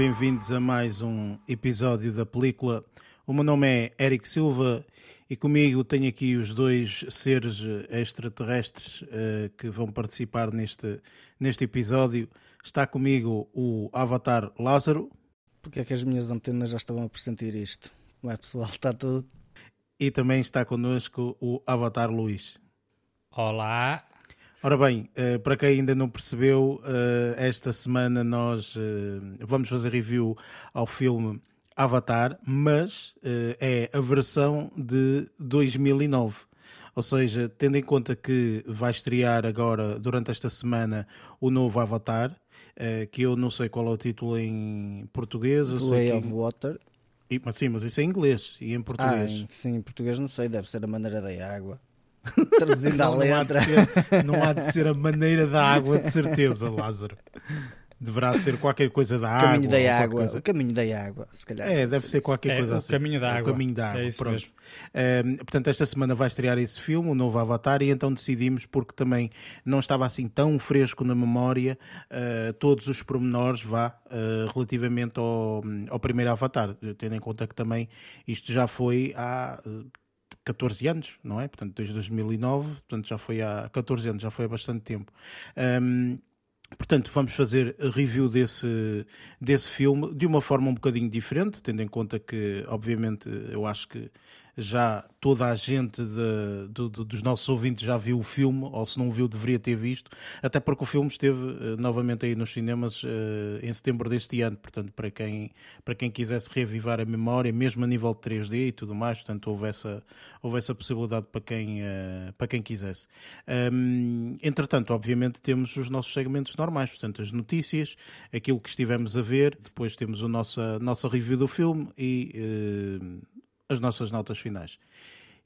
bem-vindos a mais um episódio da película. O meu nome é Eric Silva e comigo tenho aqui os dois seres extraterrestres uh, que vão participar neste, neste episódio. Está comigo o Avatar Lázaro. Porque é que as minhas antenas já estavam a pressentir isto? Como é pessoal? Está tudo? E também está connosco o Avatar Luís. Olá. Ora bem, uh, para quem ainda não percebeu, uh, esta semana nós vamos fazer review ao filme Avatar, mas é a versão de 2009. Ou seja, tendo em conta que vai estrear agora, durante esta semana, o novo Avatar, que eu não sei qual é o título em português. Way of Water. E, mas sim, mas isso é em inglês e em português. Ah, sim, em português não sei, deve ser a maneira da água. Traduzindo a letra. Não há, ser, não há de ser a maneira da água, de certeza, Lázaro deverá ser qualquer coisa da água. Caminho da água, coisa... o caminho da água, se calhar. É, deve ser qualquer é, coisa o assim. Caminho da água. O caminho da água, é isso pronto. Mesmo. Um, portanto, esta semana vai estrear esse filme, o novo Avatar, e então decidimos, porque também não estava assim tão fresco na memória, uh, todos os pormenores, vá, uh, relativamente ao, ao primeiro Avatar, tendo em conta que também isto já foi há 14 anos, não é? Portanto, desde 2009, portanto já foi há 14 anos, já foi há bastante tempo. Um, Portanto, vamos fazer review desse, desse filme de uma forma um bocadinho diferente, tendo em conta que, obviamente, eu acho que já toda a gente de, de, de, dos nossos ouvintes já viu o filme, ou se não viu, deveria ter visto, até porque o filme esteve uh, novamente aí nos cinemas uh, em setembro deste ano, portanto, para quem, para quem quisesse reavivar a memória, mesmo a nível de 3D e tudo mais, portanto, houve essa, houve essa possibilidade para quem, uh, para quem quisesse. Um, entretanto, obviamente, temos os nossos segmentos normais, portanto, as notícias, aquilo que estivemos a ver, depois temos a nossa, nossa review do filme e as nossas notas finais.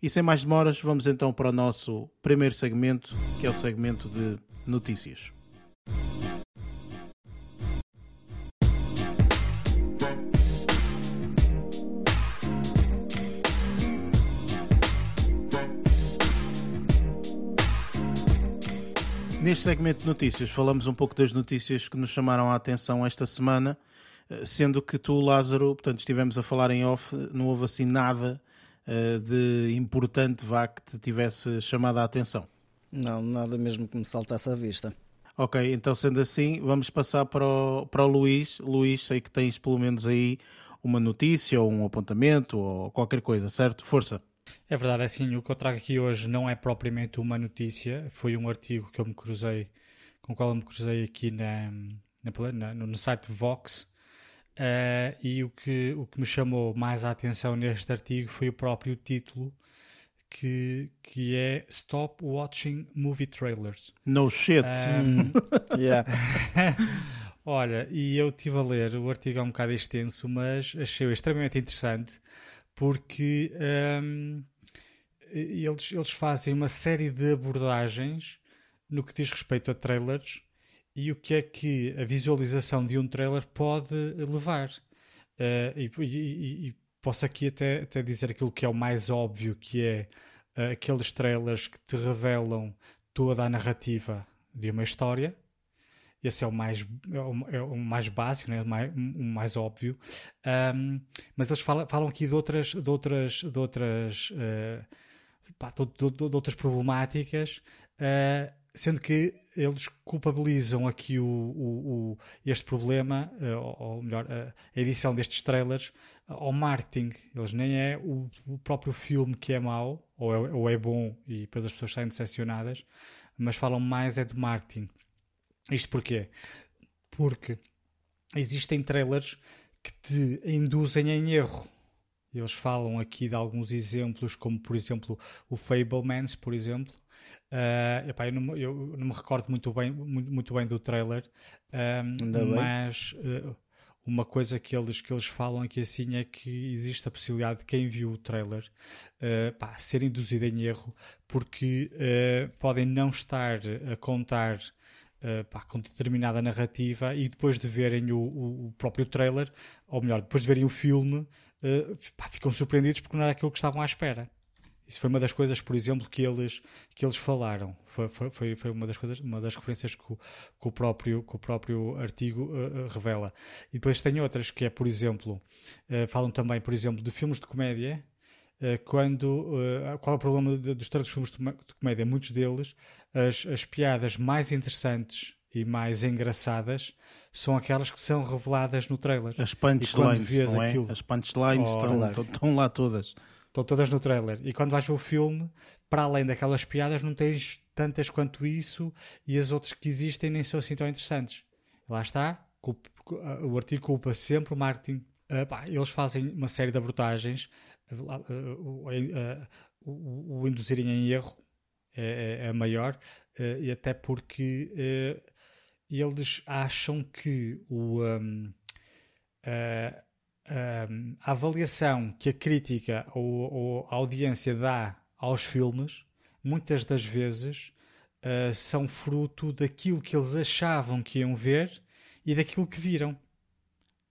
E sem mais demoras, vamos então para o nosso primeiro segmento, que é o segmento de notícias. Neste segmento de notícias, falamos um pouco das notícias que nos chamaram a atenção esta semana sendo que tu, Lázaro, portanto, estivemos a falar em off, não houve assim nada uh, de importante vá que te tivesse chamado a atenção. Não, nada mesmo que me saltasse à vista. Ok, então sendo assim, vamos passar para o, para o Luís. Luís, sei que tens pelo menos aí uma notícia ou um apontamento ou qualquer coisa, certo? Força. É verdade, é assim, o que eu trago aqui hoje não é propriamente uma notícia, foi um artigo que eu me cruzei, com o qual eu me cruzei aqui na, na, no site Vox, Uh, e o que, o que me chamou mais a atenção neste artigo foi o próprio título, que, que é Stop Watching Movie Trailers. No shit. Um, yeah. Olha, e eu estive a ler, o artigo é um bocado extenso, mas achei extremamente interessante porque um, eles, eles fazem uma série de abordagens no que diz respeito a trailers e o que é que a visualização de um trailer pode levar. Uh, e, e, e, posso aqui até, até dizer aquilo que é o mais óbvio, que é uh, aqueles trailers que te revelam toda a narrativa de uma história. Esse é o mais, é o, é o mais básico, né? o, mais, o mais óbvio. Um, mas eles falam, falam aqui de outras, de outras, de outras, uh, de, de, de, outras problemáticas, sendo que eles culpabilizam aqui o, o, o este problema, uh, ou, melhor, uh, a edição destes trailers, ao marketing. Eles nem é o, o próprio filme que é mau, ou é, ou é, bom e depois as pessoas saem decepcionadas, mas falam mais é do marketing. Isto porquê? Porque existem trailers que te induzem em erro. Eles falam aqui de alguns exemplos, como por exemplo o Fablemans, por exemplo, Uh, epá, eu, não, eu, não, me recordo muito bem, muito, muito bem do trailer, uh, mas uh, uma coisa que eles, que eles falam aqui assim é que existe a possibilidade de quem viu o trailer pá, ser induzido em erro porque podem não estar a contar pá, com determinada narrativa e depois de verem o, o, o, próprio trailer, ou melhor, depois de verem o filme, pá, ficam surpreendidos porque não era aquilo que estavam à espera. Isso foi uma das coisas, por exemplo, que eles, que eles falaram. Foi, foi, foi uma das coisas, uma das referências que o, que o, próprio, que o próprio artigo uh, uh, revela. E depois tem outras, que é, por exemplo, uh, falam também, por exemplo, de filmes de comédia. quando, qual é o problema dos tantos filmes de, comédia? Muitos deles, as, as piadas mais interessantes e mais engraçadas são aquelas que são reveladas no trailer. As punchlines, não é? Aquilo... As punchlines oh, estão, estão lá todas. Estão todas no trailer. E quando vais ver o filme, para além daquelas piadas, não tens tantas quanto isso e as outras que existem nem são assim tão interessantes. Lá está, o artigo culpa sempre o marketing. Pá, eles fazem uma série de abordagens, uh, uh, o, induzirem em erro é, é, é maior, e até porque eles acham que o. a avaliação que a crítica ou, ou, a audiência dá aos filmes, muitas das vezes uh, são fruto daquilo que eles achavam que iam ver e daquilo que viram.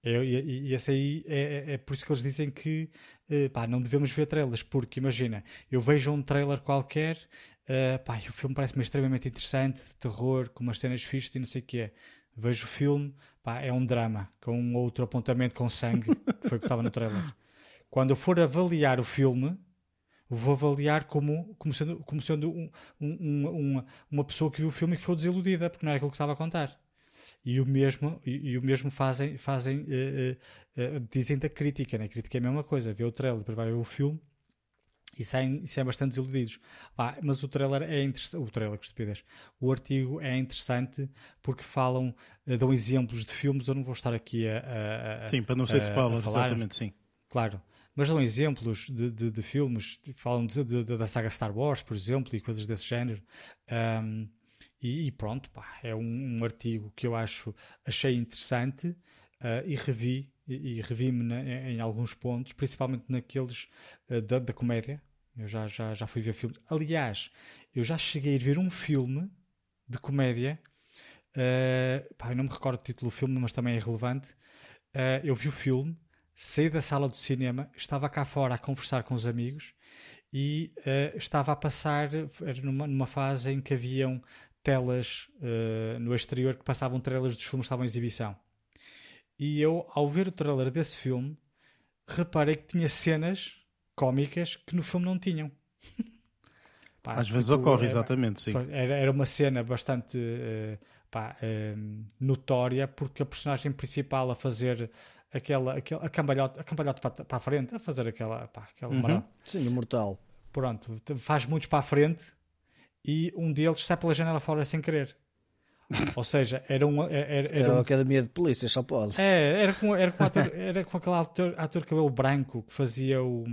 É, e, esse aí é, é, é, por isso que eles dizem que uh, pá, não devemos ver trailers, porque imagina, eu vejo um trailer qualquer, uh, pá, o filme parece-me extremamente interessante, de terror, com umas cenas fixas e não sei o que é vejo o filme, pá, é um drama, com outro apontamento com sangue, que foi o que estava no trailer. Quando eu for avaliar o filme, vou avaliar como, como sendo, como sendo um, um, uma, uma pessoa que viu o filme e que foi desiludida, porque não era aquilo que estava a contar. E o mesmo, e, e o mesmo fazem, fazem uh, uh, uh, dizem da crítica, né? a crítica é a mesma coisa, vê o trailer, depois vai ver o filme e saem, saem bastante desiludidos. Mas o trailer é interessante. O trailer, que estupidez. O artigo é interessante porque falam, eh, dão exemplos de filmes. Eu não vou estar aqui a. a sim, para não ser spoiler, exatamente, sim. Claro. Mas dão exemplos de, de, de filmes, falam de, de, da saga Star Wars, por exemplo, e coisas desse género. Um, e, e, pronto, pá, é um, um, artigo que eu acho, achei interessante uh, e revi e, e revi-me em, em, alguns pontos, principalmente naqueles uh, da, da, comédia. Eu já, já, já fui ver filmes. Aliás, eu já cheguei a ver um filme de comédia. Uh, pá, eu não me recordo o título do filme, mas também é relevante. Uh, eu vi o filme, saí da sala do cinema, estava cá fora a conversar com os amigos e uh, estava a passar numa, numa, fase em que haviam telas no exterior que passavam trailers dos filmes que estavam em exibição. E eu, ao ver o trailer desse filme, reparei que tinha cenas cómicas que no filme não tinham. pá, Às tipo, vezes ocorre, era, exatamente, sim. Era, era uma cena bastante uh, pá, uh, notória porque a personagem principal a fazer aquela, aquela a cambalhota, a cambalhota para, para a frente, a fazer aquela, pá, aquela uhum. Sim, mortal. Pronto, faz muitos para a frente e um deles sai pela janela fora sem querer. Ou seja, era um. Era, era, era um... a academia de polícia, só pode. É, era com, era com, ator, era com aquele ator, ator cabelo branco que fazia o.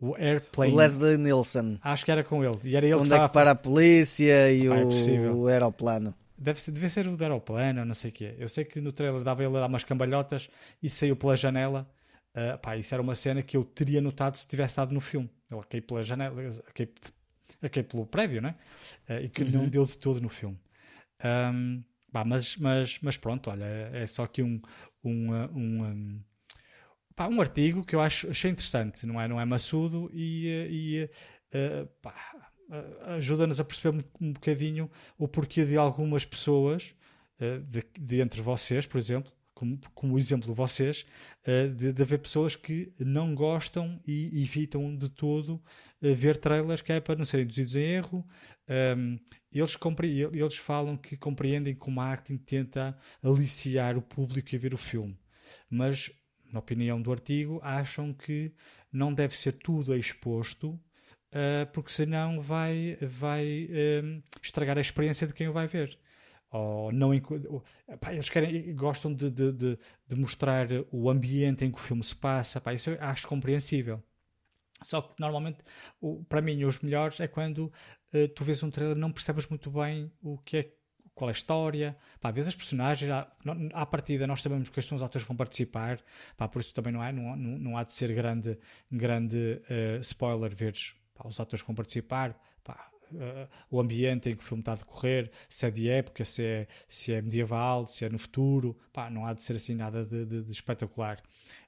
O Airplane. O Leslie Nielsen. Acho que era com ele. E era ele Onde que estava é que para a polícia e ah, o, o aeroplano. Deve ser, deve ser o do aeroplano, não sei o quê. Eu sei que no trailer dava ele a dar umas cambalhotas e saiu pela janela. Uh, pá, isso era uma cena que eu teria notado se tivesse estado no filme. Ele caiu pela janela, caiu, caiu pelo prédio, né? Uh, e que uhum. não deu de todo no filme. Um, mas, mas, mas pronto, olha, é só aqui um, um, um, um, pá, um artigo que eu acho, achei interessante, não é, não é maçudo e, e uh, ajuda-nos a perceber um, bocadinho o porquê de algumas pessoas, uh, de, de entre vocês, por exemplo, como, como exemplo vocês, uh, de, de haver pessoas que não gostam e evitam de todo ver trailers que é para não serem induzidos em erro. Um, eles, eles falam que compreendem que o marketing tenta aliciar o público a ver o filme, mas, na opinião do artigo, acham que não deve ser tudo exposto, uh, porque senão vai, vai um, estragar a experiência de quem o vai ver. Ou não pá, eles querem gostam de, de, de, de, mostrar o ambiente em que o filme se passa pá, isso eu acho compreensível. Só que normalmente o, para mim os melhores é quando uh, tu vês um trailer não percebes muito bem o que é qual é a história, pá, vês as personagens, à, partida nós sabemos que estes atores vão participar, pá, por isso também não, é, não, não, não há de ser grande, grande uh, spoiler veres pá, os atores que vão participar, pá, uh, o ambiente em que o filme está a decorrer, se é de época, se é, se é medieval, se é no futuro, pá, não há de ser assim nada de, de, de espetacular.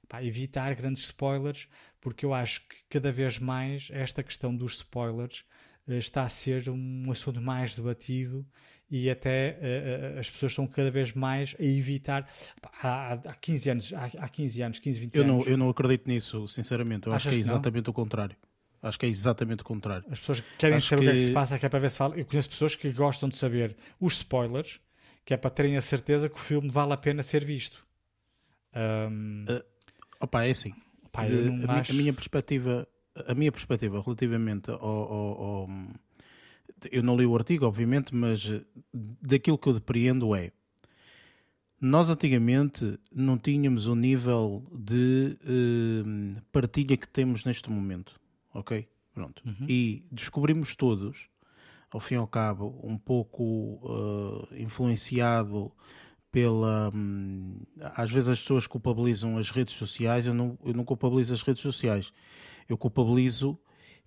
Pá, evitar grandes spoilers, porque eu acho que cada vez mais esta questão dos spoilers está a ser um assunto mais debatido e até uh, as pessoas estão cada vez mais a evitar. Há, há 15 anos, há, há 15 anos, 15, 20 eu anos. Não, eu não acredito nisso, sinceramente. Eu acho que é exatamente que o contrário. Acho que é exatamente o contrário. As pessoas querem acho saber que... o que é que se passa, que é para ver se fala. Eu conheço pessoas que gostam de saber os spoilers, que é para terem a certeza que o filme vale a pena ser visto. Um... Uh, opa, é assim. Opa, uh, a, acho... a, minha perspectiva, a minha perspectiva relativamente ao, ao, ao eu não li o artigo, obviamente, mas eh, daquilo que eu depreendo é nós antigamente não tínhamos o nível de uh, partilha que temos neste momento, ok? Pronto. Uhum. E descobrimos todos, ao fim e ao cabo, um pouco uh, influenciado pela. Um, às vezes as pessoas culpabilizam as redes sociais, eu não, eu não culpabilizo as redes sociais, eu culpabilizo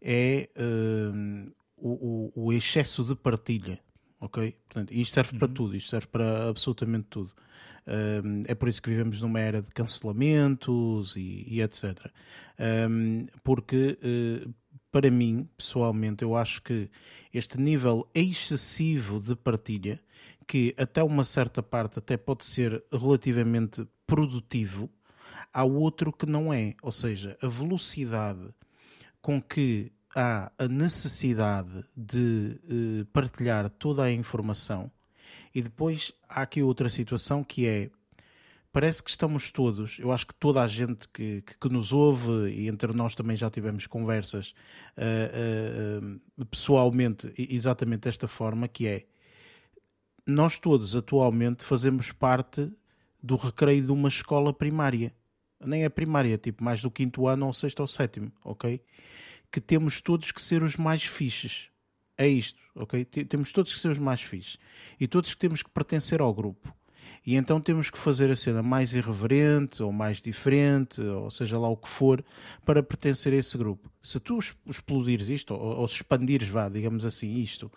é uh, o, o, excesso de partilha, ok? Portanto, isto serve uhum. para tudo, isto serve para absolutamente tudo. Um, é por isso que vivemos numa era de cancelamentos e, e etc. Porque, uh, para mim, pessoalmente, eu acho que este nível excessivo de partilha, que até uma certa parte até pode ser relativamente produtivo, há outro que não é. Ou seja, a velocidade com que há a necessidade de uh, partilhar toda a informação e depois há aqui outra situação que é parece que estamos todos, eu acho que toda a gente que, que, que nos ouve e entre nós também já tivemos conversas uh, uh, pessoalmente exatamente desta forma que é nós todos atualmente fazemos parte do recreio de uma escola primária nem é primária, tipo mais do quinto ano ou sexto ou sétimo, ok? que temos todos que ser os mais fixes. É isto, ok? Temos todos que ser os mais fixes. E todos que temos que pertencer ao grupo. E então temos que fazer a cena mais irreverente ou mais diferente, ou seja lá o que for, para pertencer a esse grupo. Se tu explodires isto, ou, ou se expandires, vá, digamos assim, isto,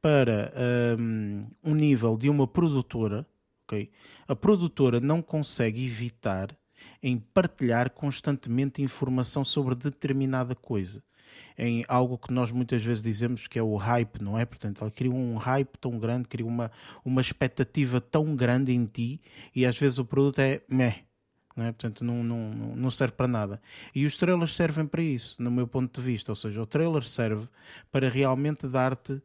para um, um nível de uma produtora, ok? A produtora não consegue evitar em partilhar constantemente informação sobre determinada coisa em algo que nós muitas vezes dizemos que é o hype, não é? Portanto, ela cria um hype tão grande, cria uma, uma expectativa tão grande em ti e às vezes o produto é meh. Não é? Portanto, não, não, não serve para nada. E os trailers servem para isso, no meu ponto de vista. Ou seja, o trailer serve para realmente dar-te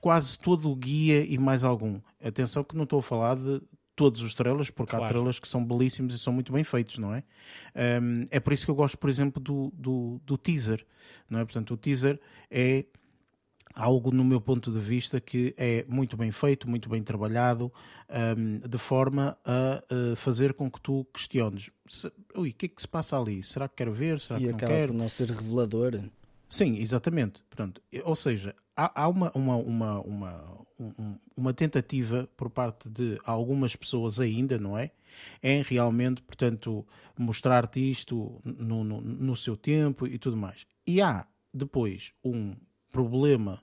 quase todo o guia e mais algum. Atenção que não estou a falar de todos os trailers, porque claro. há trailers que são belíssimos e são muito bem feitos, não é? Um, é por isso que eu gosto, por exemplo, do, do, do, teaser, não é? Portanto, o teaser é algo, no meu ponto de vista, que é muito bem feito, muito bem trabalhado, um, de forma a, fazer com que tu questiones: se, ui, o que é que se passa ali? Será que quero ver? Será e que não quero? acaba por não ser revelador. Sim, exatamente. Pronto. Ou seja, há, há uma, uma, uma, uma, uma tentativa por parte de algumas pessoas ainda, não é? Em realmente, portanto, mostrar-te isto no, no, no seu tempo e tudo mais. E há depois um problema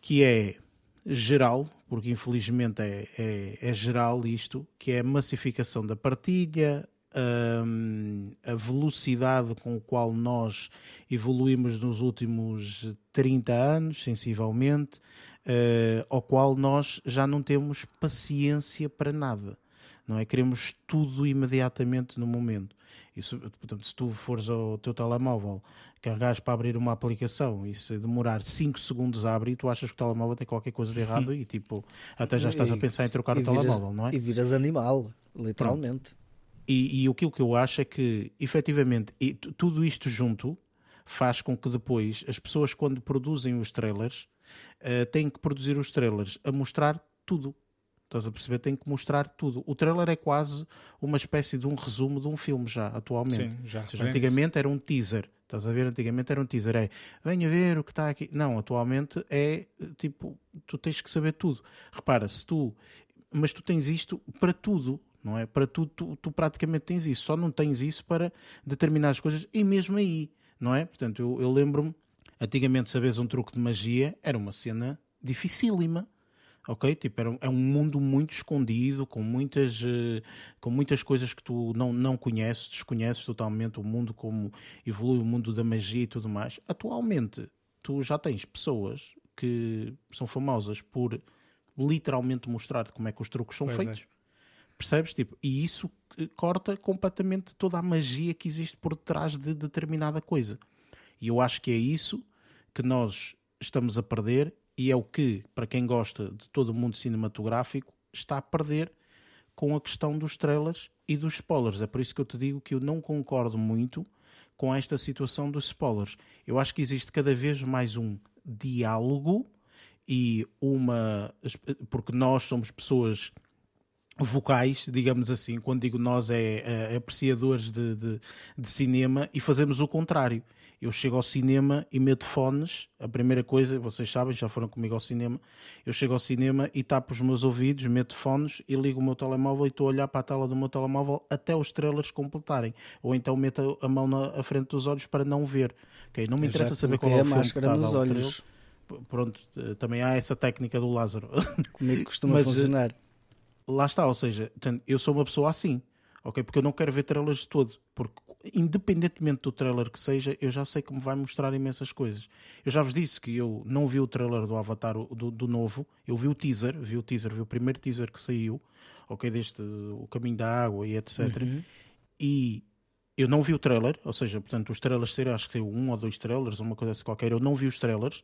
que é geral, porque infelizmente é, é, é geral isto, que é a massificação da partilha, a velocidade com a qual nós evoluímos nos últimos 30 anos, sensivelmente, uh, ao qual nós já não temos paciência para nada. Não é? Queremos tudo imediatamente no momento. Isso, portanto, se tu fores ao teu telemóvel, carregares para abrir uma aplicação e se demorar 5 segundos a abrir, tu achas que o telemóvel tem qualquer coisa de errado e tipo, até já estás a pensar em trocar o viras, telemóvel, não é? E viras animal, literalmente. Pronto. E, e aquilo que eu acho é que, efetivamente, e tudo isto junto faz com que depois as pessoas, quando produzem os trailers, uh, têm que produzir os trailers a mostrar tudo. Estás a perceber? Tem que mostrar tudo. O trailer é quase uma espécie de um resumo de um filme já, atualmente. Sim, já. Seja, antigamente era um teaser. Estás a ver? Antigamente era um teaser. É, venha ver o que está aqui. Não, atualmente é tipo, tu tens que saber tudo. Repara, se tu... Mas tu tens isto para tudo não é? Para tudo, tu, tu, praticamente tens isso, só não tens isso para determinadas coisas, e mesmo aí, não é? Portanto, eu, eu lembro-me Antigamente, saberes um truque de magia era uma cena dificílima. Ok? Tipo, era, é um mundo muito escondido, com muitas, uh, com muitas coisas que tu não, não conheces, desconheces totalmente o mundo, como evolui o mundo da magia e tudo mais. Atualmente, tu já tens pessoas que são famosas por literalmente mostrar como é que os truques são pois é. feitos. É. Percebes? Tipo, e isso eh, corta completamente toda a magia que existe por detrás de determinada coisa. E eu acho que é isso que nós estamos a perder e é o que, para quem gosta de todo o mundo cinematográfico, está a perder com a questão dos trailers e dos spoilers. É por isso que eu te digo que eu não concordo muito com esta situação dos spoilers. Eu acho que existe cada vez mais um diálogo e uma. Porque nós somos pessoas vocais, digamos assim, quando digo nós é, é apreciadores de, de, de, cinema e fazemos o contrário. Eu chego ao cinema e meto fones, a primeira coisa, vocês sabem, já foram comigo ao cinema, eu chego ao cinema e tapo os meus ouvidos, meto fones e ligo o meu telemóvel e estou a olhar para a tela do meu telemóvel até os trailers completarem. Ou então meto a mão na frente dos olhos para não ver. Okay? Não me interessa saber qual é o filme que está nos olhos. Pronto, eh, também há essa técnica do Lázaro. Comigo costuma Mas, eh, funcionar lá está, ou seja, eu sou uma pessoa assim, ok? Porque eu não quero ver trailers de todo, porque independentemente do trailer que seja, eu já sei que me vai mostrar imensas coisas. Eu já vos disse que eu não vi o trailer do Avatar do, do novo, eu vi o teaser, vi o teaser, vi o primeiro teaser que saiu, ok? Deste o caminho da água e etc. Uhum. E eu não vi o trailer, ou seja, portanto, os trailers serão, acho que saiu um ou dois trailers, uma coisa assim qualquer, eu não vi os trailers,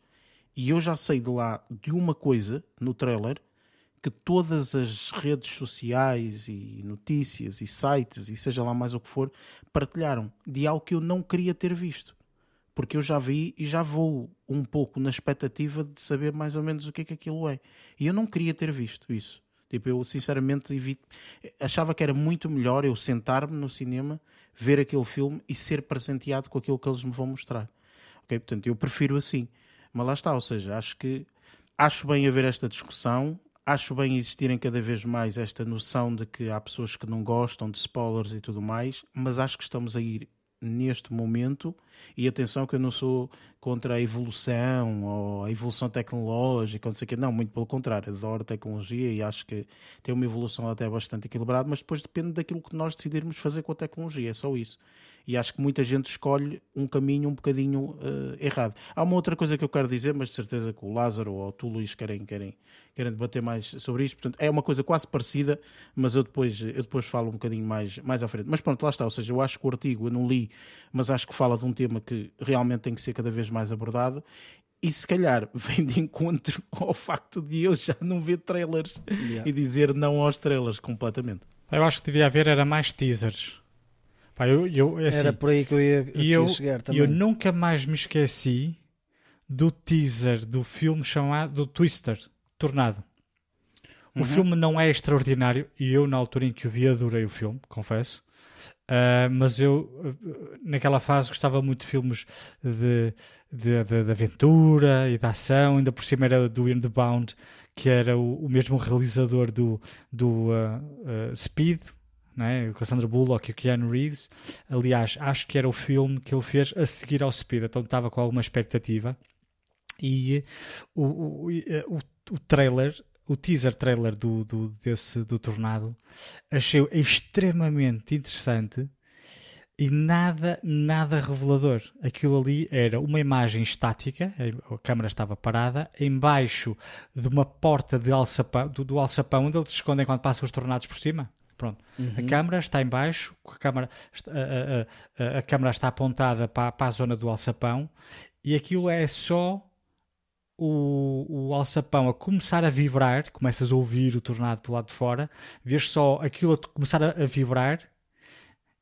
e eu já sei de lá de uma coisa no trailer que todas as redes sociais e notícias e sites e seja lá mais o que for partilharam de algo que eu não queria ter visto. Porque eu já vi e já vou um pouco na expectativa de saber mais ou menos o que é que aquilo é. E eu não queria ter visto isso. Tipo, eu sinceramente evito... achava que era muito melhor eu sentar-me no cinema, ver aquele filme e ser presenteado com aquilo que eles me vão mostrar. Ok? Portanto, eu prefiro assim. Mas lá está, ou seja, acho que acho bem haver esta discussão, acho bem existirem cada vez mais esta noção de que há pessoas que não gostam de spoilers e tudo mais, mas acho que estamos a ir neste momento, e atenção que eu não sou contra a evolução ou a evolução tecnológica, não sei o não, muito pelo contrário, adoro tecnologia e acho que tem uma evolução até bastante equilibrada, mas depois depende daquilo que nós decidirmos fazer com a tecnologia, é só isso e acho que muita gente escolhe um caminho um bocadinho uh, errado. Há uma outra coisa que eu quero dizer, mas de certeza que o Lázaro ou tu, Luís, querem, querem, querem debater mais sobre isto. Portanto, é uma coisa quase parecida, mas eu depois, eu depois falo um bocadinho mais, mais à frente. Mas pronto, lá está. Ou seja, eu acho que o artigo, eu não li, mas acho que fala de um tema que realmente tem que ser cada vez mais abordado e se calhar vem de encontro ao facto de eu já não ver trailers yeah. e dizer não aos trailers completamente. Eu acho que devia haver era mais teasers. Pá, eu, eu, é assim, Era por aí que eu ia, que eu, chegar também. Eu nunca mais me esqueci do teaser do filme chamado Twister, Tornado. O uhum. filme não é extraordinário e eu, na altura em que o vi, adorei o filme, confesso. Uh, mas eu, naquela fase, gostava muito de filmes de, de, de, de, aventura e de ação. Ainda por cima era do Bound, que era o, o mesmo realizador do, do uh, uh, Speed, né? o Cassandra Bullock e o Keanu Reeves. Aliás, acho que era o filme que ele fez a seguir ao Speed, então estava com alguma expectativa. E o, o, o, o trailer, o teaser trailer do, do, desse, do Tornado, achei extremamente interessante e nada, nada revelador. Aquilo ali era uma imagem estática, a câmera estava parada, embaixo de uma porta de alçapão, do, do alçapão onde eles se escondem quando passam os tornados por cima. Pronto. Uhum. A câmara está em baixo, a câmara, a, a, a, a câmara está apontada para, para a zona do alçapão e aquilo é só o, o alçapão a começar a vibrar, começas a ouvir o tornado pelo lado de fora, vês só aquilo a começar a, a, vibrar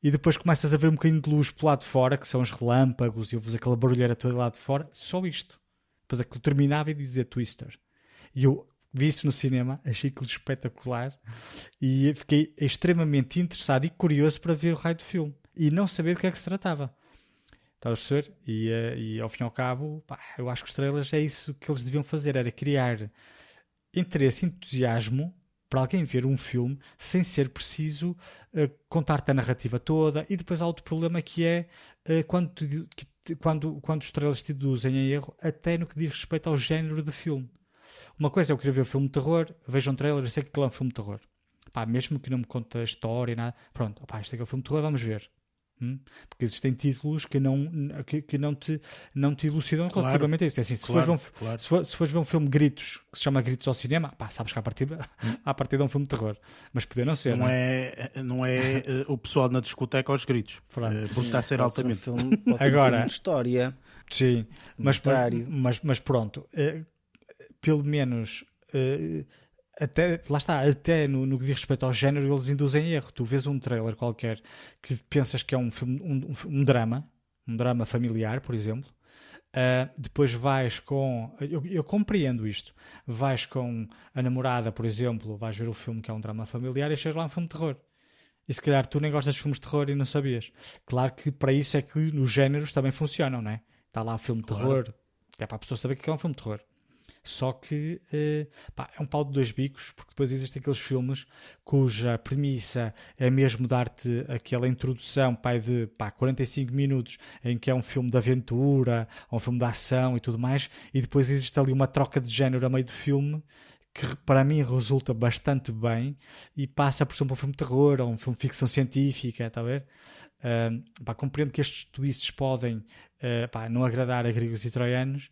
e depois começas a ver um bocadinho de luz pelo lado de fora, que são os relâmpagos e ouves aquela barulheira toda lá de fora, só isto. Depois aquilo terminava e dizia Twister. E eu vi isso no cinema, achei aquilo espetacular e fiquei extremamente interessado e curioso para ver o raio do filme e não saber do que é que se tratava. Estás a perceber? E, eh, e ao fim e ao cabo, pá, eu acho que os trailers é isso que eles deviam fazer, era criar interesse, entusiasmo para alguém ver um filme sem ser preciso uh, contar-te a narrativa toda e depois há outro problema que é uh, quando tu, que quando, quando os trailers te induzem em erro, até no que diz respeito ao género de filme. Uma coisa é eu querer ver um filme de terror, vejo um trailer e sei que é um filme de terror. Pá, mesmo que não me conte a história, nada, pronto, pá, isto é que é um filme de terror, vamos ver. Hum? Porque existem títulos que não, que, que não, te, não te elucidam claro, relativamente a isso. É assim, se, claro, fores ver um, claro. se, for, se fores ver um filme Gritos, que se chama Gritos ao cinema, pá, sabes que a partir, hum. a partir de um filme de terror. Mas poder não ser. Não, não é, é não é uh, o pessoal na discoteca aos gritos, uh, porque está a ser altamente. Um filme, Agora, um filme de história. Sim, mas, mas, mas, pronto, uh, pelo menos até, lá está, até no, no que diz respeito ao género, eles induzem erro. Tu vês um trailer qualquer que pensas que é um, filme, um, um drama, um drama familiar, por exemplo. Uh, depois vais com. Eu, eu, compreendo isto. Vais com a namorada, por exemplo, vais ver o filme que é um drama familiar e chegas lá um filme de terror. E se calhar tu nem gostas de filmes de terror e não sabias. Claro que para isso é que os géneros também funcionam, não é? Está lá o filme de terror, que é para a pessoa saber que é um filme de terror. Só que uh, pá, é um pau de dois bicos, porque depois existem aqueles filmes cuja premissa é mesmo dar-te aquela introdução pá, de pá, 45 minutos em que é um filme de aventura, um filme de ação e tudo mais, e depois existe ali uma troca de género a meio do filme que para mim resulta bastante bem e passa por exemplo um filme de terror ou um filme de ficção científica, está a ver? Uh, pá, compreendo que estes twists podem uh, pá, não agradar a gregos e troianos,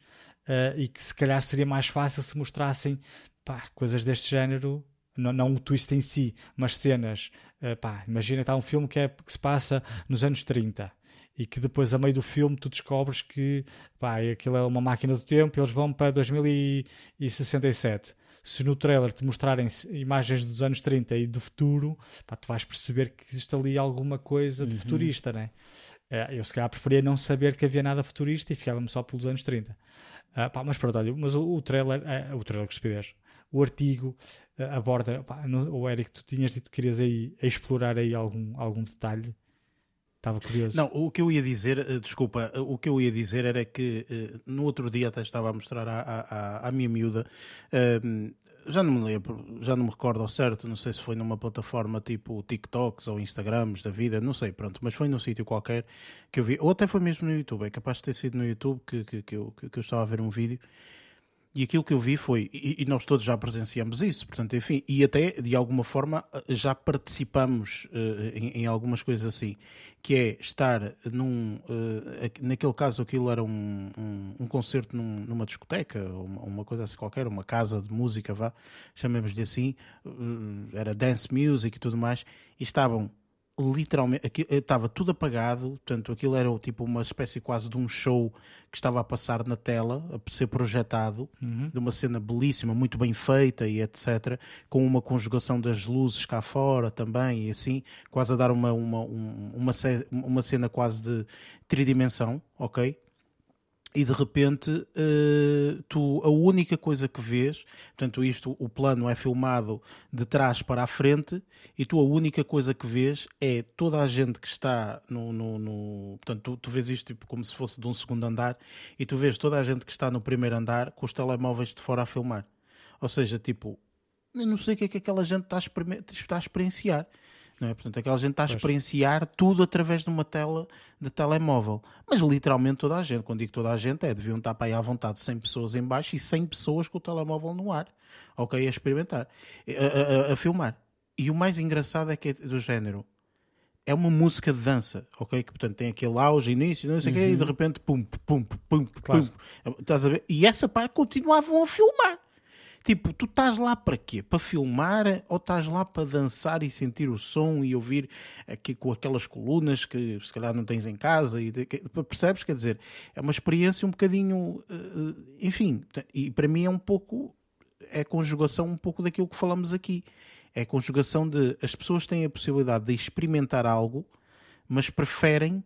uh, e que se calhar seria mais fácil se mostrassem pá, coisas deste género, não, não o twist em si, mas cenas. Uh, pá, imagina, está um filme que, é, que se passa nos anos 30 e que depois, a meio do filme, tu descobres que pá, aquilo é uma máquina do tempo e eles vão para 2067. Se no trailer te mostrarem imagens dos anos 30 e do futuro, pá, tu vais perceber que existe ali alguma coisa de uhum. futurista, né? Uh, eu se calhar preferia não saber que havia nada futurista e ficava-me só pelos anos 30. Uh, pá, mas pronto, olha, mas o, o trailer, uh, o trailer que estupidez, o artigo uh, aborda, pá, no, o Eric, tu tinhas dito que querias aí explorar aí algum, algum detalhe. Estava curioso. Não, o que eu ia dizer, desculpa, o que eu ia dizer era que no outro dia até estava a mostrar à, à, à minha miúda já não me lembro, já não me recordo ao certo, não sei se foi numa plataforma tipo TikToks ou Instagrams da vida, não sei, pronto, mas foi num sítio qualquer que eu vi, ou até foi mesmo no YouTube, é capaz de ter sido no YouTube que, que, que, eu, que eu estava a ver um vídeo e aquilo que eu vi foi, e, e, nós todos já presenciamos isso, portanto, enfim, e até de alguma forma já participamos uh, em, em, algumas coisas assim, que é estar num, uh, naquele caso aquilo era um, um, um concerto num, numa discoteca, uma, uma, coisa assim qualquer, uma casa de música, vá, chamemos-lhe assim, uh, era dance music e tudo mais, e estavam literalmente aqui, eh, estava tudo apagado, portanto aquilo era tipo uma espécie quase de um show que estava a passar na tela, a ser projetado, uhum. de uma cena belíssima, muito bem feita e etc, com uma conjugação das luzes cá fora também e assim, quase a dar uma, uma, uma, uma cena quase de tridimensão, ok? E de repente uh, tu a única coisa que vês, portanto isto o plano é filmado de trás para a frente e tu a única coisa que vês é toda a gente que está no, no, no portanto tu, tu, vês isto tipo, como se fosse de um segundo andar e tu vês toda a gente que está no primeiro andar com os telemóveis de fora a filmar, ou seja tipo eu não sei o que é que aquela gente está a, está a experienciar não é? Portanto, aquela gente está a experienciar tudo através de uma tela de telemóvel. Mas literalmente toda a gente, quando digo toda a gente, é deviam estar para aí à vontade 100 pessoas em baixo e 100 pessoas com o telemóvel no ar, ok? A experimentar, a, a, a filmar. E o mais engraçado é que é do género. É uma música de dança, ok? Que portanto tem aquele auge, início, não sei o uhum. quê, e de repente pum, pum, pum, pum, claro. pum. Estás a ver? E essa parte continuavam a filmar. Tipo, tu estás lá para quê? Para filmar ou estás lá para dançar e sentir o som e ouvir aqui com aquelas colunas que se calhar não tens em casa? E percebes? Quer dizer, é uma experiência um bocadinho. Eh, enfim, e para mim é um pouco. É a conjugação um pouco daquilo que falamos aqui. É a conjugação de as pessoas têm a possibilidade de experimentar algo, mas preferem,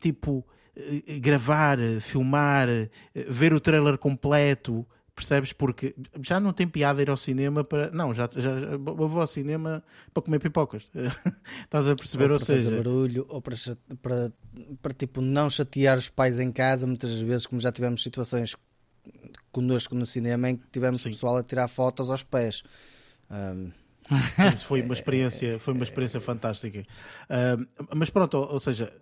tipo, eh, gravar, filmar, eh, ver o trailer completo Percebes? Porque já não tem piada ir ao cinema para. Não, já, já vou ao cinema para comer pipocas. Estás a perceber? Ou, ou seja. barulho, ou para, para, para tipo, não chatear os pais em casa, muitas vezes, como já tivemos situações connosco no cinema em que tivemos Sim. pessoal a tirar fotos aos pés. Um, foi uma experiência, foi uma experiência fantástica. mas pronto, ou, ou seja,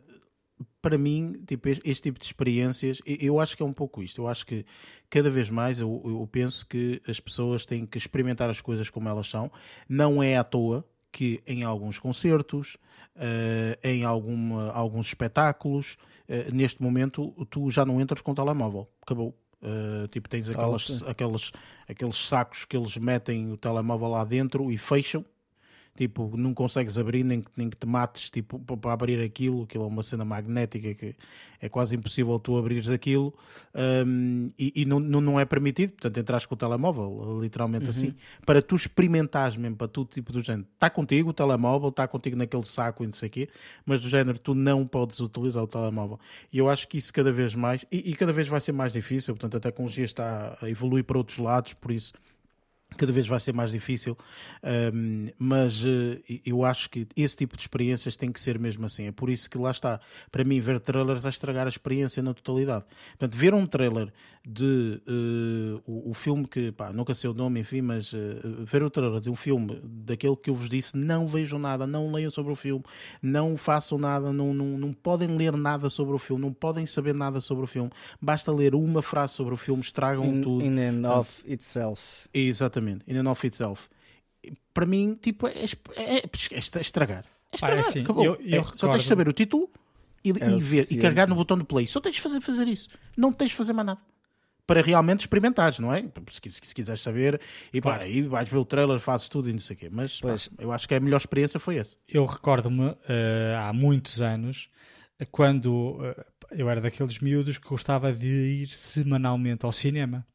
para mim, tipo, este, este, tipo de experiências, eu acho que é um pouco isto. Eu acho que cada vez mais eu, eu penso que as pessoas têm que experimentar as coisas como elas são. Não é à toa que em alguns concertos, uh, em alguma, alguns espetáculos, uh, neste momento tu já não entras com o telemóvel. Acabou. Uh, tipo, tens aquelas, aqueles, aqueles sacos que eles metem o telemóvel lá dentro e fecham tipo, não consegues abrir nem, nem que te mates tipo, para abrir aquilo, aquilo é uma cena magnética que é quase impossível tu abrires aquilo um, e, e não, não, é permitido, portanto entras com o telemóvel, literalmente uhum. assim, para tu experimentares mesmo, para tu tipo do género, está contigo o telemóvel, está contigo naquele saco e não sei o quê, mas do género tu não podes utilizar o telemóvel. E eu acho que isso cada vez mais, e, e cada vez vai ser mais difícil, portanto a tecnologia está a evoluir para outros lados, por isso cada vez vai ser mais difícil, um, mas uh, eu acho que esse tipo de experiências tem que ser mesmo assim. É por isso que lá está, para mim, ver trailers a estragar a experiência na totalidade. Portanto, ver um trailer de uh, o, o, filme que, pá, nunca sei o nome, enfim, mas uh, ver o trailer de um filme daquele que eu vos disse, não vejam nada, não leiam sobre o filme, não façam nada, não, não, não podem ler nada sobre o filme, não podem saber nada sobre o filme, basta ler uma frase sobre o filme, estragam in, tudo. In and of itself. Exatamente, in and of itself. Para mim, tipo, é, é, é estragar. É estragar, assim, acabou. Eu, eu é, só tens de saber o título e, é e ver, e carregar no botão de play. Só tens de fazer, fazer isso. Não tens de fazer mais nada para realmente experimentares, não é? Se, se, se quiseres saber, e claro. aí vais ver o trailer, fazes tudo e não sei o quê. Mas pá, eu acho que a melhor experiência foi essa. Eu recordo-me uh, há muitos anos, quando uh, eu era daqueles miúdos que gostava de ir semanalmente ao cinema.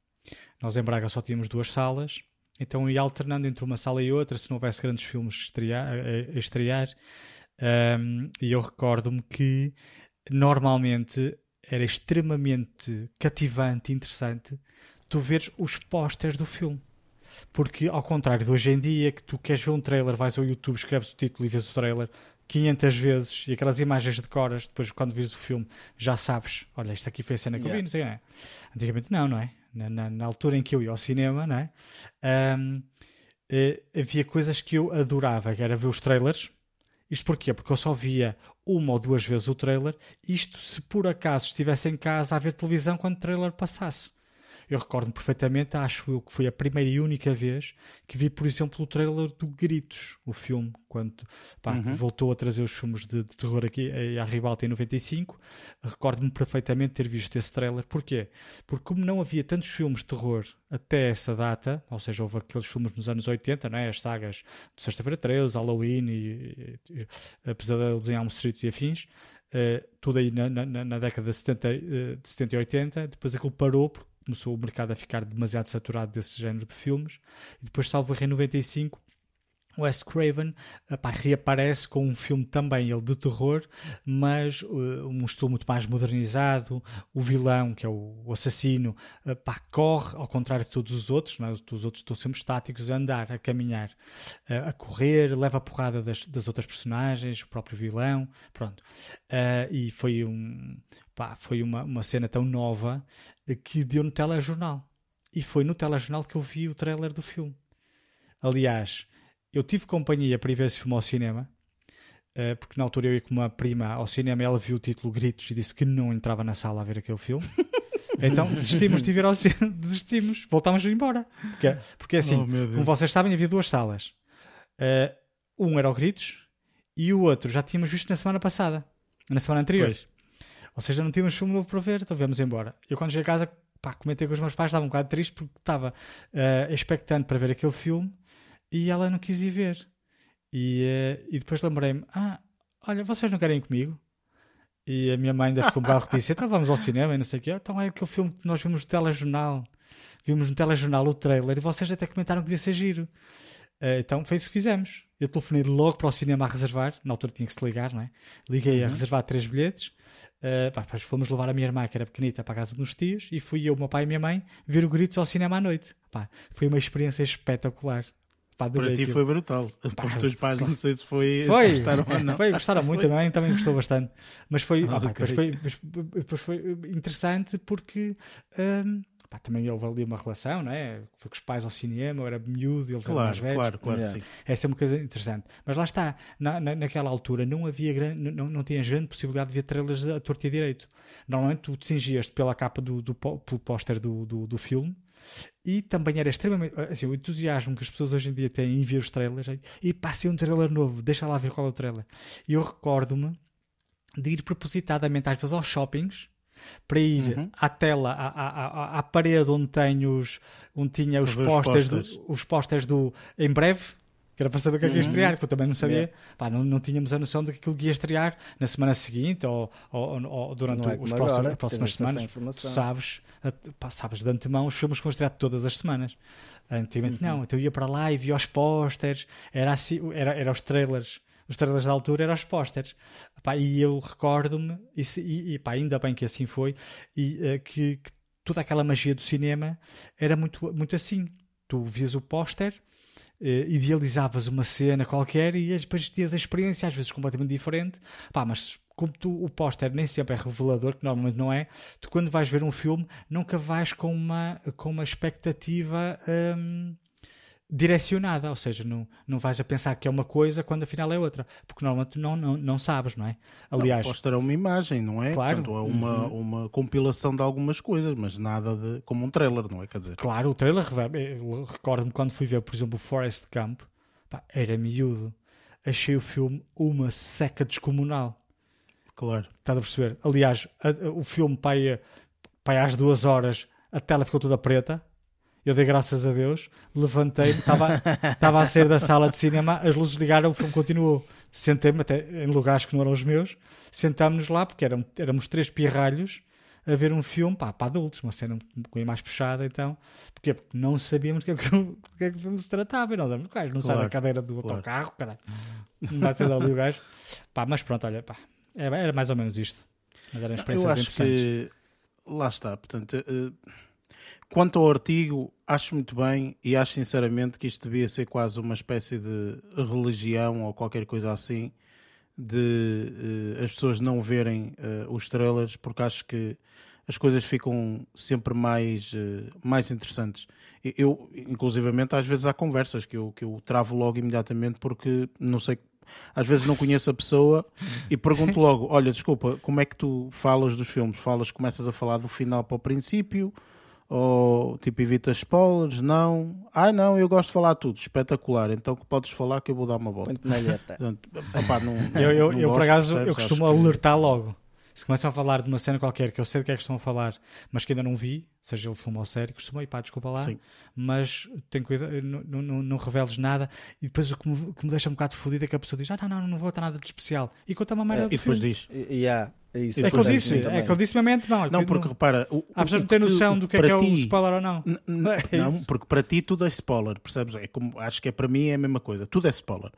Nós em Braga só tínhamos duas salas, então ia alternando entre uma sala e outra, se não houvesse grandes filmes estrear, a, a estrear. Um, e eu recordo-me que normalmente era extremamente cativante interessante tu veres os pósteres do filme. Porque, ao contrário de hoje em dia, que tu queres ver um trailer, vais ao YouTube, escreves o título e vês o trailer 500 vezes e aquelas imagens decoras, depois quando vês o filme já sabes, olha, isto aqui foi a cena que yeah. eu vi, não sei, não é? Antigamente não, não é? Na, na, na, altura em que eu ia ao cinema, não é? Um, eh, havia coisas que eu adorava, que era ver os trailers, isto porquê? Porque eu só via uma ou duas vezes o trailer, isto se por acaso estivesse em casa a ver televisão quando o trailer passasse. Eu recordo perfeitamente, acho eu que foi a primeira e única vez que vi, por exemplo, o trailer do Gritos, o filme, quando pá, uhum. voltou a trazer os filmes de, de terror aqui à Ribalta em 95. Recordo-me perfeitamente ter visto esse trailer. Porquê? Porque como não havia tantos filmes de terror até essa data, ou seja, houve aqueles filmes nos anos 80, não é? as sagas de Sexta-feira 13, Halloween e, e, e Pesadelos em Elm Street e afins, uh, tudo aí na, na, na década de 70, uh, de 70 e 80, depois aquilo parou porque começou o mercado a ficar demasiado saturado desse género de filmes. E depois, salvo em 95, Wes Craven reaparece com um filme também, ele de terror, mas uh, um estilo muito mais modernizado. O vilão, que é o, o assassino, corre, ao contrário de todos os outros, não é? os outros estão sempre estáticos, a andar, a caminhar, uh, a correr, leva a porrada das, das, outras personagens, o próprio vilão. Pronto. Uh, e foi, um, foi uma, uma cena tão nova que deu no telejornal. E foi no telejornal que eu vi o trailer do filme. Aliás, eu tive companhia para ir ver esse filme ao cinema, uh, porque na altura eu ia com uma prima ao cinema, ela viu o título Gritos e disse que não entrava na sala a ver aquele filme. então desistimos de ir ao cinema, desistimos, voltámos embora. Porque, porque assim, oh, como vocês sabem, havia duas salas. Uh, um era o Gritos e o outro já tínhamos visto na semana passada, na semana anterior. Pois. Ou seja, não tínhamos filme novo para ver, então viemos embora. Eu quando cheguei a casa, pá, comentei com os meus pais, estava um bocado triste porque estava uh, expectante para ver aquele filme e ela não quis ir ver. E, uh, e depois lembrei-me: Ah, olha, vocês não querem ir comigo? E a minha mãe ainda ficou um bocado reticente: Então vamos ao cinema e não sei o quê. Então é aquele filme que nós vimos no telejornal. Vimos no telejornal o trailer e vocês até comentaram que devia ser giro. Uh, então foi isso que fizemos. Eu telefonei logo para o cinema a reservar. Na altura tinha que se ligar, não é? Liguei uhum. a reservar três bilhetes. Uh, pá, fomos levar a minha irmã, que era pequenita, para a casa dos tios. E fui eu, meu pai e minha mãe ver o Gritos ao cinema à noite. Pá, foi uma experiência espetacular. Pá, Para ti foi brutal. Para os teus pais, não sei se foi. Foi, gostaram, foi gostaram muito foi. também, também gostou bastante. Mas foi, ah, okay. depois foi, foi interessante porque. Um, pá, também houve ali uma relação, não é? Foi com os pais ao cinema, eu era miúdo, eles claro, eram mais velhos. Claro, claro, yeah. sim. Essa é uma coisa interessante. Mas lá está, na, na, naquela altura não havia grande, não, não tinhas grande possibilidade de ver trailers a torto e direito. Normalmente tu te cingias pela capa do, do, pelo póster do, do, do filme e também era extremamente. Assim, o entusiasmo que as pessoas hoje em dia têm em ver os trailers. E passei um trailer novo, deixa lá ver qual é o trailer. E eu recordo-me de ir propositadamente às vezes aos shoppings para ir uhum. à tela, à, à, à, parede onde, tenho os, onde tinha os posters, do, os posters do em breve, que era para saber o que é que ia uhum. estrear, porque eu também não sabia, yeah. pá, não, não tínhamos a noção de que aquilo ia estrear na semana seguinte ou, ou, ou durante é os próximos, as próximas semanas. Tu sabes, pá, sabes de antemão os filmes que vão estrear todas as semanas. Antigamente uhum. não, então eu ia para lá e via os posters, era assim, era, era os trailers os trailers da altura eram os pósteres. E eu recordo-me, e, e, e pá, ainda bem que assim foi, e uh, que, que, toda aquela magia do cinema era muito, muito assim. Tu vias o póster, uh, idealizavas uma cena qualquer e depois tinhas a experiência, às vezes completamente diferente. Mas como tu, o póster nem sempre é revelador, que normalmente não é, tu quando vais ver um filme nunca vais com uma, com uma expectativa. Hum, direcionada, ou seja, não, não vais a pensar que é uma coisa quando afinal é outra, porque normalmente não, não, não sabes, não é? Aliás, não, mostrar uma imagem, não é? Claro, Portanto, é uma, uhum. uma compilação de algumas coisas, mas nada de como um trailer, não é? Quer dizer, claro, o trailer recordo-me quando fui ver, por exemplo, o Forest Camp, pá, era miúdo, achei o filme uma seca descomunal. Claro, estás a perceber? Aliás, a, a, o filme pai, pai às duas horas, a tela ficou toda preta eu dei graças a Deus, levantei-me, estava a sair da sala de cinema, as luzes ligaram, o filme continuou. Sentei-me até em lugares que não eram os meus, sentámos-nos lá, porque eram, éramos três pirralhos a ver um filme pá, para adultos, uma cena um bocadinho mais puxada, então. Porque não sabíamos do que, é que, que, é que o filme se tratava, e nós éramos gajo, não claro, sai da cadeira do claro. autocarro, caralho. Não vai ser ali o gajo. Pá, mas pronto, olha, pá, era mais ou menos isto. Mas eram experiências Eu acho interessantes. Que... Lá está, portanto. Uh Quanto ao artigo, acho muito bem e acho sinceramente que isto devia ser quase uma espécie de religião ou qualquer coisa assim, de uh, as pessoas não verem uh, os trailers, porque acho que as coisas ficam sempre mais, uh, mais interessantes. Eu, inclusivamente, às vezes há conversas que eu, que eu travo logo imediatamente porque não sei às vezes não conheço a pessoa e pergunto logo: Olha, desculpa, como é que tu falas dos filmes? Falas, começas a falar do final para o princípio ou tipo evita spoilers, não. Ai não, eu gosto de falar tudo, espetacular. Então que podes falar que eu vou dar uma volta. Portanto, opa, não, eu, eu, não eu por acaso eu costumo alertar logo. Se começam a falar de uma cena qualquer que eu sei do que é que estão a falar, mas que ainda não vi, seja ele filme ou série, costumo ir, pá, desculpa lá, Sim. mas tem cuidado, não, não, não reveles nada. E depois o que me, que me deixa um bocado fodido é que a pessoa diz: Ah, não, não, não vou estar nada de especial. E conta uma merda. É, e depois filme. diz: yeah. É, isso, é que eu disse, é que eu disse mesmo não. É não, porque não, repara, o, há pessoas não têm noção do que é que é o spoiler ou não. É não, porque para ti tudo é spoiler, percebes? É como, acho que é para mim é a mesma coisa, tudo é spoiler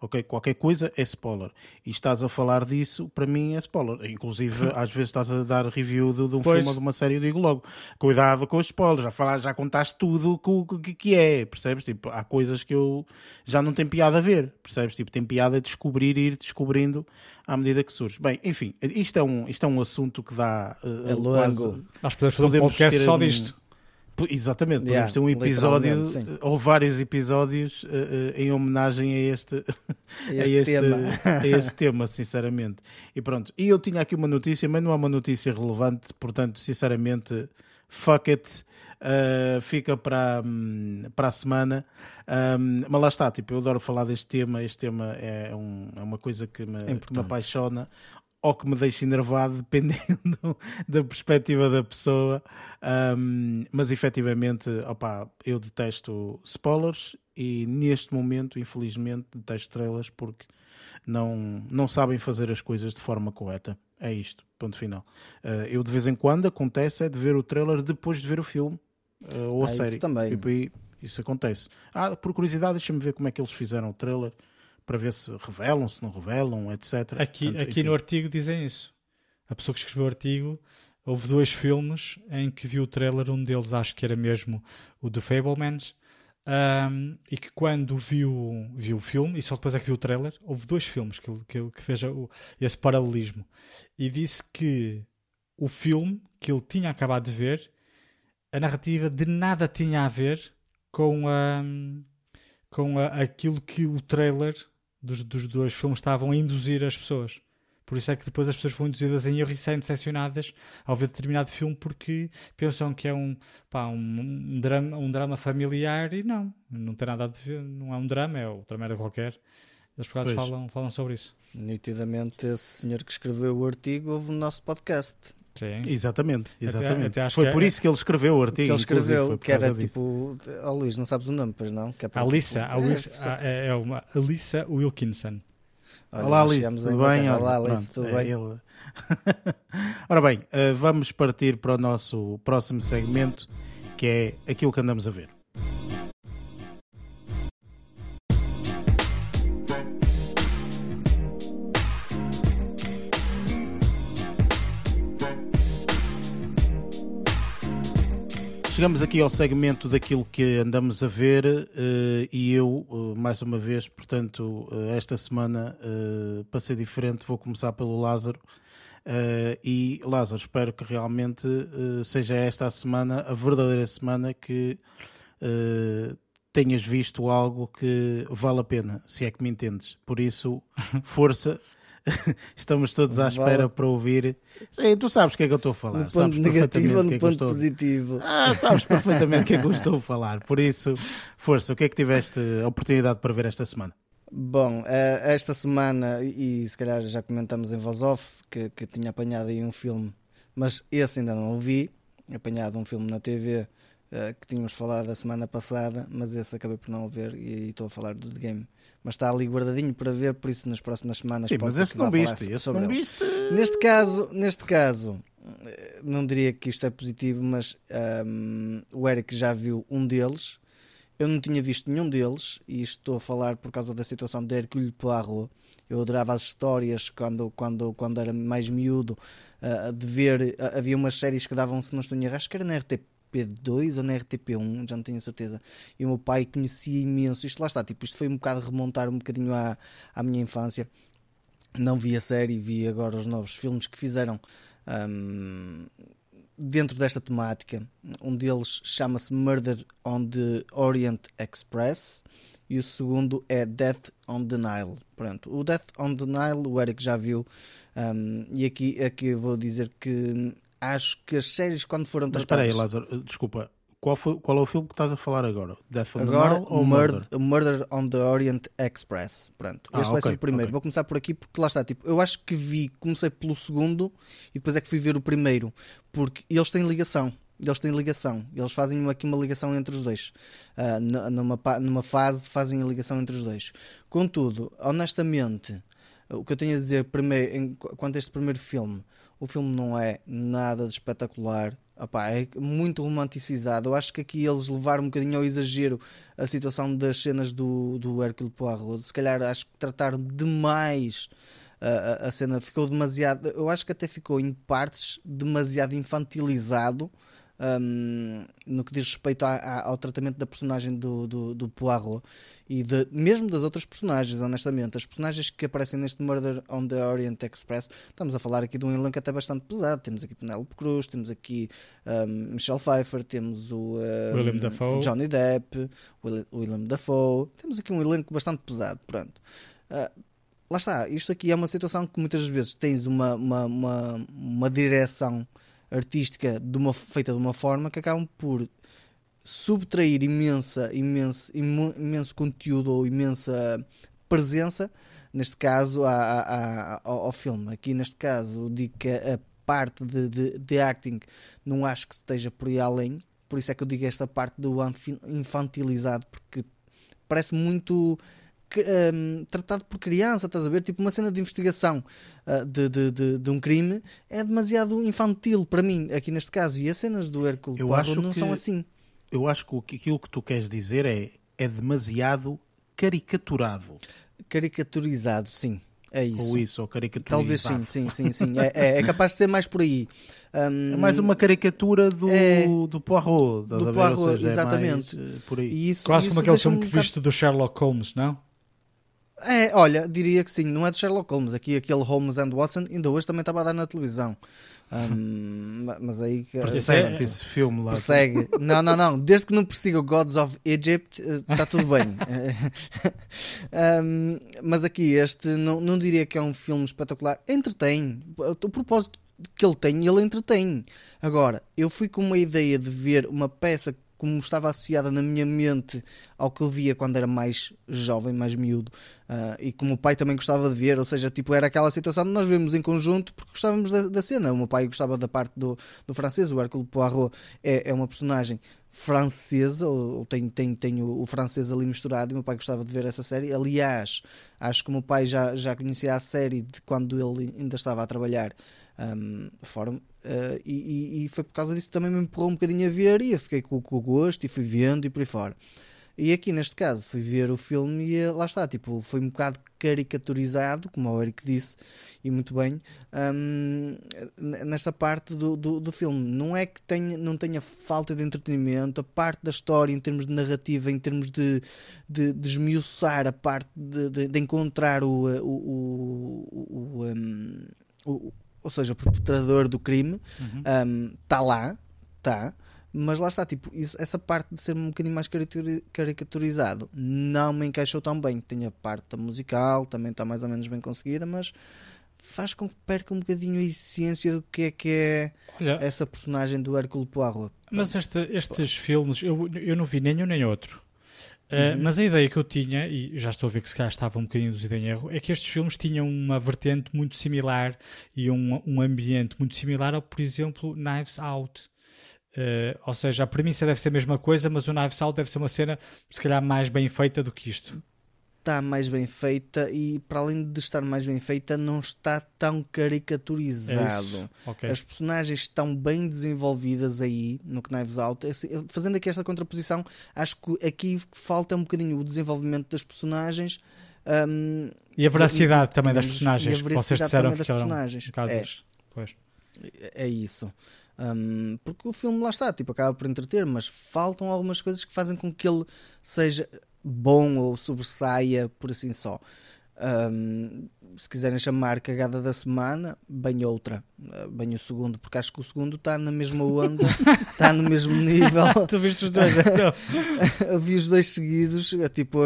ok? Qualquer coisa é spoiler. E estás a falar disso, para mim é spoiler. Inclusive, às vezes estás a dar review de, de um pois. filme ou de uma série, eu digo logo, cuidado com os spoilers, já, falar, já contaste tudo o que, que é, percebes? Tipo, há coisas que eu já não tenho piada a ver, percebes? Tipo, tem piada a descobrir e ir descobrindo à medida que surge. Bem, enfim, isto é um, isto é um assunto que dá... Uh, é longo. Quase, Nós podemos fazer um podcast só disto. Exatamente, podemos yeah, ter um episódio ou vários episódios uh, uh, em homenagem a este, este, a, este tema. a este tema, sinceramente. E pronto, e eu tinha aqui uma notícia, mas não é uma notícia relevante, portanto, sinceramente, fuck it. Uh, fica para, um, para a semana. Um, mas lá está, tipo, eu adoro falar deste tema. Este tema é, um, é uma coisa que me, que me apaixona ou que me deixe enervado, dependendo da perspectiva da pessoa. Um, mas efetivamente, opa, eu detesto spoilers e neste momento, infelizmente, detesto trailers porque não, não sabem fazer as coisas de forma correta. É isto, ponto final. Uh, eu de vez em quando acontece é de ver o trailer depois de ver o filme uh, ou a ah, série. Isso também. E, isso acontece. Ah, por curiosidade, deixa-me ver como é que eles fizeram o trailer para ver se revelam, se não revelam, etc. Aqui, Portanto, aqui no artigo dizem isso. A pessoa que escreveu o artigo, houve dois filmes em que viu o trailer, um deles acho que era mesmo o The Fablemans, um, e que quando viu, viu o filme, e só depois é que viu o trailer, houve dois filmes que, que, que fez o, esse paralelismo. E disse que o filme que ele tinha acabado de ver, a narrativa de nada tinha a ver com, a, com a, aquilo que o trailer dos, dos dois filmes estavam a induzir as pessoas. Por isso é que depois as pessoas foram induzidas em erro e saem decepcionadas ao ver determinado filme porque pensam que é um, pá, um, um, drama, um drama familiar e não, não tem nada a ver, não é um drama, é outra merda qualquer. Eles por acaso falam, falam sobre isso. Nitidamente, esse senhor que escreveu o artigo ouve o nosso podcast. Sim. Exatamente, exatamente. Até, até Foi por é... isso que ele escreveu o artigo. Que ele escreveu, que era tipo. Oh, Luís, não sabes o nome, pois não? Que é Alissa, tipo... Alissa é, é, uma Alissa Wilkinson. Olha, Olá, Alice, tudo bem? Olá, Alice, Pronto, tudo é bem? Ele... Ora bem, uh, vamos partir para o nosso próximo segmento, que é aquilo que andamos a ver. Chegamos aqui ao segmento daquilo que andamos a ver uh, e eu, uh, mais uma vez, portanto, uh, esta semana, para ser diferente, vou começar pelo Lázaro. e Lázaro, espero que realmente seja esta a semana, a verdadeira semana que tenhas visto algo que vale a pena, se é que me entendes. Por isso, força. Estamos todos à espera vale. para ouvir. Sim, tu sabes o que é que eu estou a falar. No ponto sabes negativo ou no é ponto estou... positivo? Ah, sabes perfeitamente o que é que eu estou a falar. Por isso, força, o que é que tiveste oportunidade para ver esta semana? Bom, eh, esta semana, e se calhar já comentamos em voz off, que, que tinha apanhado aí um filme, mas esse ainda não o vi, apanhado um filme na TV eh, que tínhamos falado a semana passada, mas esse acabei por não ver e estou a falar do The Game mas está ali guardadinho para ver, por isso nas próximas semanas. Sim, mas esse não viste, esse não viste. Neste caso, neste caso, eh, não diria que isto é positivo, mas um, o Eric já viu um deles. Eu não tinha visto nenhum deles e estou a falar por causa da situação de Hercule Poirot. Eu adorava as histórias quando, quando, quando era mais miúdo uh, de ver. Uh, havia umas séries que davam, se não estou em erro, acho que era na RTP RTP2 ou na RTP1, já não tenho certeza. E o meu pai conhecia imenso. Isto lá está, tipo, isto foi um bocado remontar um bocadinho à, à minha infância. Não vi a série, vi agora os novos filmes que fizeram um, dentro desta temática. Um deles chama-se Murder on the Orient Express e o segundo é Death on the Nile. Pronto, o Death on the Nile o Eric já viu um, e aqui, aqui eu vou dizer que acho que as séries, quando foram tratadas. Mas espera aí, Lázaro, desculpa. Qual, foi, qual é o filme que estás a falar agora? Death on agora, the Nile ou Murder? Murder on the Orient Express. Pronto, ah, este okay, vai ser o primeiro. Okay. Vou começar por aqui porque lá está. Tipo, eu acho que vi, comecei pelo segundo e depois é que fui ver o primeiro. Porque eles têm ligação. Eles têm ligação. Eles fazem aqui uma ligação entre os dois. Uh, numa, numa fase fazem a ligação entre os dois. Contudo, honestamente, o que eu tenho a dizer primeiro, quanto a este primeiro filme o filme não é nada de espetacular. Opa, é muito romanticizado. Eu acho que aqui eles levaram um bocadinho ao exagero a situação das cenas do, do Hércules Poirot. Se calhar acho que trataram demais a, a, a cena. Ficou demasiado. Eu acho que até ficou em partes demasiado infantilizado um, no que diz respeito a, a, ao tratamento da personagem do, do, do Poirot e de, mesmo das outras personagens, honestamente. As personagens que aparecem neste Murder on the Orient Express, estamos a falar aqui de um elenco até bastante pesado. Temos aqui Penelope Cruz, temos aqui um, Michelle Pfeiffer, temos o um, Johnny Depp, William Dafoe. Temos aqui um elenco bastante pesado. Pronto. Uh, lá está, isto aqui é uma situação que muitas vezes tens uma, uma, uma, uma direção artística de uma, feita de uma forma que acabam por subtrair imensa, imenso, imenso conteúdo ou imensa presença, neste caso, ao, filme. Aqui, neste caso, digo que a parte de, de, de, acting não acho que esteja por aí além, por isso é que eu digo esta parte do infantilizado, porque parece muito um, tratado por criança, estás a ver? Tipo uma cena de investigação uh, de, de, de, de, um crime é demasiado infantil para mim, aqui neste caso. E as cenas do Hércules Poirot não que, são assim. Eu acho que aquilo que tu queres dizer é, é demasiado caricaturado. Caricaturizado, sim. É isso. Ou isso, ou caricaturizado. Talvez sim, sim, sim, sim. é, é, é, capaz de ser mais por aí. Um, é mais uma caricatura do, é, do Poirot, do Poirot, seja, exatamente. É mais, uh, por aí. E isso, Quase isso como aquele filme que um viste do Sherlock Holmes, não? É, olha, diria que sim, não é de Sherlock Holmes, aqui aquele Holmes and Watson, ainda hoje também estava a dar na televisão. Um, mas aí persegue esse filme lá. Persegue. Não, não, não. Desde que não persiga o Gods of Egypt, está eh, tudo bem. um, mas aqui este não, não diria que é um filme espetacular. Entretém. O propósito que ele tem, ele entretém. Agora, eu fui com uma ideia de ver uma peça como estava associada na minha mente ao que eu via quando era mais jovem, mais miúdo, uh, e como o pai também gostava de ver, ou seja, tipo, era aquela situação de nós vemos em conjunto porque gostávamos da, da cena. O meu pai gostava da parte do, do francês, o Hercule Poirot é, é uma personagem francesa, ou, ou tem, tem, tem o, o, francês ali misturado, e meu pai gostava de ver essa série. Aliás, acho que o meu pai já, já conhecia a série de quando ele ainda estava a trabalhar um, fora. Uh, e, e, foi por causa disso que também me empurrou um bocadinho a ver e eu fiquei com, com o gosto e fui vendo e por aí fora. E aqui neste caso fui ver o filme e eh, lá está, tipo, foi um bocado caricaturizado, como o Eric disse, e muito bem, nesta parte do, do, do, filme. Não é que tenha, não tenha falta de entretenimento, a parte da história em termos de narrativa, em termos de, de, de esmiuçar a parte de, de, de encontrar o, o, o, o, um, o ou seja, o perpetrador do crime, está uhum. um, lá, está, mas lá está, tipo, isso, essa parte de ser um bocadinho mais caricaturizado não me encaixou tão bem. Tem a parte musical, também está mais ou menos bem conseguida, mas faz com que perca um bocadinho a essência do que é que é Olha, essa personagem do Hércules Poirot. Mas esta, estes filmes, eu, eu não vi nenhum nem outro. Uh, uhum. Mas a ideia que eu tinha, e já estou a ver que se calhar estava um bocadinho induzido em erro, é que estes filmes tinham uma vertente muito similar e um, um ambiente muito similar ao, por exemplo, Knives Out. Uh, ou seja, a premissa deve ser a mesma coisa, mas o Knives Out deve ser uma cena, se calhar, mais bem feita do que isto está mais bem feita e, para além de estar mais bem feita, não está tão caricaturizado. É okay. As personagens estão bem desenvolvidas aí no Knives Out. Assim, fazendo aqui esta contraposição, acho que aqui falta um bocadinho o desenvolvimento das personagens. Um, e a veracidade e, também das personagens, que vocês disseram das personagens. Um é, pois. é isso. Um, porque o filme lá está, tipo, acaba por entreter, mas faltam algumas coisas que fazem com que ele seja bom ou sobressaia por assim só. Um, se quiserem chamar cagada da semana, bem outra, ah, bem o segundo, porque acho que o segundo está na mesma onda, está no mesmo nível. tu viste os dois, então? eu vi os dois seguidos, tipo,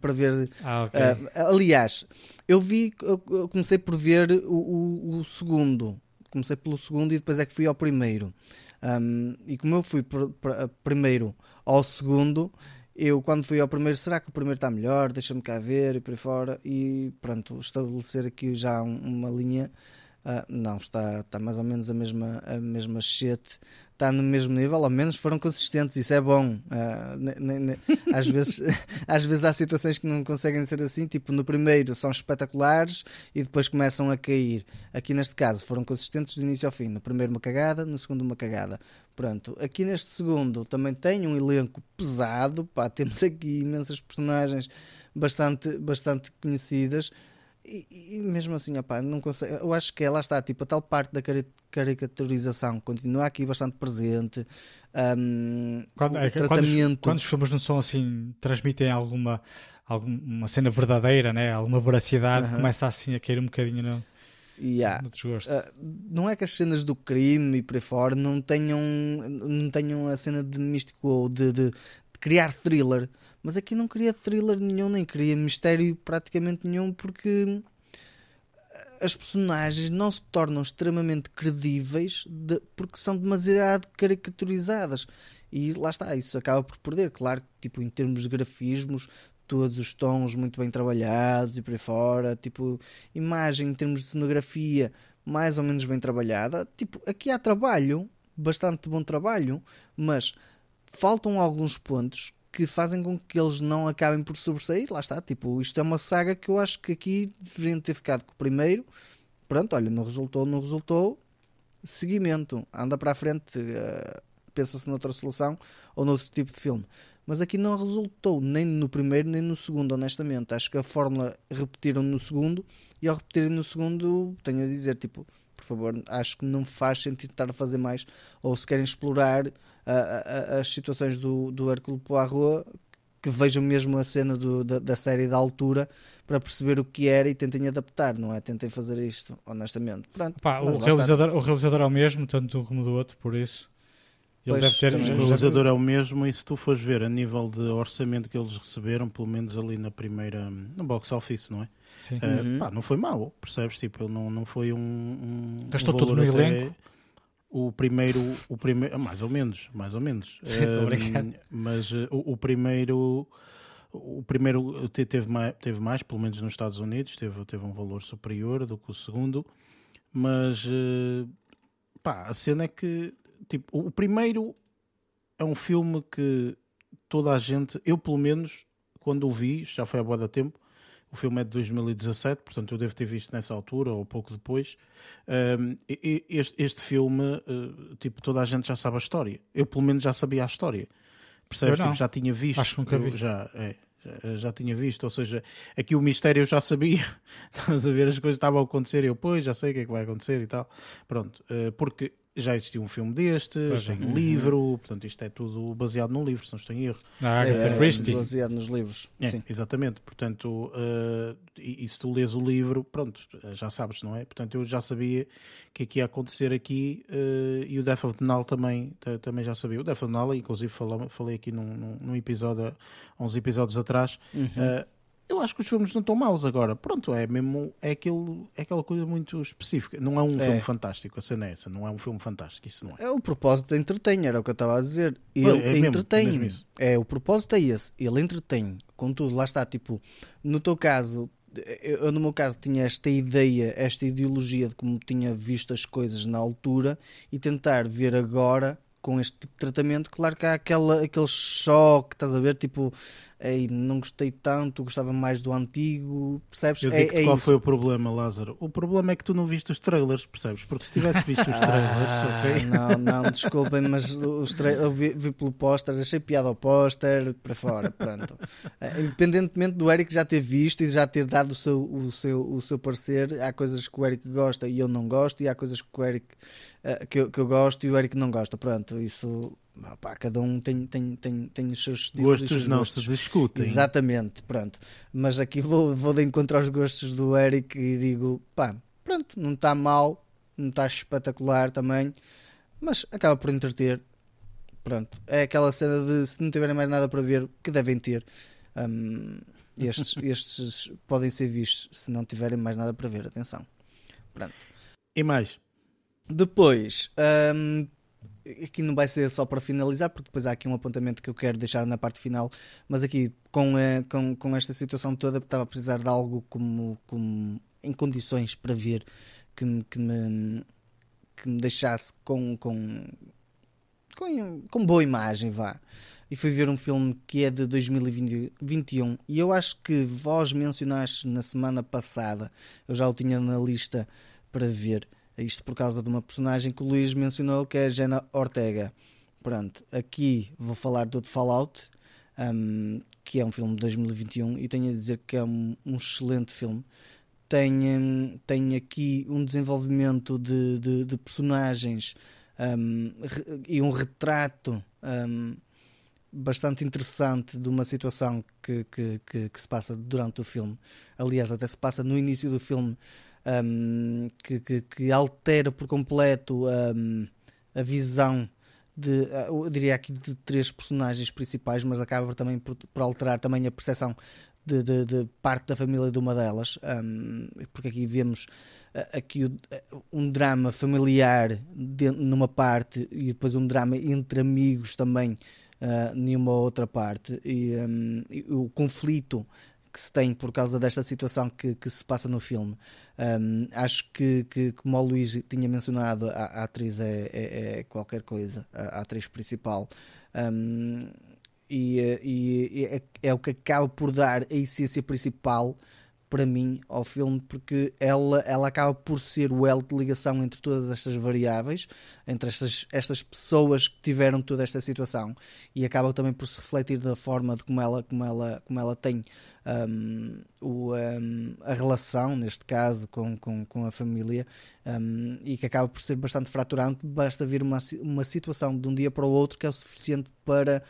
para ver. Ah, okay. uh, aliás, eu vi, eu comecei por ver o, o, o, segundo, comecei pelo segundo e depois é que fui ao primeiro. Um, e como eu fui por, por, primeiro ao segundo, eu quando fui ao primeiro, será que o primeiro está melhor? Deixa-me cá ver e por aí fora. E pronto, estabelecer aqui já uma linha. Uh, não, está, está mais ou menos a mesma, a mesma shit está no mesmo nível, ao menos foram consistentes, isso é bom. Uh, às, vezes, às vezes há situações que não conseguem ser assim, tipo no primeiro são espetaculares e depois começam a cair. Aqui neste caso foram consistentes do início ao fim. No primeiro uma cagada, no segundo uma cagada. Pronto, aqui neste segundo também tem um elenco pesado, pá, temos aqui imensas personagens bastante, bastante conhecidas. E, e, mesmo assim, não consigo, eu acho que ela está, tipo, a tal parte da caricaturização continua aqui bastante presente. Um, quando, é, tratamento... quando, os filmes não são assim, transmitem alguma, alguma cena verdadeira, né? alguma veracidade, uh -huh. começa assim a cair um bocadinho no, yeah. no desgosto. Uh, não é que as cenas do crime e por aí fora não tenham, não tenham a cena de místico ou de, de, de criar thriller mas aqui não queria thriller nenhum, nem queria mistério praticamente nenhum, porque as personagens não se tornam extremamente credíveis de, porque são demasiado caricaturizadas. E lá está, isso acaba por perder. Claro que, tipo, em termos de grafismos, todos os tons muito bem trabalhados e por aí fora, tipo, imagem em termos de cenografia mais ou menos bem trabalhada. Tipo, aqui há trabalho, bastante bom trabalho, mas faltam alguns pontos que fazem com que eles não acabem por sobressair. Lá está, tipo, isto é uma saga que eu acho que aqui deveriam ter ficado com o primeiro. Pronto, olha, não resultou, não resultou. Seguimento, anda para a frente, uh, pensa-se noutra solução ou noutro tipo de filme. Mas aqui não resultou nem no primeiro nem no segundo, honestamente. Acho que a fórmula repetiram no segundo e ao repetirem no segundo, tenho a dizer, tipo, favor, acho que não faz sentido estar a fazer mais, ou se querem explorar a, a, as situações do, do Hércules Poirot, que vejam mesmo a cena do, da, da, série da altura para perceber o que era e tentem adaptar, não é? Tentem fazer isto, honestamente. Pronto, Pá, o, realizador, o realizador é o mesmo, tanto um como do outro, por isso. Ele pois, deve ter, o realizador é o mesmo e se tu fores ver a nível de orçamento que eles receberam, pelo menos ali na primeira, no box office, não é? Sim. Uh, uhum. pá, não foi mau, percebes? Tipo, ele não, não foi um. um Gastou um tudo no elenco? O primeiro, o primeiro, mais ou menos, mais ou menos. uh, mas uh, o, o, primeiro, o primeiro teve mais, teve mais, pelo menos nos Estados Unidos, teve, teve um valor superior do que o segundo. Mas, uh, pá, a cena é que tipo, o primeiro é um filme que toda a gente, eu pelo menos, quando o vi, já foi há boa da tempo, o filme é de 2017, portanto eu devo ter visto nessa altura ou pouco depois. Um, este, este, filme, uh, tipo, toda a gente já sabe a história. Eu pelo menos já sabia a história. Percebes? Tipo, já tinha visto. Acho que nunca vi. Já, é, já, já, tinha visto, ou seja, aqui o mistério eu já sabia. Estás a ver as coisas estavam a acontecer e eu, pois, já sei o que é que vai acontecer e tal. Pronto, uh, porque já existiu um filme destes, tem um uhum. livro, portanto isto é tudo baseado num livro, se não estou em erro. Ah, é, é, baseado nos livros. É, Sim. Exatamente, portanto, uh, e, e, se tu lês o livro, pronto, já sabes, não é? Portanto, eu já sabia que aqui ia acontecer aqui uh, e o Death of the Nile também, também já sabia. O Death of the Nile, inclusive falei, falei aqui num, num, num episódio, há uns episódios atrás, uhum. uh, eu acho que os filmes não estão maus agora. Pronto, é mesmo é, aquilo, é aquela coisa muito específica. Não é um é. filme fantástico, a cena é essa. Não é um filme fantástico, isso não é. É o propósito de entretém, era o que eu estava a dizer. Ele é, é entretém. Mesmo, é, o propósito é esse. Ele entretém. Contudo, lá está, tipo, no teu caso, eu no meu caso tinha esta ideia, esta ideologia de como tinha visto as coisas na altura e tentar ver agora com este tipo de tratamento, claro que há aquela, aquele choque, estás a ver? Tipo, Ei, não gostei tanto, gostava mais do antigo, percebes? Eu digo é, é qual isso. foi o problema, Lázaro? O problema é que tu não viste os trailers, percebes? Porque se tivesse visto os trailers, ah, ok? Não, não, desculpem, mas os eu vi, vi pelo póster, achei piada ao póster, para fora, pronto. Eh, independentemente do Eric já ter visto e já ter dado o seu, o seu, o seu parecer, há coisas que o Eric gosta e eu não gosto, e há coisas que o Eric uh, que, eu, que eu gosto e o Eric não gosta, pronto, isso Pá, cada um tem, tem, tem, tem os seus. Gostos não gostos. se discutem. Exatamente, pronto. Mas aqui vou, vou de encontro aos gostos do Eric e digo, pá, pronto, não está mal, não está espetacular também, mas acaba por entreter. Pronto, é aquela cena de se não tiverem mais nada para ver, que devem ter. Um, estes, estes podem ser vistos se não tiverem mais nada para ver, atenção. Pronto. E mais? Depois, um, aqui não vai ser só para finalizar, porque depois há aqui um apontamento que eu quero deixar na parte final, mas aqui com, eh, com, com esta situação toda estava a precisar de algo como, como em condições para ver que, que, me, que me deixasse com, com, com, com boa imagem, vá. E fui ver um filme que é de 2021 e eu acho que vós mencionaste na semana passada, eu já o tinha na lista para ver isto por causa de uma personagem que o Luís mencionou, que é a Jenna Ortega. Pronto, aqui vou falar do Fallout, um, que é um filme de 2021, e tenho a dizer que é um, um excelente filme. Tem, tem aqui um desenvolvimento de, de, de personagens um, e um retrato bastante interessante de uma situação que, que, que, que, se passa durante o filme. Aliás, até se passa no início do filme um, que, que, que, altera por completo um, a visão de, ah, eu diria aqui de três personagens principais, mas acaba também por, por alterar também a percepção de, de, de, parte da família de uma delas, um, porque aqui vemos ah, aqui um drama familiar de, numa parte e depois um drama entre amigos também uh, numa outra parte e, um, e o conflito que se tem por causa desta situação que, que se passa no filme. Um, acho que, que, como o Luís tinha mencionado, a, a atriz é, é, é, qualquer coisa, a, a atriz principal. Um, e, e, é, é, o que acaba por dar a essência principal para mim ao filme porque ela, ela acaba por ser o elo de ligação entre todas estas variáveis, entre estas, estas pessoas que tiveram toda esta situação e acaba também por se refletir da forma de como ela, como ela, como ela tem um, o, um, a relação, neste caso, com, com, com a família um, e que acaba por ser bastante fraturante. Basta vir uma, uma situação de um dia para o outro que é o suficiente para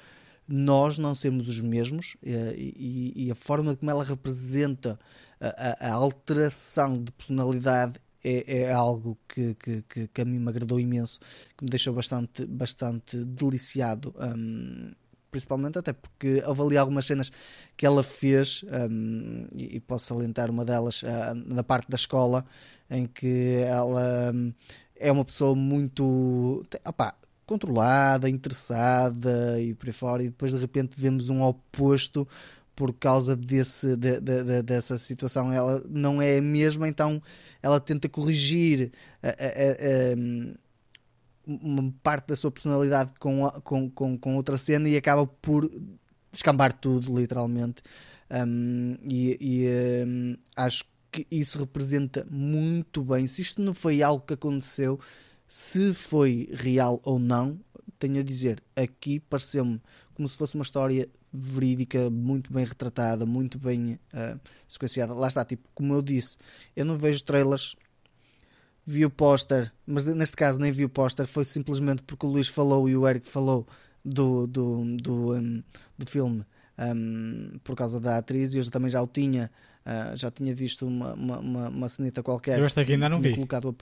nós não sermos os mesmos eh, e, e, e a forma como ela representa a, a alteração de personalidade é, é algo que, que, que, a mim me agradou imenso, que me deixou bastante, bastante deliciado. Um, principalmente até porque ali algumas cenas que ela fez um, e, posso salientar uma delas uh, na parte da escola em que ela um, é uma pessoa muito opa, controlada, interessada e por aí fora e depois de repente vemos um oposto por causa desse, de, de, de, dessa situação. Ela não é a mesma, então ela tenta corrigir a, a, a, uma parte da sua personalidade com, com, com, com, outra cena e acaba por descambar tudo, literalmente. Um, e, e um, acho que isso representa muito bem. Se isto não foi algo que aconteceu, se foi real ou não, tenho a dizer, aqui pareceu-me como se fosse uma história verídica, muito bem retratada, muito bem uh, sequenciada. Lá está, tipo, como eu disse, eu não vejo trailers, vi o póster, mas neste caso nem vi o póster, foi simplesmente porque o Luís falou e o Eric falou do, do, do, um, do filme um, por causa da atriz e eu também já o tinha, uh, já tinha visto uma, uma, uma, uma cenita qualquer. Eu esta aqui ainda não vi. colocado o,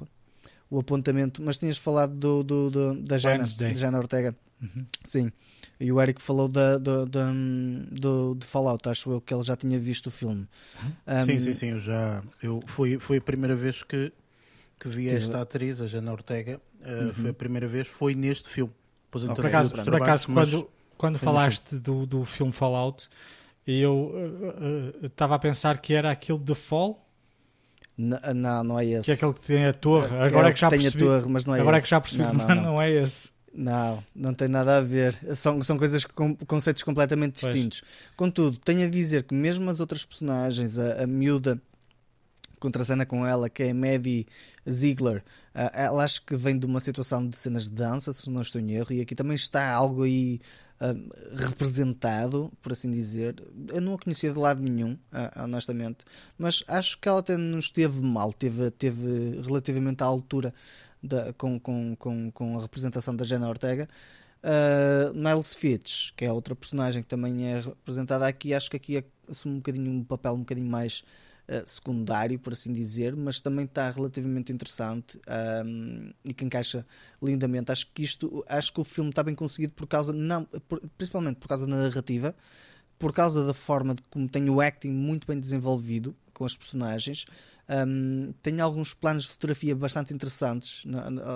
o apontamento, mas tinhas falado do, do, do da Jana, Jana Ortega. Uhum. Sim. E o Eric falou da, da, da, do, de Fallout, acho eu que ele já tinha visto o filme. Um, sim, sim, sim, eu já. Eu, foi, foi a primeira vez que, que vi tive... esta atriz, a Jana Ortega. Uh, uhum. Foi a primeira vez, foi neste filme. Depois, então, por acaso, por acaso quando, quando falaste do, do filme Fallout, eu estava uh, uh, a pensar que era aquele de Fall. Não, não, não é esse. Que é aquele que tem a torre. Agora é, que já percebi. Torre, mas não é Agora esse. é que já percebi, não, não, não. não é esse. Não, não tem nada a ver. São, são coisas com conceitos completamente distintos. Pois. Contudo, tenho a dizer que mesmo as outras personagens, a, a miúda contracena com ela, que é Maddie Ziegler, uh, ela acho que vem de uma situação de cenas de dança, se não estou em erro, e aqui também está algo aí uh, representado, por assim dizer. Eu não a conhecia de lado nenhum, uh, honestamente, mas acho que ela até não esteve mal, teve, teve relativamente à altura da, com, com, com, com a representação da Jenna Ortega. Uh, Niles Fitch, que é outra personagem que também é representada aqui, acho que aqui assume um bocadinho um papel um bocadinho mais uh, secundário, por assim dizer, mas também está relativamente interessante um, e que encaixa lindamente. Acho que isto, acho que o filme está bem conseguido por causa, não, por, principalmente por causa da narrativa, por causa da forma de como tem o acting muito bem desenvolvido com as personagens. Um, tem alguns planos de fotografia bastante interessantes.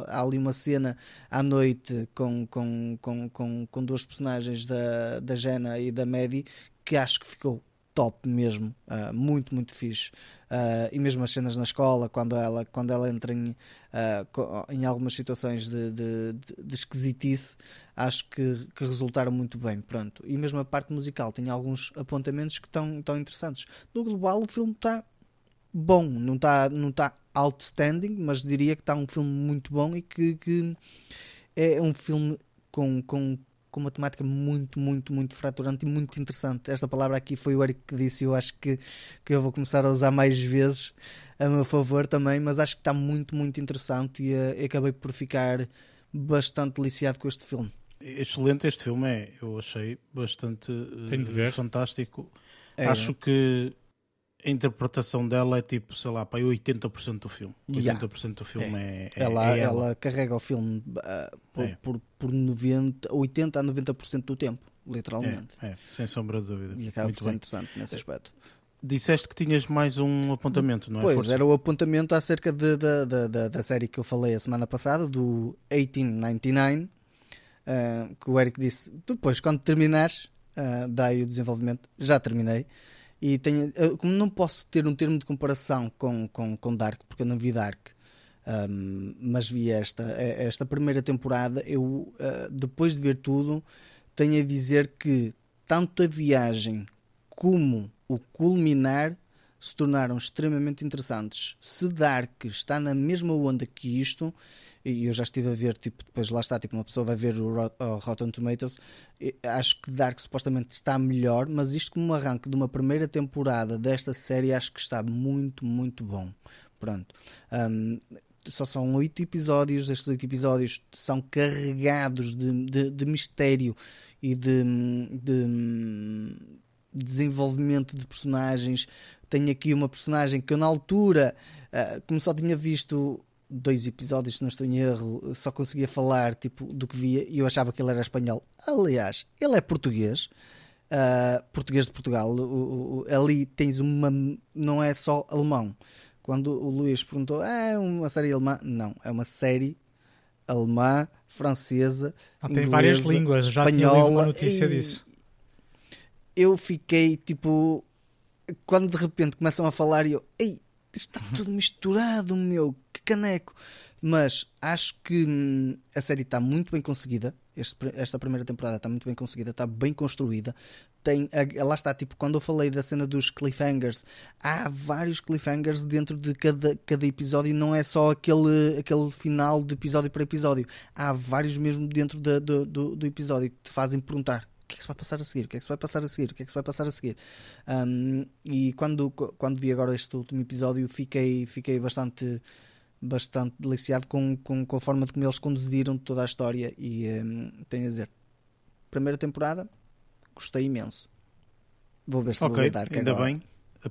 Há ali uma cena à noite com, com, com, com, com duas personagens da, da Jenna e da Maddie que acho que ficou top mesmo, uh, muito, muito fixe. Uh, e mesmo as cenas na escola, quando ela, quando ela entra em, uh, em algumas situações de, de, de, esquisitice, acho que, que, resultaram muito bem. Pronto. E mesmo a parte musical tem alguns apontamentos que estão, estão interessantes. No global, o filme está bom, não está não tá outstanding, mas diria que está um filme muito bom e que, que é um filme com, com, com uma temática muito, muito, muito fraturante e muito interessante. Esta palavra aqui foi o Eric que disse, eu acho que, que eu vou começar a usar mais vezes a meu favor também, mas acho que está muito, muito interessante e, uh, acabei por ficar bastante deliciado com este filme. Excelente este filme é, eu achei bastante uh, fantástico. É, Acho que a interpretação dela é tipo, sei lá, para 80% do filme. 80% yeah. do filme é, é, ela, é ela. ela. carrega o filme uh, por, é. por, por 90, 80 a 90% do tempo, literalmente. É, é, sem sombra de dúvida. E acaba Muito por ser interessante nesse aspecto. Disseste que tinhas mais um apontamento, não é? Pois, Força? era o apontamento acerca de, de, de, de, da série que eu falei a semana passada, do 1899, uh, ah, que o Eric disse, depois, quando terminares, uh, daí o desenvolvimento, já terminei. E tenho, como não posso ter um termo de comparação com, com, com Dark, porque eu não vi Dark, um, mas vi esta, esta primeira temporada, eu uh, depois de ver tudo, tenho a dizer que tanto a viagem como o culminar se tornaram extremamente interessantes. Se Dark está na mesma onda que isto, e eu já estive a ver, tipo, depois lá está, tipo, uma pessoa vai ver o, Rotten Tomatoes, acho que Dark supostamente está melhor, mas isto como arranque de uma primeira temporada desta série, acho que está muito, muito bom. Pronto. Um, só são oito episódios, estes oito episódios são carregados de, de, de mistério e de, de, desenvolvimento de personagens. Tenho aqui uma personagem que eu na altura, uh, como só tinha visto dois episódios, se não estou em erro, só conseguia falar tipo do que via e eu achava que ele era espanhol. Aliás, ele é português. Uh, português de Portugal. O, o, ali tens uma. Não é só alemão. Quando o Luís perguntou, ah, é uma série alemã? Não, é uma série alemã, francesa, ah, inglesa, tem várias línguas, já espanhola, uma notícia disso. Eu fiquei tipo, quando de repente começam a falar, eu, ei, está tudo misturado, meu, que caneco. Mas acho que hum, a série está muito bem conseguida. Este, esta primeira temporada está muito bem conseguida, está bem construída. Tem, lá está, tipo, quando eu falei da cena dos cliffhangers, há vários cliffhangers dentro de cada, cada episódio, não é só aquele, aquele final de episódio para episódio. Há vários mesmo dentro de, do, do, episódio que te fazem perguntar que é que se vai passar a seguir? O que é que se vai passar a seguir? O que é que se vai passar a seguir? Um, e quando, quando vi agora este último episódio, fiquei, fiquei bastante bastante deliciado com, com, com a forma de como eles conduziram toda a história e um, tenho a dizer primeira temporada gostei imenso vou ver se okay, vou lidar ainda agora. bem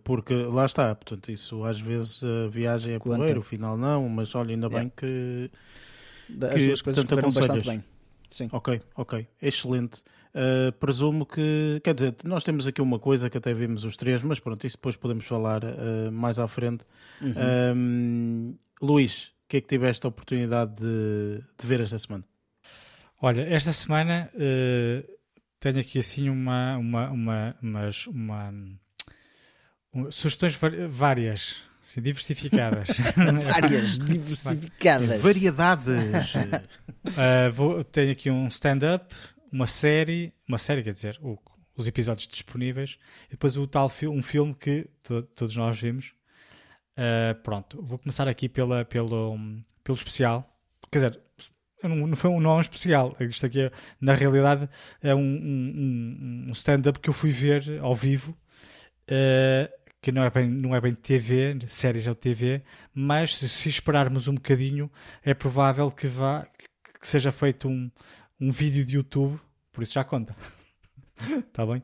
porque lá está, portanto isso às vezes a viagem é porreiro, o final não mas olha, ainda yeah. bem que, as que, duas coisas correram bastante bem Sim. Ok, ok, excelente. Uh, presumo que, quer dizer, nós temos aqui uma coisa que até vimos os três, mas pronto, isso depois podemos falar uh, mais à frente. Uhum. Luís, o que é que tiveste a oportunidade de, de ver esta semana? Olha, esta semana uh, tenho aqui assim uma, uma, uma, umas, uma, uma sugestões várias, assim, diversificadas. várias, diversificadas. Variedades. uh, vou, tenho aqui um stand-up, uma série, uma série quer dizer, o, os episódios disponíveis, e depois o tal um filme que to, todos nós vimos, Uh, pronto, vou começar aqui pela, pelo, pelo especial. Quer dizer, não, foi um, não é um especial. Isto aqui, é, na realidade, é um, um, um stand-up que eu fui ver ao vivo. Uh, que não é bem, não é bem TV, séries ou TV, mas se, se, esperarmos um bocadinho, é provável que, vá, que seja feito um, um vídeo de YouTube, por isso já conta. Está bem?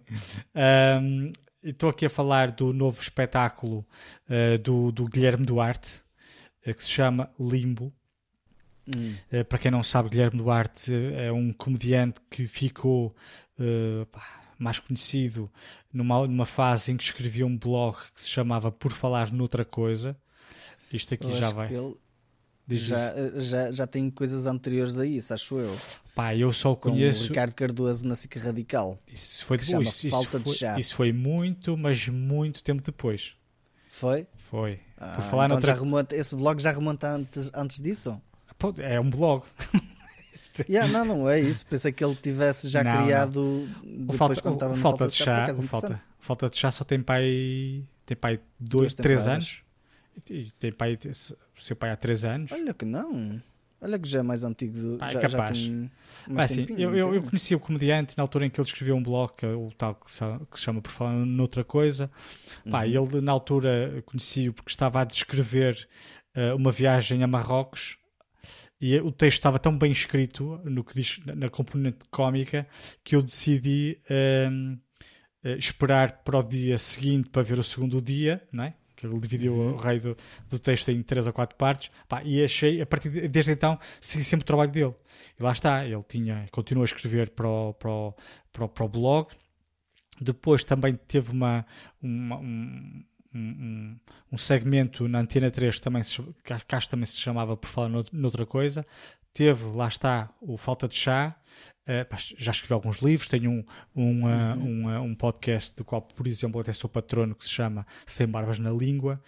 Um, Estou aqui a falar do novo espetáculo uh, do, do, Guilherme Duarte, uh, que se chama Limbo. Hum. Uh, para quem não sabe, Guilherme Duarte é um comediante que ficou pá, mais conhecido numa, numa fase em que escrevia um blog que se chamava Por Falar Noutra Coisa. Isto aqui eu já vai. Já, já, já tem coisas anteriores a isso, acho eu. Pá, eu só conheço. Com o Ricardo Cardoso na SIC Radical. Isso foi depois. Isso, Falta isso, de chá. isso foi muito, mas muito tempo depois. Foi? Foi. Ah, Por falar então noutra... já remonta, esse blog já remonta antes, antes disso? É um blog. yeah, não, não é isso. Pensei que ele tivesse já não, criado não. depois falta, quando estava falta, falta de chá. falta, falta de chá só tem pai, tem pai dois, três anos. E tem pai, seu pai há 3 anos. Olha que não. Olha que já é mais antigo. Pá, já, é capaz. Já tem mais assim, eu, eu, eu, conheci o comediante na altura em que ele escreveu um blog, é o tal que se, que se chama Por Falar Noutra Coisa. Pá, uhum. Ele, na altura, conheci-o porque estava a descrever uh, uma viagem a Marrocos e o texto estava tão bem escrito no que diz na componente cómica que eu decidi uh, esperar para o dia seguinte para ver o segundo dia, não é? que ele dividiu uhum. o raio do, do, texto em três ou quatro partes, pá, e achei, a partir de, desde então, segui sempre o trabalho dele. E lá está, ele tinha, continuou a escrever para o, para o, para o, para o blog. Depois também teve uma, uma um, um, um, segmento na Antena 3 também se, que também se chamava por falar noutra coisa. Teve, lá está, o Falta de Chá, Uh, já escrevi alguns livros, tenho um, um, uh, um, uh, um, podcast do qual, por exemplo, até sou patrono que se chama Sem Barbas na Língua.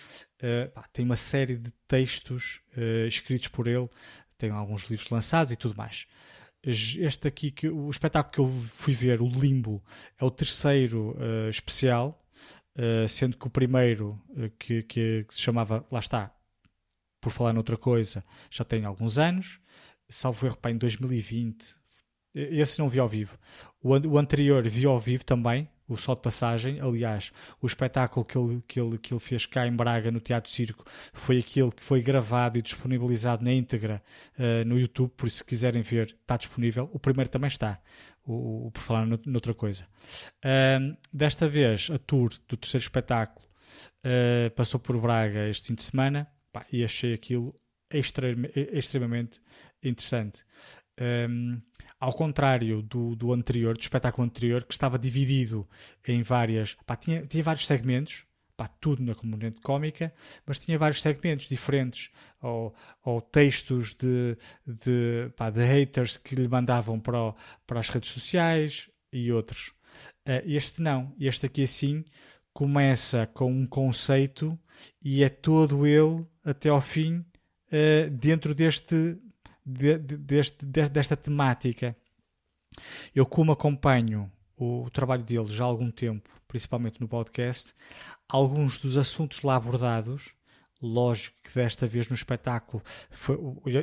Pá, tem uma série de textos escritos por ele, tem alguns livros lançados e tudo mais. Este aqui, que, o espetáculo que eu fui ver, o Limbo, é o terceiro especial. Uh, sendo que o primeiro, uh, que, que, que, se chamava, lá está, por falar noutra coisa, já tem alguns anos, salvo erro, pá, em 2020, esse não vi ao vivo. O, o anterior vi ao vivo também, o Sol de Passagem. Aliás, o espetáculo que ele, que, ele, que ele fez cá em Braga, no Teatro Circo, foi aquele que foi gravado e disponibilizado na íntegra uh, no YouTube. Por isso, se quiserem ver, está disponível. O primeiro também está, o, por falar noutra coisa. Uh, desta vez, a tour do terceiro espetáculo uh, passou por Braga este fim de semana pá, e achei aquilo extremamente interessante. Um, ao contrário do, do anterior, do espetáculo anterior, que estava dividido em várias. Pá, tinha, tinha vários segmentos, pá, tudo na componente cómica, mas tinha vários segmentos diferentes, ou, ou textos de, de, pá, de haters que lhe mandavam para, o, para as redes sociais e outros. Uh, este não, este aqui assim começa com um conceito e é todo ele até ao fim uh, dentro deste de, de, deste, de, desta temática. Eu, como acompanho o trabalho dele já há algum tempo, principalmente no podcast, alguns dos assuntos lá abordados, lógico que desta vez no espetáculo foi,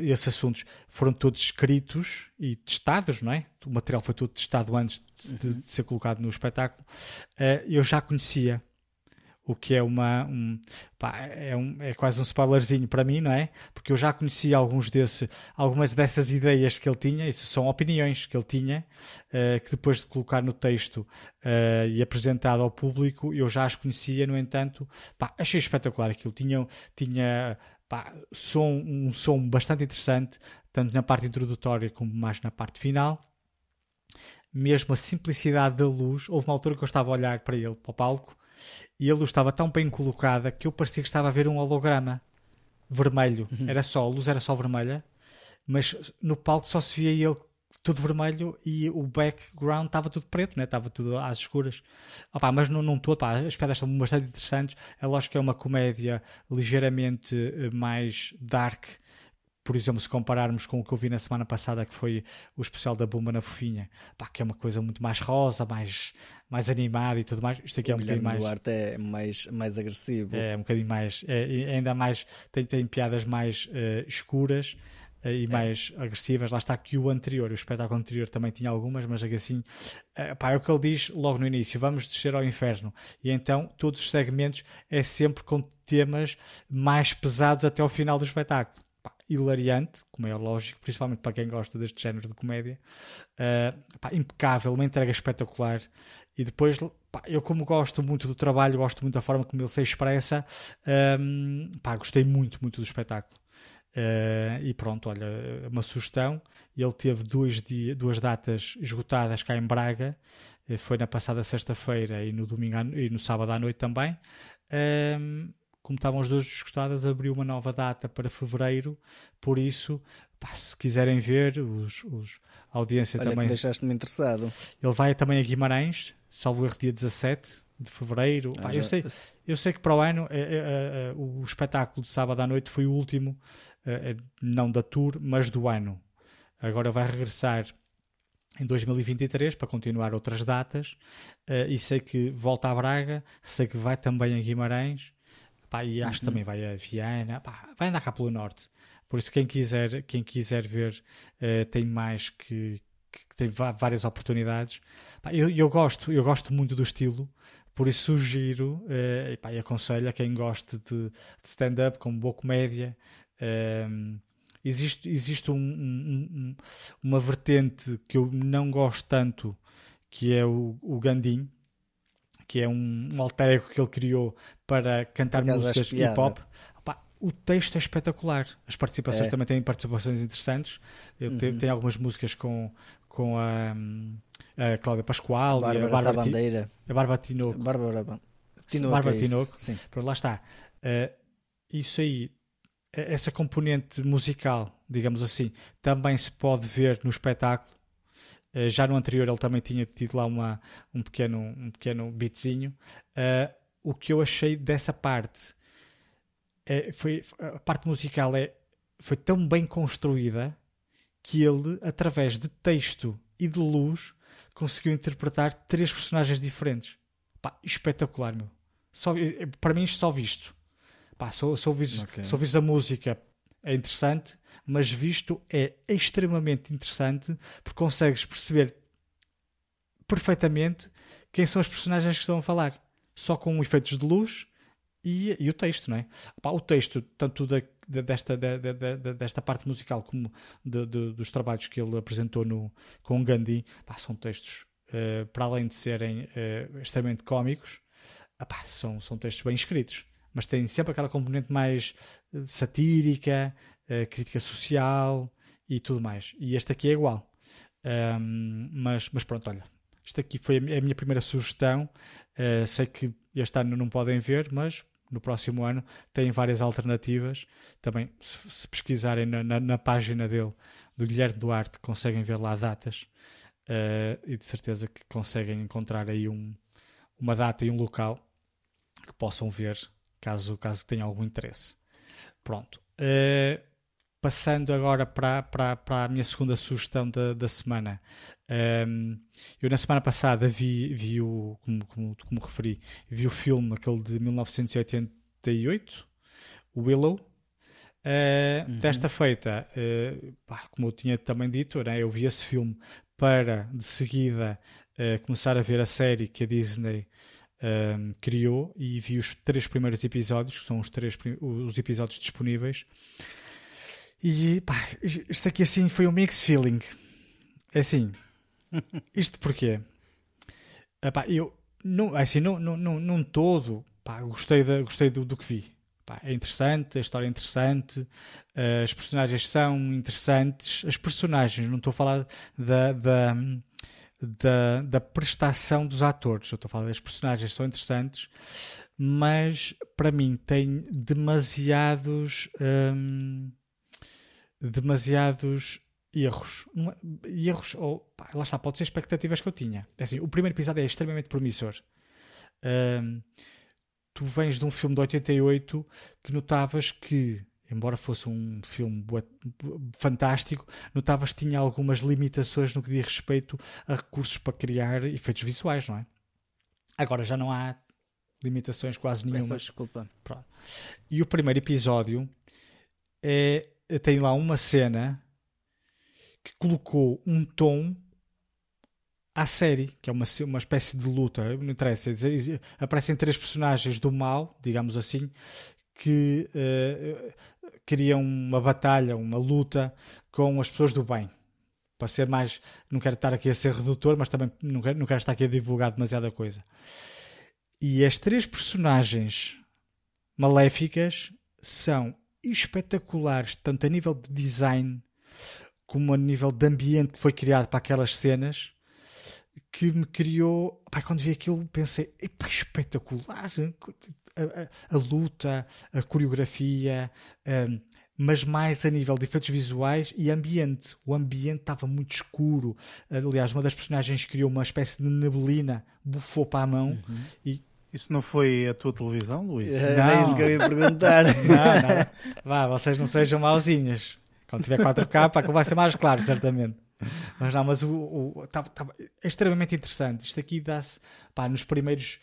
esses assuntos foram todos escritos e testados, não é? O material foi todo testado antes de, uhum. de ser colocado no espetáculo. Uh, eu já conhecia o que é uma um, pá, é, um, é quase um spoilerzinho para mim, não é? Porque eu já conhecia alguns desse, algumas dessas ideias que ele tinha, isso são opiniões que ele tinha, uh, que depois de colocar no texto uh, e apresentado ao público, eu já as conhecia, no entanto, pá, achei espetacular aquilo, tinha, tinha pá, som, um som bastante interessante, tanto na parte introdutória como mais na parte final mesmo a simplicidade da luz. Houve uma altura que eu estava a olhar para ele, para o palco, e a luz estava tão bem colocada que eu parecia que estava a ver um holograma vermelho. Uhum. Era só, a luz era só vermelha, mas no palco só se via ele tudo vermelho e o background estava tudo preto, né? estava tudo às escuras. Opa, mas não, não todo, pá, as pedras são bastante interessantes. É lógico que é uma comédia ligeiramente eh, mais dark, por exemplo, se compararmos com o que eu vi na semana passada, que foi o especial da Bumba na Fofinha, pá, que é uma coisa muito mais rosa, mais, mais animada e tudo mais. Isto aqui é um bocadinho mais. Duarte é mais, mais agressivo. É um bocadinho mais. É, ainda mais. Tem, tem piadas mais uh, escuras uh, e é. mais agressivas. Lá está que o anterior, o espetáculo anterior também tinha algumas, mas é assim. Uh, pá, é o que ele diz logo no início: vamos descer ao inferno. E então todos os segmentos é sempre com temas mais pesados até ao final do espetáculo hilariante, como é lógico, principalmente para quem gosta deste género de comédia. Uh, pá, impecável, uma entrega espetacular. E depois, pá, eu como gosto muito do trabalho, gosto muito da forma como ele se expressa, um, pá, gostei muito, muito do espetáculo. Uh, e pronto, olha, uma sugestão. Ele teve dois dia, duas datas esgotadas cá em Braga. Uh, foi na passada sexta-feira e no domingo e no sábado à noite também como estavam as duas esgotadas, abriu uma nova data para fevereiro. Por isso, pá, se quiserem ver, os, os a audiência Olha também. deixaste-me interessado. Ele vai também a Guimarães, salvo erro, dia 17 de fevereiro. Ah, eu, sei, eu sei que para o ano é, é, é, o espetáculo de sábado à noite foi o último, é, é, não da tour, mas do ano. Agora vai regressar em 2023 para continuar outras datas uh, e sei que volta a Braga, sei que vai também a Guimarães Pá, e acho uhum. que também vai a Viana, pá, vai andar cá pelo norte. Por isso, quem quiser, quem quiser ver, uh, tem mais que, que, tem várias oportunidades. Pá, eu, eu, gosto, eu gosto muito do estilo, por isso sugiro uh, e, pá, e aconselho a quem goste de, de stand-up com boa comédia. Uh, existe existe um, um, um, uma vertente que eu não gosto tanto, que é o, o Gandim que é um, um alter ego que ele criou para cantar músicas hip hop. o texto é espetacular. As participações é. também têm participações interessantes. Uhum. Tem, tem, algumas músicas com, com a, a Cláudia Pascoal a e a Bárbara Bandeira. A Bárbara Tinoco. Bárbara Tinoco. Bárbara é Tinoco. Sim. Pronto, lá está. Uh, isso aí, essa componente musical, digamos assim, também se pode ver no espetáculo Uh, já no anterior ele também tinha tido lá uma, um, pequeno, um pequeno beatzinho. Uh, o que eu achei dessa parte é, foi a parte musical é, foi tão bem construída que ele, através de texto e de luz, conseguiu interpretar três personagens diferentes. Pá, espetacular, meu. Só, para mim, só visto. Pá, só, só, visto, okay. só a música é interessante, mas visto é extremamente interessante porque consegues perceber perfeitamente quem são os personagens que estão a falar, só com efeitos de luz e, e o texto, não é? O texto, tanto da, desta, da, da, desta parte musical como de, de, dos trabalhos que ele apresentou no, com Gandhi, pá, são textos, uh, para além de serem uh, extremamente cómicos, pá, são, são textos bem escritos mas têm sempre aquela componente mais uh, satírica, uh, crítica social e tudo mais. E este aqui é igual. Um, mas, mas pronto, olha, isto aqui foi a minha primeira sugestão. Uh, sei que este ano não podem ver, mas no próximo ano têm várias alternativas. Também, se, se pesquisarem na, na, na, página dele, do Guilherme Duarte, conseguem ver lá datas uh, e de certeza que conseguem encontrar aí um, uma data e um local que possam ver, caso, caso tenham algum interesse. Pronto. Uh, passando agora para, para, para a minha segunda sugestão da, da semana. Um, eu na semana passada vi, vi o, como, como, como referi, vi o filme, aquele de 1988, Willow. Uh, uhum. Desta feita, uh, pá, como eu tinha também dito, né, eu vi esse filme para de seguida uh, começar a ver a série que a Disney criou e vi os três primeiros episódios, que são os três os episódios disponíveis. E pá, isto aqui assim foi um mix feeling. É assim, isto porquê? Epá, eu, não, é assim, não, não, não, não todo, pá, gostei, gostei do, do que vi. Pá, é interessante, a história é interessante, uh, as personagens são interessantes. As personagens, não estou a falar da, da, da, da prestação dos atores, eu estou a falar das personagens, são interessantes, mas para mim tem demasiados. Hum, demasiados erros. erros, ou pá, lá está, pode ser expectativas que eu tinha. É assim, o primeiro episódio é extremamente promissor. Um, tu vens de um filme de 88 que notavas que, embora fosse um filme fantástico, notavas que tinha algumas limitações no que diz respeito a recursos para criar efeitos visuais, não é? Agora já não há limitações quase nenhuma. desculpa. Pronto. E o primeiro episódio é tem lá uma cena que colocou um tom à série, que é uma, uma espécie de luta, não interessa, aparecem três personagens do mal, digamos assim, que uh, criam uma batalha, uma luta com as pessoas do bem. Para ser mais, não quero estar aqui a ser redutor, mas também não quero, não quero estar aqui a divulgar demasiada coisa. E as três personagens maléficas são espetaculares, tanto a nível de design como a nível de ambiente que foi criado para aquelas cenas, que me criou. Pá, quando vi aquilo, pensei: espetacular! A, a, a, luta, a coreografia, um, mas mais a nível de efeitos visuais e ambiente. O ambiente estava muito escuro. Aliás, uma das personagens criou uma espécie de neblina, bufou para a mão uhum. e isso não foi a tua televisão, Luís? É, não. isso que eu ia perguntar. não, não. Vá, vocês não sejam mauzinhos. Quando tiver 4K, pá, que vai ser mais claro, certamente. Mas não, mas o, o tá, tá, é extremamente interessante. Isto aqui dá-se, nos primeiros,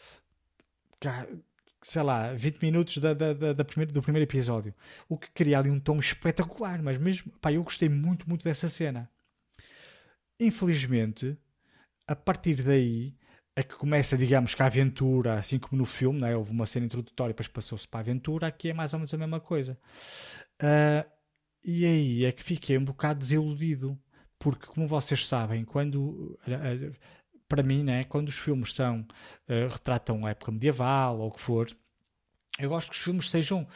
sei lá, 20 minutos da, da, da, da primeiro, do primeiro episódio. O que cria ali um tom espetacular, mas mesmo, pá, eu gostei muito, muito dessa cena. Infelizmente, a partir daí, é que começa, digamos, com a aventura, assim como no filme, né? houve uma cena introdutória, depois passou-se para a aventura, aqui é mais ou menos a mesma coisa. Uh, e aí é que fiquei um bocado desiludido, porque, como vocês sabem, quando. Uh, para mim, né, quando os filmes são uh, retratam a época medieval ou o que for, eu gosto que os filmes sejam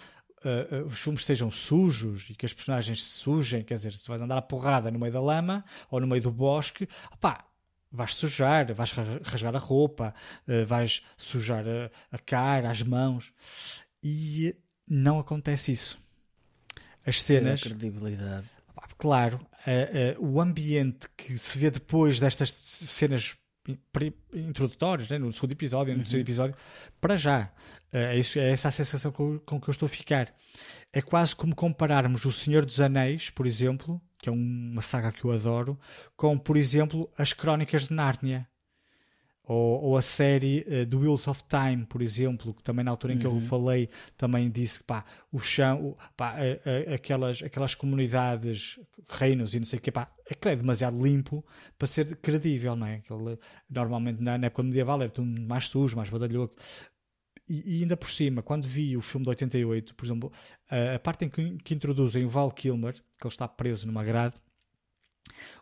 uh, os filmes sejam sujos e que as personagens se sujem, quer dizer, se vais andar a porrada no meio da lama ou no meio do bosque, opá, vais sujar, vais rasgar a roupa, eh, vais sujar a, a cara, as mãos. E não acontece isso. As cenas. credibilidade. Claro, o ambiente que se vê depois destas cenas introdutórias, né, no segundo episódio, no uhum. terceiro episódio, para já. Uh, é, isso, é essa a sensação com, com que eu estou a ficar. É quase como compararmos O Senhor dos Anéis, por exemplo, que é uma saga que eu adoro, com, por exemplo, as Crónicas de Nárnia. Ou, ou, a série uh, do Wheels of Time, por exemplo, que também na altura em que uhum. eu falei, também disse que pá, o chão, pá, aquelas, aquelas comunidades, reinos e não sei o que, pá, é demasiado limpo para ser credível, não é? Aquele, normalmente na, na época medieval era tudo mais sujo, mais badalhoco. E, e, ainda por cima, quando vi o filme de 88, por exemplo, a, a parte em que, que introduzem o Val Kilmer, que ele está preso numa grade,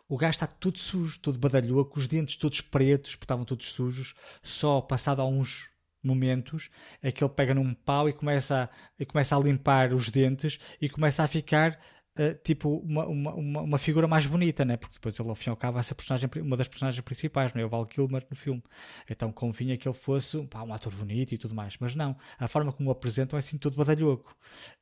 o gajo está tudo sujo, todo badalhoco, os dentes todos pretos, porque estavam todos sujos, só passado uns momentos é que ele pega num pau e começa a, e começa a limpar os dentes e começa a ficar Uh, tipo uma, uma, uma, figura mais bonita, né? porque depois ele ao fim e ao cabo vai ser personagem, uma das personagens principais, não é? o Val Kilmer no filme. Então convinha que ele fosse pá, um ator bonito e tudo mais, mas não, a forma como o apresentam é assim todo badalhoco.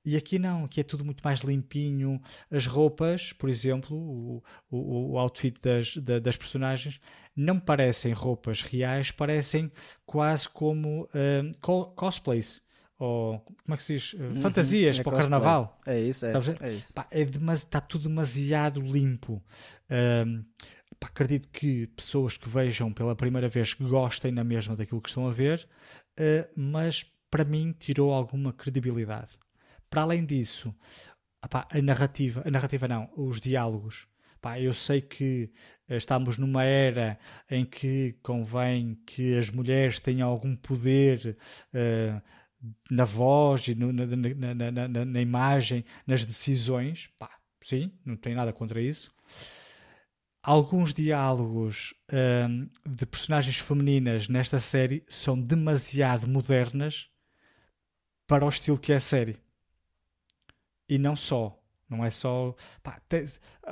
E aqui não, aqui é tudo muito mais limpinho. As roupas, por exemplo, o, o, o outfit das, das personagens não parecem roupas reais, parecem quase como uh, cosplays ou como é que se diz? Uhum, Fantasias é para o carnaval. É isso, é. é isso. Pá, é está tudo demasiado limpo. Um, pá, acredito que pessoas que vejam pela primeira vez gostem na mesma daquilo que estão a ver, uh, mas para mim tirou alguma credibilidade. Para além disso, a narrativa, a narrativa não, os diálogos. Pá, eu sei que uh, estamos numa era em que convém que as mulheres tenham algum poder uh, na voz e no, na, na, na, na, imagem, nas decisões, pá, sim, não tem nada contra isso. Alguns diálogos hum, de personagens femininas nesta série são demasiado modernas para o estilo que é a série. E não só. Não é só pá,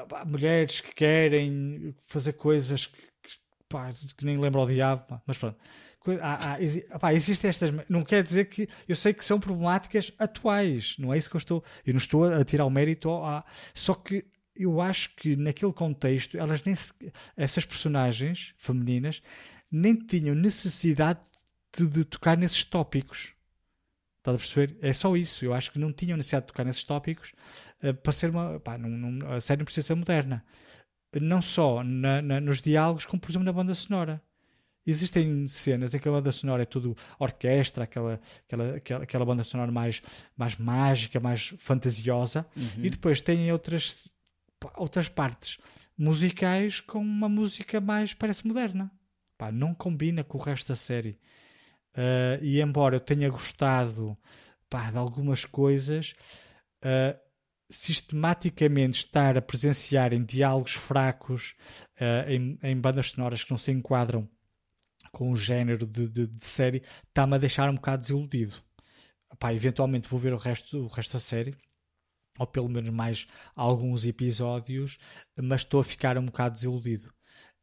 pá, mulheres que querem fazer coisas que, que, pá, que nem lembram o diabo, mas pronto há, há, existem estas. Não quer dizer que. Eu sei que são problemáticas atuais, não é isso que eu estou. Eu não estou a tirar o mérito. A, só que eu acho que naquele contexto, elas nem se, essas personagens femininas nem tinham necessidade de, de tocar nesses tópicos. Estás a perceber? É só isso. Eu acho que não tinham necessidade de tocar nesses tópicos uh, para ser uma. Pá, não, a série não precisa ser moderna. Não só na, na, nos diálogos, como por exemplo na banda sonora. Existem cenas em que a banda sonora é tudo orquestra, aquela, aquela, aquela, aquela banda sonora mais, mais mágica, mais fantasiosa, uhum. e depois tem outras, outras partes musicais com uma música mais, parece moderna. Pá, não combina com o resto da série. Uh, e embora eu tenha gostado pá, de algumas coisas, uh, sistematicamente estar a presenciar em diálogos fracos, uh, em, em bandas sonoras que não se enquadram com o género de, de, de série, está-me a deixar um bocado desiludido. Eventualmente vou ver o resto, o resto da série, ou pelo menos mais alguns episódios, mas estou a ficar um bocado desiludido.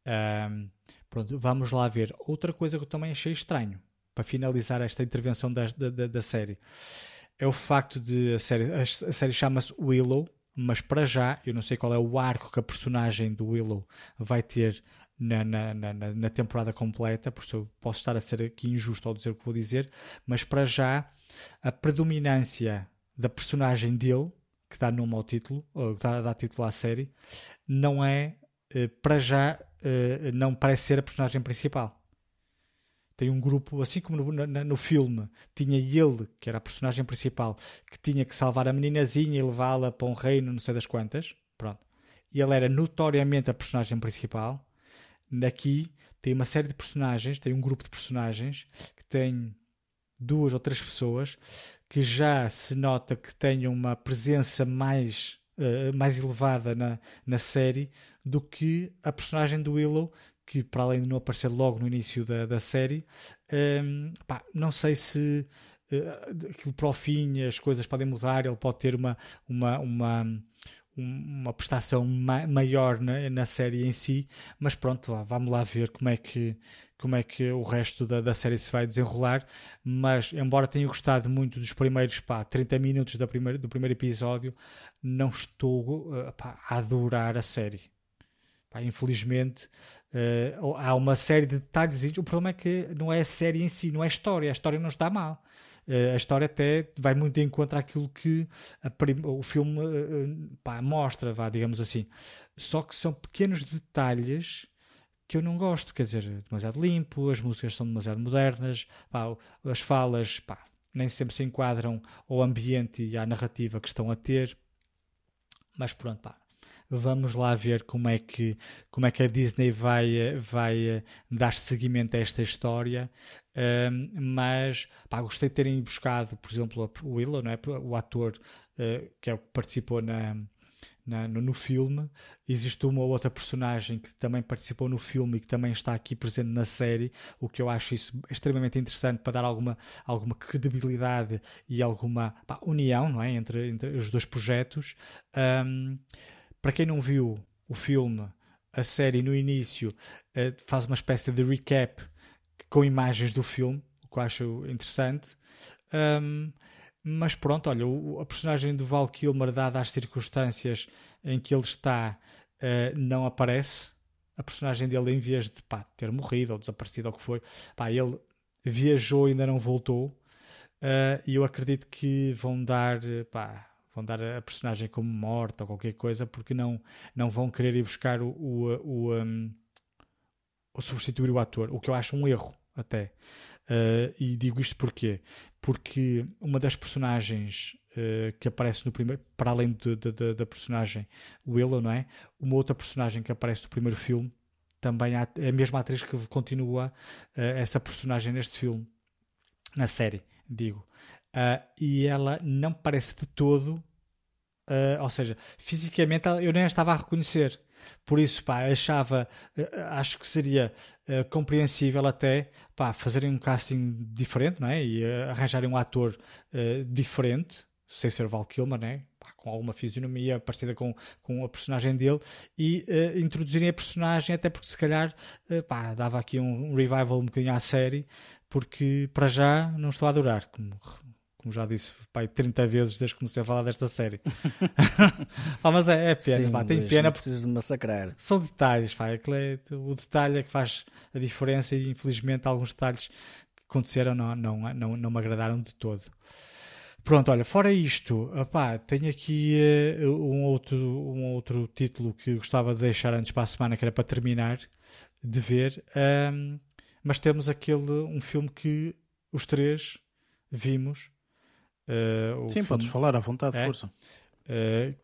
Um, pronto, vamos lá ver. Outra coisa que eu também achei estranho, para finalizar esta intervenção da, da, da série, é o facto de a série, a série chama-se Willow, mas para já eu não sei qual é o arco que a personagem do Willow vai ter na, na, na, na, temporada completa, por isso eu posso estar a ser aqui injusto ao dizer o que vou dizer, mas para já a predominância da personagem dele, que dá nome ao título, ou que dá, dá título à série, não é, eh, para já, eh, não parece ser a personagem principal. Tem um grupo, assim como no, no, no filme, tinha ele, que era a personagem principal, que tinha que salvar a meninazinha e levá-la para um reino, não sei das quantas, pronto. E ele era notoriamente a personagem principal Aqui tem uma série de personagens, tem um grupo de personagens que tem duas ou três pessoas que já se nota que têm uma presença mais, uh, mais elevada na, na série do que a personagem do Willow, que para além de não aparecer logo no início da, da série, um, ehm, pá, não sei se uh, aquilo para o fim as coisas podem mudar, ele pode ter uma, uma, uma uma prestação ma maior na, na, série em si, mas pronto, vamos lá ver como é que, como é que o resto da, da série se vai desenrolar. Mas, embora tenha gostado muito dos primeiros pá, 30 minutos da primeira, do primeiro episódio, não estou uh, pá, a adorar a série. Pá, infelizmente, uh, há uma série de detalhes. O problema é que não é a série em si, não é a história. A história não está mal a história até vai muito em contra aquilo que o filme uh, pá, mostra, vá, digamos assim. Só que são pequenos detalhes que eu não gosto, quer dizer, demasiado limpo, as músicas são demasiado modernas, pá, as falas pá, nem sempre se enquadram ao ambiente e à narrativa que estão a ter. Mas pronto, pá, vamos lá ver como é que, como é que a Disney vai, vai dar seguimento a esta história. Mas pá, gostei de terem buscado, por exemplo, o Willow, não é? o ator uh, que é que participou na, na, no, no, filme. Existe uma ou outra personagem que também participou no filme e que também está aqui presente na série, o que eu acho isso extremamente interessante para dar alguma, alguma credibilidade e alguma pá, união não é? entre, entre os dois projetos. Um, para quem não viu o filme, a série no início uh, faz uma espécie de recap com imagens do filme, o que eu acho interessante. Um, mas pronto, olha, o, a personagem do Val Kilmer, dada as circunstâncias em que ele está, uh, não aparece. A personagem dele, em vez de pá, ter morrido ou desaparecido ou o que for, pá, ele viajou e ainda não voltou. Uh, e eu acredito que vão dar, pá, vão dar a personagem como morta ou qualquer coisa, porque não, não vão querer ir buscar o, o, o, um, o substituir o ator, o que eu acho um erro até. Uh, e digo isto porquê? Porque uma das personagens uh, que aparece no primeiro, para além de, de, de, da personagem Willow, não é? Uma outra personagem que aparece no primeiro filme também é a mesma atriz que continua uh, essa personagem neste filme, na série, digo. E ela não parece de todo, ou seja, fisicamente eu nem a estava a reconhecer. Por isso, pá, achava, eh, acho que seria uh, compreensível até, pá, fazerem um casting diferente, não é? E uh, arranjarem um ator uh, diferente, sem ser Val Kilmer, né? Pá, com alguma fisionomia parecida com, com a personagem dele, e introduzirem a personagem, até porque se calhar, pá, dava aqui um, um revival um bocadinho à série, porque para já não estou a adorar, como como já disse, pai, 30 vezes desde que comecei a falar desta série. ah, mas é, é pena, Sim, pá, tem pena. de massacrar. São detalhes, pá, é, o detalhe é que faz a diferença e infelizmente alguns detalhes que aconteceram não, não, não, não me agradaram de todo. Pronto, olha, fora isto, opá, tenho aqui uh, um, outro, um outro título que gostava de deixar antes para a semana, que era para terminar de ver, um, mas temos aquele, um filme que os três vimos Uh, Sim, filme... podes falar à vontade, é? força. Uh,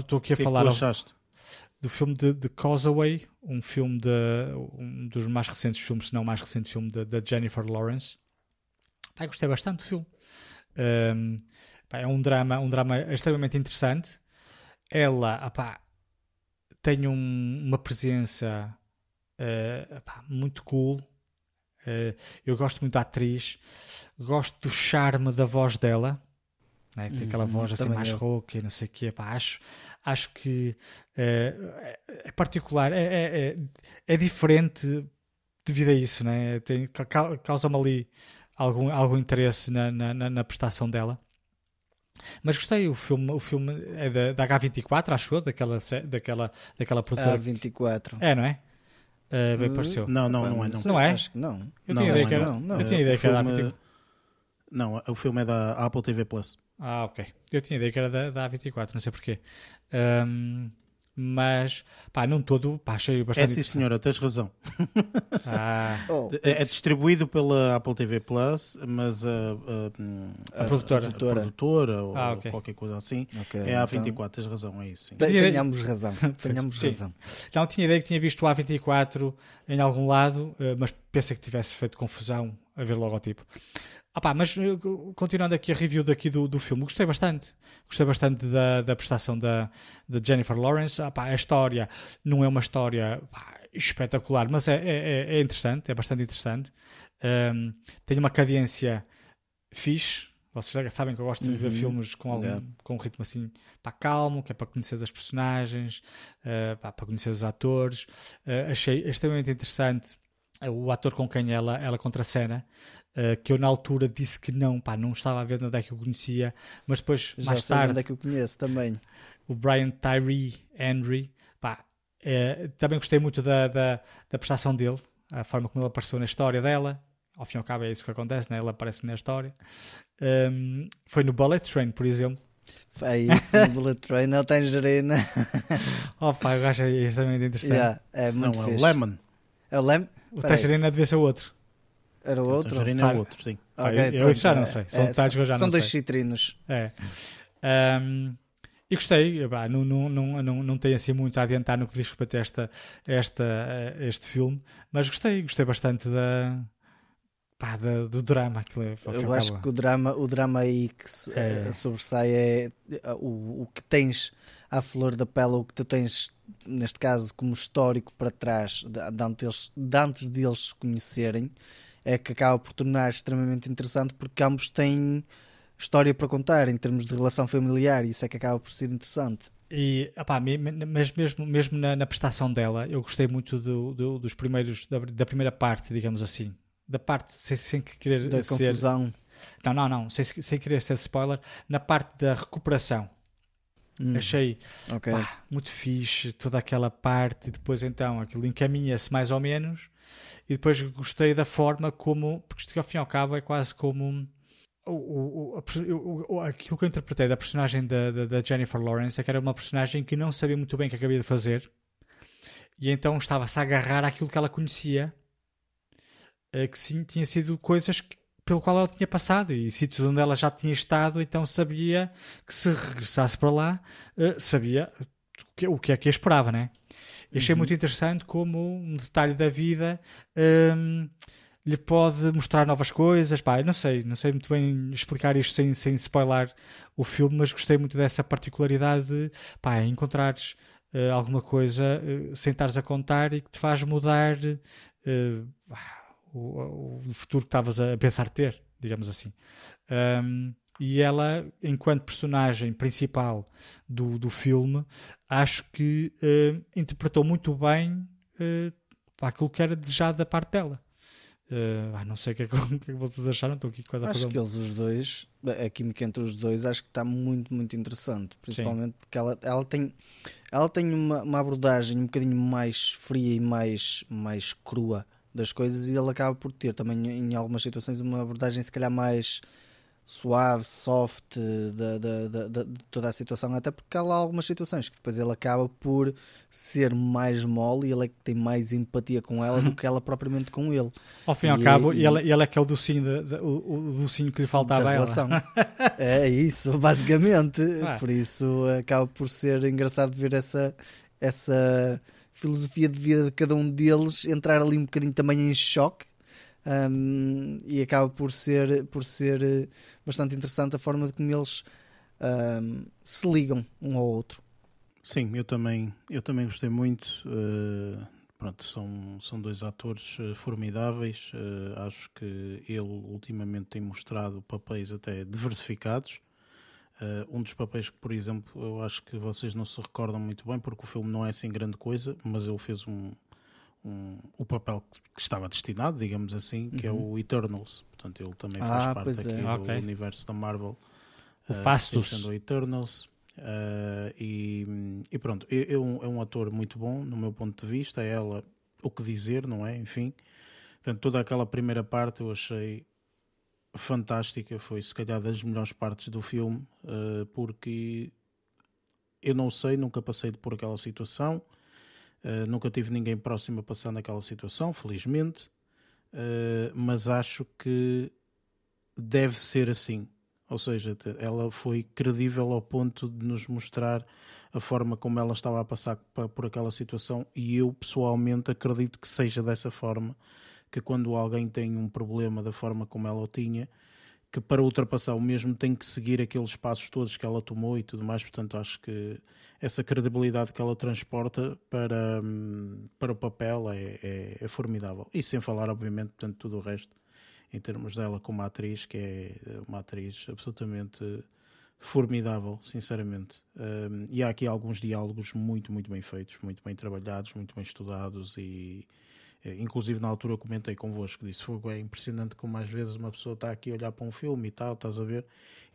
estou aqui a que falar achaste? do filme de, de Causeway, um filme de um dos mais recentes filmes, se não o mais recente filme da Jennifer Lawrence. Pai, gostei bastante do filme. Um, ehm, pá, é um drama, um drama extremamente interessante. Ela apá, tem um, uma presença uh, apá, muito cool, Uh, eu gosto muito da atriz, gosto do charme da voz dela. Né? Tem aquela uhum, voz assim mais eu. rouca e não sei o quê. Pá, acho, acho que uh, é particular, é, é, é, é, diferente devido a isso. Né? Causa-me ali algum, algum interesse na, na, na prestação dela. Mas gostei, o filme, o filme é da, da H24, acho eu, daquela, daquela, daquela produtora. H24. É, não é? Uh, bem pareceu. Não, não, não é. Não, não é? Acho que não. Eu tinha ideia que era. Não, não. Eu tinha ideia que era da Não, o filme é da Apple TV Plus. Ah, ok. Eu tinha ideia que era da, da A24, não sei porquê. Um, mas pá, não todo, pá, achei bastante. É sim, senhora, tens razão. Ah. Oh, é, é, distribuído pela Apple TV Plus, mas a, a, a, a produtora, produtora ou ah, okay. qualquer coisa assim okay, é a A24, então... tens razão, é isso. Sim. Tenhamos razão, tenhamos razão. Não tinha ideia que tinha visto o A24 em algum lado, eh, mas pensei que tivesse feito confusão a ver o logotipo. Ah pá, mas eh, continuando aqui a review daqui do, do filme, gostei bastante. Gostei bastante da, da prestação da, da Jennifer Lawrence. Ah pá, a história não é uma história pá, espetacular, mas é, é, é, é, interessante, é bastante interessante. Um, tem uma cadência fixe. Vocês já sabem que eu gosto de ver uhum. filmes com, algum, yeah. com um ritmo assim pá, calmo, que é para conhecer as personagens, uh, pá, para conhecer os atores. Uh, achei extremamente interessante o ator com quem ela, ela contracena, uh, que eu na altura disse que não, pá, não estava a ver onde é que eu conhecia, mas depois, Já mais tarde... onde é que eu conheço também. O Brian Tyree Henry, pá, uh, também gostei muito da, da, da, prestação dele, a forma como ele apareceu na história dela, ao fim e ao cabo é isso que acontece, né? ele aparece na história. Um, foi no Bullet Train, por exemplo. É isso, no Bullet Train, ele tem gerina. oh pá, eu acho extremamente interessante. Yeah, é muito não, fixe. é o Lemon. Eu lembro. O Tangerina devia ser o outro. Era o outro? Tangerina é o outro, sim. Okay, eu, eu já não sei. São é, detalhes que eu já não sei. São dois citrinos. É. Um, e gostei, bah, não, não, não, não, não tenho assim muito a adiantar no que diz respeito a esta, esta, este filme, mas gostei, gostei bastante da, pá, do, do drama. É, Eu acho que o drama, o drama aí que se, é. sobressai é o, o que tens à flor da pele, o que tu tens, neste caso, como histórico para trás, de, de, antes, de antes de eles se conhecerem, é que acaba por tornar extremamente interessante porque ambos têm história para contar em termos de relação familiar e isso é que acaba por ser interessante. E, opá, mas mesmo, mesmo na, na prestação dela, eu gostei muito do, do, dos primeiros, da, da, primeira parte, digamos assim. Da parte, sem, sem querer da ser... confusão. Não, não, não, sem, sem querer ser spoiler, na parte da recuperação. Hum. Achei okay. pá, muito fixe toda aquela parte, e depois então aquilo encaminha-se mais ou menos, e depois gostei da forma como, porque isto ao fim e ao cabo é quase como o, o, o, aquilo que eu interpretei da personagem da, da, da, Jennifer Lawrence é que era uma personagem que não sabia muito bem o que acabia de fazer e então estava-se a agarrar àquilo que ela conhecia eh, que sim, tinha sido coisas que, pelo qual ela tinha passado e sítios onde ela já tinha estado, então sabia que se regressasse para lá, eh, sabia o que é que a esperava, né? E achei uhum. muito interessante como um detalhe da vida um, lhe pode mostrar novas coisas. Pá, não sei, não sei muito bem explicar isto sem, sem spoiler o filme, mas gostei muito dessa particularidade de pá, encontrares uh, alguma coisa uh, sem estares a contar e que te faz mudar uh, o, o, futuro que estavas a pensar ter, digamos assim. Um, e ela, enquanto personagem principal do, do filme, acho que interpretou muito bem aquilo que era desejado da parte dela. Uh, não sei o que, é que, o que, é que vocês acharam. Estou aqui quase a Acho que eles, os dois, a química entre os dois, acho que está muito, muito interessante. Principalmente Sim. porque ela, ela tem, ela tem uma, uma, abordagem um bocadinho mais fria e mais, mais crua das coisas, e ele acaba por ter também, em algumas situações, uma abordagem se calhar mais suave, soft da, da, da, de toda a situação, até porque há lá algumas situações que depois ele acaba por ser mais mole e ele é que tem mais empatia com ela do que ela propriamente com ele. Ao fim e ao cabo, e, ele, ele é que é o docinho, de, de, o, o docinho que lhe faltava a ela. é isso, basicamente. Ah. Por isso acaba por ser engraçado ver essa, essa filosofia de vida de cada um deles entrar ali um bocadinho também em choque um, e acaba por ser, por ser eh, bastante interessante a forma de como eles um, se ligam um ao outro. Sim, eu também, eu também gostei muito. Uh, pronto, são, são dois atores uh, formidáveis. Uh, acho que ele ultimamente tem mostrado papéis até diversificados. um dos papéis que, por exemplo, eu acho que vocês não se recordam muito bem, porque o filme não é assim grande coisa, mas ele fez um, um, o papel que estava destinado, digamos assim, que é uhum. é o Eternals. Portanto, ele também faz ah, parte aqui é. do okay. universo da Marvel. O uh, Fastus. o Eternals. Uh, e, e, pronto, é, é, um, é um ator muito bom, no meu ponto de vista. É ela o que dizer, não é? Enfim. Portanto, toda aquela primeira parte eu achei fantástica. Foi, se calhar, das melhores partes do filme, uh, porque eu não sei, nunca passei por aquela situação. Uh, nunca tive ninguém próximo a passar naquela situação, felizmente, uh, mas acho que deve ser assim. Ou seja, ela foi credível ao ponto de nos mostrar a forma como ela estava a passar por aquela situação, e eu pessoalmente acredito que seja dessa forma. Que quando alguém tem um problema da forma como ela o tinha, que para ultrapassar o mesmo tem que seguir aqueles passos todos que ela tomou e tudo mais. Portanto, acho que essa credibilidade que ela transporta para, hum, para o papel é, é, é formidável. E sem falar, obviamente, portanto, tudo o resto em termos dela como atriz, que é uma atriz absolutamente formidável, sinceramente. Um, e há aqui alguns diálogos muito, muito bem feitos, muito bem trabalhados, muito bem estudados e inclusive na altura eu comentei convosco, disse Fogo, é impressionante como às vezes uma pessoa está aqui a olhar para um filme e tal, estás a ver,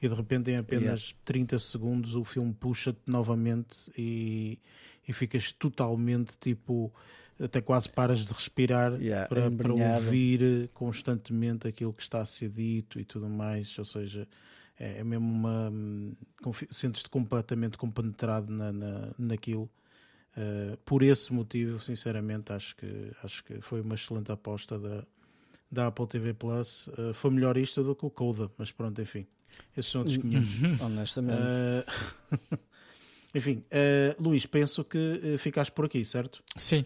e de repente em apenas yeah. 30 segundos o filme puxa-te novamente e, e ficas totalmente tipo até quase paras de respirar yeah, para, para, ouvir constantemente aquilo que está a ser dito e tudo mais, ou seja, é, é mesmo uma. Hum, sentes-te completamente compenetrado na, na, naquilo Uh, por esse motivo, sinceramente, acho que, acho que foi uma excelente aposta da, da Apple TV Plus. Uh, foi melhor isto do que o Coda, mas pronto, enfim. Esses são outros 500. Honestamente. Uh, enfim, Luís, penso que ficaste por aqui, certo? Sim,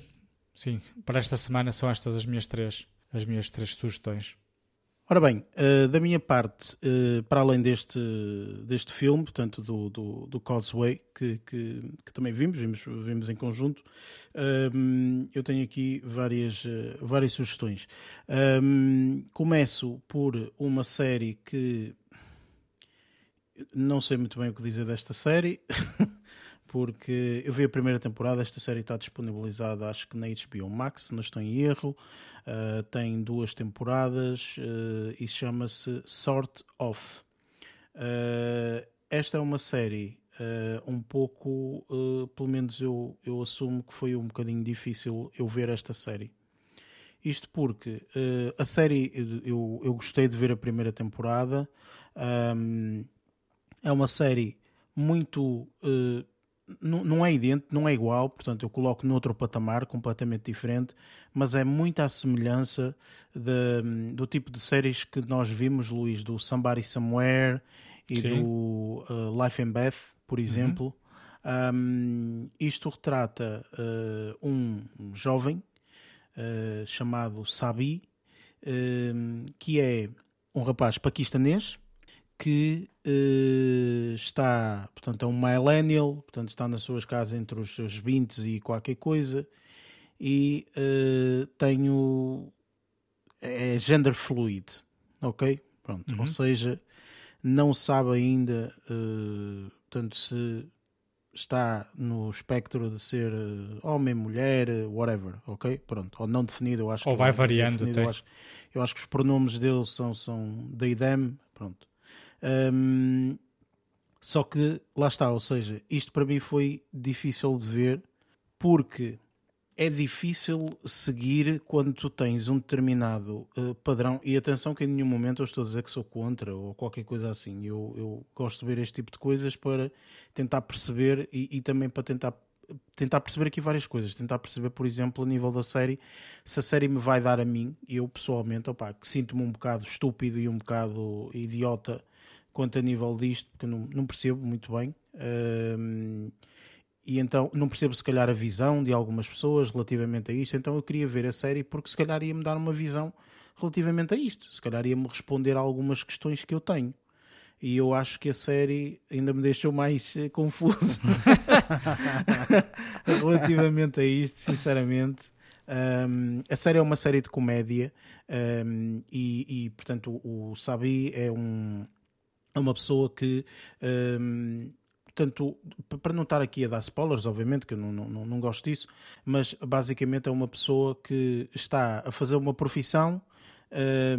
sim. Para esta semana são estas as minhas três, as minhas três sugestões. Ora bem, uh, da minha parte, uh, para além deste, deste filme, portanto, do, do, do Causeway, que, que, que, também vimos, vimos, vimos em conjunto, uh, eu tenho aqui várias, várias sugestões. Ehm, começo por uma série que não sei muito bem o que dizer desta série. porque eu vi a primeira temporada, esta série está disponibilizada acho que na HBO Max, não estou em erro, uh, tem duas temporadas uh, e chama-se Sort of. Uh, esta é uma série um pouco, pelo menos eu, eu assumo que foi um bocadinho difícil eu ver esta série. Isto porque a série eu, eu gostei de ver a primeira temporada. Um, é uma série muito não é idêntico, não é igual, portanto eu coloco noutro patamar completamente diferente, mas é muita a semelhança de, do tipo de séries que nós vimos, Luís, do Somebody Somewhere e Sim. do uh, Life and Beth, por uhum. exemplo. Uhum. Um, isto retrata uh, um jovem uh, chamado Sabi, que é um rapaz paquistanês que está, portanto, é um millennial, portanto, está nas suas casas entre os seus 20 e qualquer coisa, e uh, tenho. é gender fluid, ok? Pronto, uhum. ou seja, não sabe ainda, uh, portanto, se está no espectro de ser homem, mulher, whatever, ok? Pronto, ou não definido, eu acho ou que. vai variando, eu acho, eu acho que os pronomes dele são, são they, them, pronto. Um, só que lá está, ou seja, isto para mim foi difícil de ver porque é difícil seguir quando tu tens um determinado uh, padrão. E atenção, que em nenhum momento eu estou a dizer que sou contra ou qualquer coisa assim. Eu, eu gosto de ver este tipo de coisas para tentar perceber e, e, também para tentar, tentar perceber aqui várias coisas. Tentar perceber, por exemplo, a nível da série, se a série me vai dar a mim, eu pessoalmente, opa, que sinto-me um bocado estúpido e um bocado idiota quanto a nível disto, porque não, não percebo muito bem. E então não percebo se calhar a visão de algumas pessoas relativamente a isto. Então eu queria ver a série porque se calhar ia-me dar uma visão relativamente a isto. Se calhar ia-me responder a algumas questões que eu tenho. E eu acho que a série ainda me deixou mais uh, confuso relativamente a isto, sinceramente. Um, a série é uma série de comédia um, e, e, portanto, o Sabi é um, é uma pessoa que. Um, portanto, para não estar aqui a dar spoilers, obviamente, que eu não, não, não gosto disso, mas basicamente é uma pessoa que está a fazer uma profissão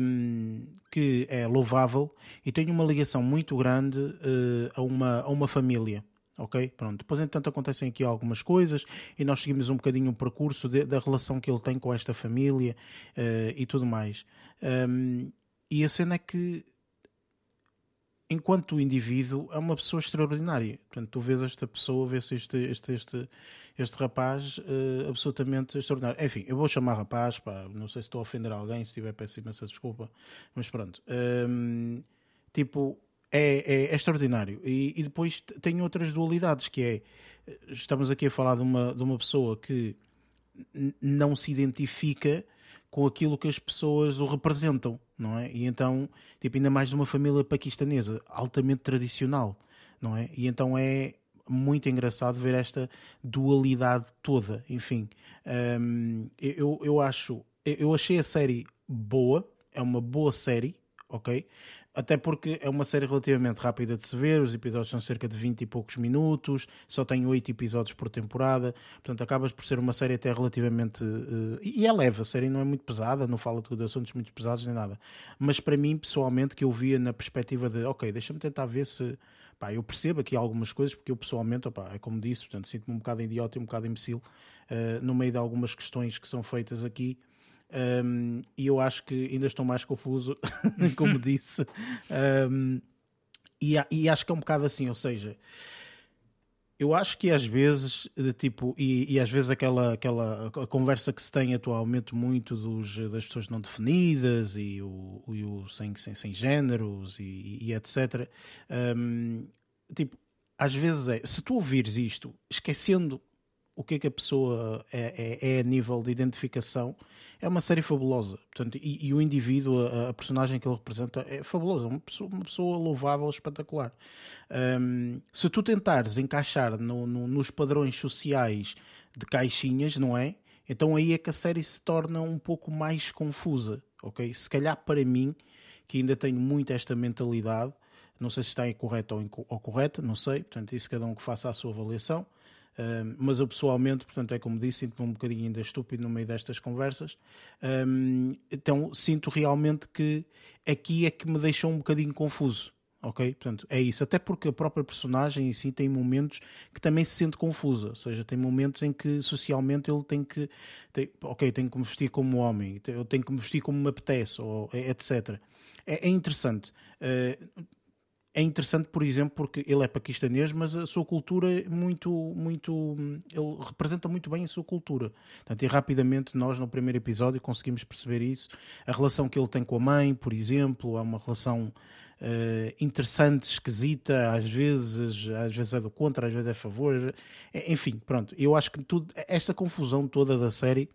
um, que é louvável e tem uma ligação muito grande uh, a, uma, a uma família. Ok? Pronto. Depois, entanto, acontecem aqui algumas coisas e nós seguimos um bocadinho o percurso de, da relação que ele tem com esta família uh, e tudo mais. Um, e a cena é que enquanto indivíduo, é uma pessoa extraordinária. Portanto, tu vês esta pessoa, vês este, este, este, este rapaz uh, absolutamente extraordinário. Enfim, eu vou chamar rapaz, pá, não sei se estou a ofender alguém, se tiver peço imensa desculpa, mas pronto. Um, tipo, é, é, é, extraordinário. E, e, depois tem outras dualidades, que é, estamos aqui a falar de uma, de uma pessoa que não se identifica com aquilo que as pessoas o representam, não é? E então, tipo, ainda mais de uma família paquistanesa, altamente tradicional, não é? E então é muito engraçado ver esta dualidade toda, enfim. Um, eu, eu acho, eu achei a série boa, é uma boa série, ok? Até porque é uma série relativamente rápida de se ver, os episódios são cerca de 20 e poucos minutos, só tem 8 episódios por temporada, portanto acabas por ser uma série até relativamente. Uh, e é leve, a série não é muito pesada, não fala de assuntos muito pesados nem nada. Mas para mim, pessoalmente, que eu via na perspectiva de, ok, deixa-me tentar ver se. Pá, eu percebo aqui algumas coisas, porque eu pessoalmente, opá, é como disse, portanto, sinto-me um bocado idiota e um bocado imbecil uh, no meio de algumas questões que são feitas aqui. Um, e eu acho que ainda estou mais confuso, como disse. Um, e, e, acho que é um bocado assim, ou seja, eu acho que às vezes, tipo, e, e, às vezes aquela, aquela conversa que se tem atualmente muito dos, das pessoas não definidas e o, e o sem, sem, sem géneros e, e etc. Um, tipo, às vezes é, se tu ouvires isto, esquecendo o que é que a pessoa é, é, é a nível de identificação, é uma série fabulosa. Portanto, e, e o indivíduo, a, a, personagem que ele representa, é fabulosa. É uma pessoa, uma pessoa louvável, espetacular. Um, se tu tentares encaixar no, no, nos padrões sociais de caixinhas, não é? Então aí é que a série se torna um pouco mais confusa, ok? Se calhar para mim, que ainda tenho muito esta mentalidade, não sei se está incorreta ou, ou correta, não sei, portanto, isso cada um que faça a sua avaliação. Mas eu pessoalmente, portanto, é como disse, sinto-me um bocadinho ainda estúpido no meio destas conversas. Um, então sinto realmente que aqui é que me deixou um bocadinho confuso. Ok? Portanto, é isso. Até porque a própria personagem em si tem momentos que também se sente confusa. Ou seja, tem momentos em que socialmente ele tem que. Tem, ok, tenho que me vestir como homem, eu tenho que me vestir como me apetece, ou, etc. É, é interessante. Uh, é interessante, por exemplo, porque ele é paquistanês, mas a sua cultura é muito, muito, ele representa muito bem a sua cultura. Portanto, e rapidamente nós no primeiro episódio conseguimos perceber isso. A relação que ele tem com a mãe, por exemplo, é uma relação uh, interessante, esquisita, às vezes, às vezes é do contra, às vezes é a favor. É, enfim, pronto. Eu acho que tudo, esta confusão toda da série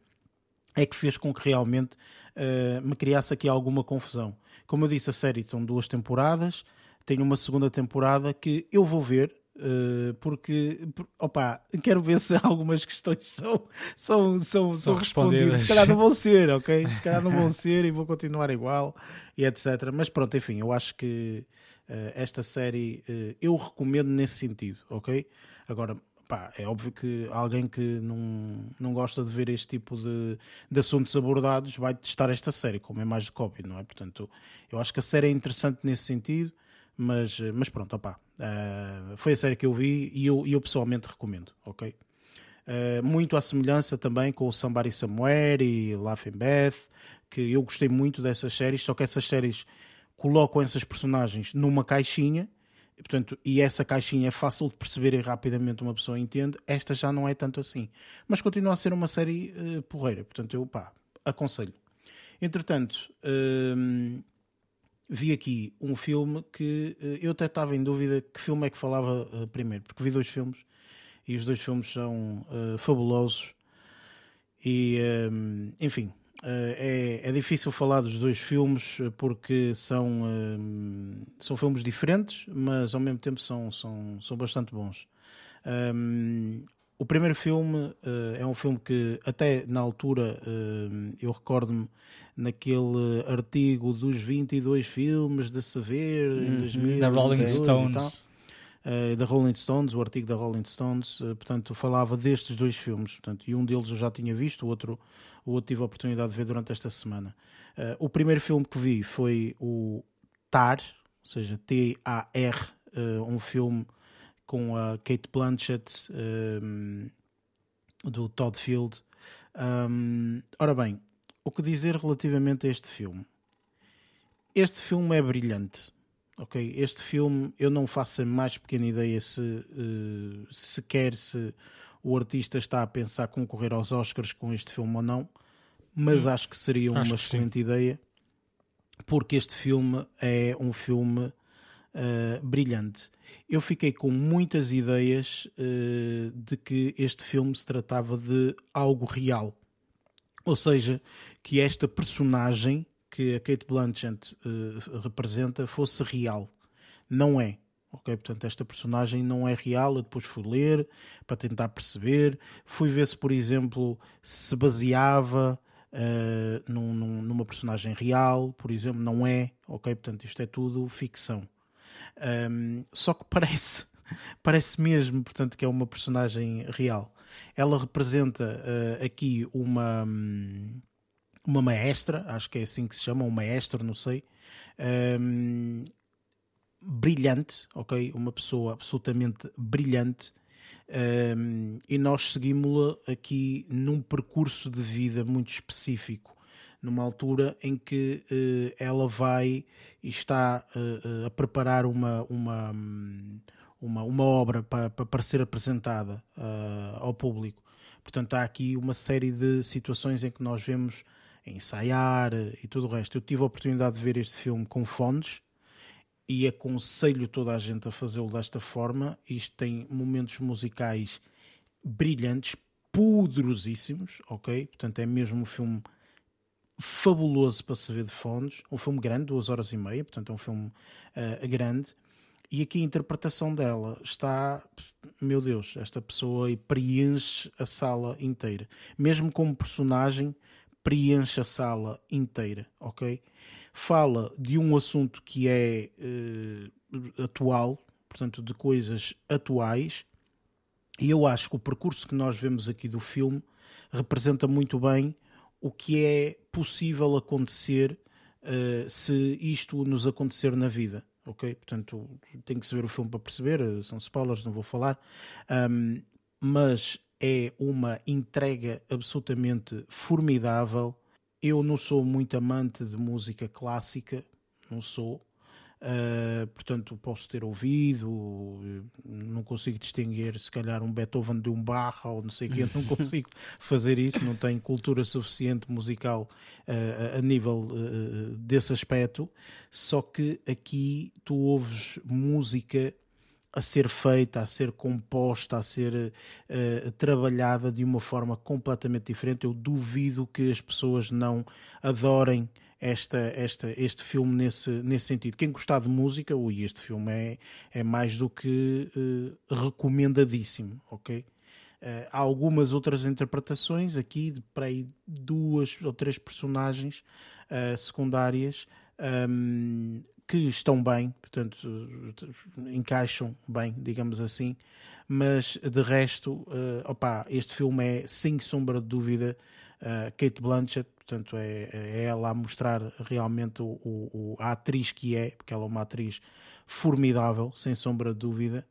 é que fez com que realmente uh, me criasse aqui alguma confusão. Como eu disse, a série são duas temporadas tem uma segunda temporada que eu vou ver. Uh, porque opa, quero ver se algumas questões são, são, são, são respondidas. Se calhar não vão ser, ok? Se calhar não vão ser e vou continuar igual e etc. Mas pronto, enfim, eu acho que uh, esta série uh, eu recomendo nesse sentido, ok? Agora, pá, é óbvio que alguém que não, não gosta de ver este tipo de, de assuntos abordados vai testar esta série, como é mais de cópia, não é? Portanto, eu acho que a série é interessante nesse sentido mas, mas pronto, opá, uh, foi a série que eu vi e eu, eu pessoalmente recomendo, ok? Uh, muito à semelhança também com o Somebody Somewhere e Laughing Beth, que eu gostei muito dessas séries, só que essas séries colocam essas personagens numa caixinha, e, portanto, e essa caixinha é fácil de perceber e rapidamente uma pessoa entende, esta já não é tanto assim. Mas continua a ser uma série uh, porreira, portanto, eu pá, aconselho. Entretanto, uh, vi aqui um filme que uh, eu até estava em dúvida que filme é que falava uh, primeiro, porque vi dois filmes e os dois filmes são uh, fabulosos e enfim é, é, difícil falar dos dois filmes porque são, são filmes diferentes, mas ao mesmo tempo são, são, são bastante bons. Um, o primeiro filme é um filme que até na altura eu recordo-me naquele artigo dos 22 filmes de se ver em 2000, uhum. da Rolling Stones. Uh, da Rolling Stones, o artigo da Rolling Stones, uh, portanto, falava destes dois filmes, portanto, e um deles eu já tinha visto, o outro, o outro tive a oportunidade de ver durante esta semana. Uh, o primeiro filme que vi foi o Tar, ou seja, T-A-R, um filme com a Kate Blanchett, do Todd Field. Um, ora bem, o que dizer relativamente a este filme? Este filme é brilhante. Ok, este filme eu não faço a mais pequena ideia se uh, sequer se o artista está a pensar concorrer aos Oscars com este filme ou não, mas hum, acho que seria uma excelente sim. ideia porque este filme é um filme uh, brilhante. Eu fiquei com muitas ideias uh, de que este filme se tratava de algo real. Ou seja, que esta personagem que a Kate Blanchett uh, representa fosse real. Não é. Ok, portanto, esta personagem não é real. Eu depois fui ler para tentar perceber. Fui ver se, por exemplo, se baseava uh, num, num, numa personagem real, por exemplo. Não é. Ok, portanto, isto é tudo ficção. Um, só que parece, parece mesmo, portanto, que é uma personagem real. Ela representa uh, aqui uma. Um, uma maestra, acho que é assim que se chama, um maestro, não sei, um, brilhante, ok? Uma pessoa absolutamente brilhante. Um, e nós seguimos-la aqui num percurso de vida muito específico, numa altura em que uh, ela vai e está uh, a preparar uma, uma, uma, uma obra para, para ser apresentada uh, ao público. Portanto, há aqui uma série de situações em que nós vemos ensaiar e tudo o resto. Eu tive a oportunidade de ver este filme com fones e aconselho toda a gente a fazê-lo desta forma. Isto tem momentos musicais brilhantes, poderosíssimos, ok? Portanto, é mesmo um filme fabuloso para se ver de fones. Um filme grande, duas horas e meia, portanto, é um filme uh, grande. E aqui a interpretação dela está, meu Deus, esta pessoa preenche a sala inteira. Mesmo como personagem, preenche a sala inteira, ok? Fala de um assunto que é uh, atual, portanto, de coisas atuais, e eu acho que o percurso que nós vemos aqui do filme representa muito bem o que é possível acontecer uh, se isto nos acontecer na vida ok? Portanto, tem que se ver o filme para perceber, eh, são spoilers, não vou falar, um, mas é uma entrega absolutamente formidável. Eu não sou muito amante de música clássica, não sou, Uh, portanto, posso ter ouvido, não consigo distinguir se calhar um Beethoven de um Bach ou não sei o quê, não consigo fazer isso, não tenho cultura suficiente musical uh, a nível uh, desse aspecto. Só que aqui tu ouves música a ser feita, a ser composta, a ser trabalhada de uma forma completamente diferente. Eu duvido que as pessoas não adorem esta, esta, este filme nesse, nesse sentido. Quem gostar de música, ui, este filme é, é mais do que uh, recomendadíssimo, ok? Uh, há algumas outras interpretações aqui de para aí duas ou três personagens uh, secundárias um, ehm, que estão bem, portanto, encaixam bem, digamos assim, mas de resto, uh, opa, este filme é sem sombra de dúvida uh, Kate Blanchett, portanto é, é, ela a mostrar realmente o, o, a atriz que é, porque ela é uma atriz formidável, sem sombra de dúvida,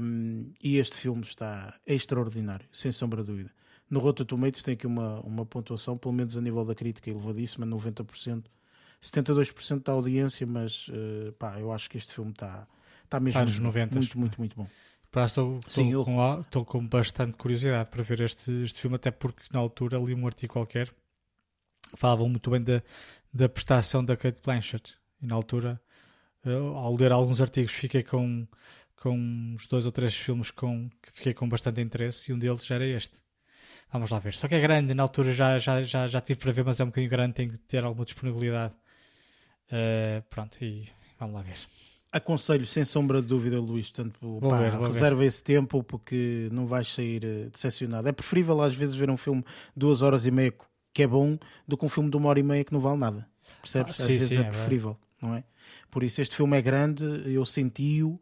um, e este filme está extraordinário, sem sombra de dúvida. No Rotten Tomatoes tem aqui uma, uma pontuação, pelo menos a nível da crítica, elevadíssima, 90%, 72% da audiência, mas uh, pá, eu acho que este filme está, está mesmo Anos 90. muito, muito, muito bom. Estou, Sim, estou, eu... com, estou com bastante curiosidade para ver este, este filme, até porque na altura li um artigo qualquer falavam muito bem da, da prestação da Kate Blanchett. E na altura, eu, ao ler alguns artigos, fiquei com, com uns dois ou três filmes com, que fiquei com bastante interesse e um deles era este. Vamos lá ver. Só que é grande, na altura já, já, já, já tive para ver, mas é um bocadinho grande, tem que ter alguma disponibilidade. Uh, pronto, e vamos lá ver. Aconselho sem sombra de dúvida, Luís. Portanto, pá, ver, reserva ver. esse tempo porque não vais sair uh, decepcionado. É preferível às vezes ver um filme duas horas e meia que é bom do que um filme de uma hora e meia que não vale nada. Percebes? Ah, sim, às vezes sim, é, é preferível, não é? Por isso este filme é grande, eu senti-o, uh,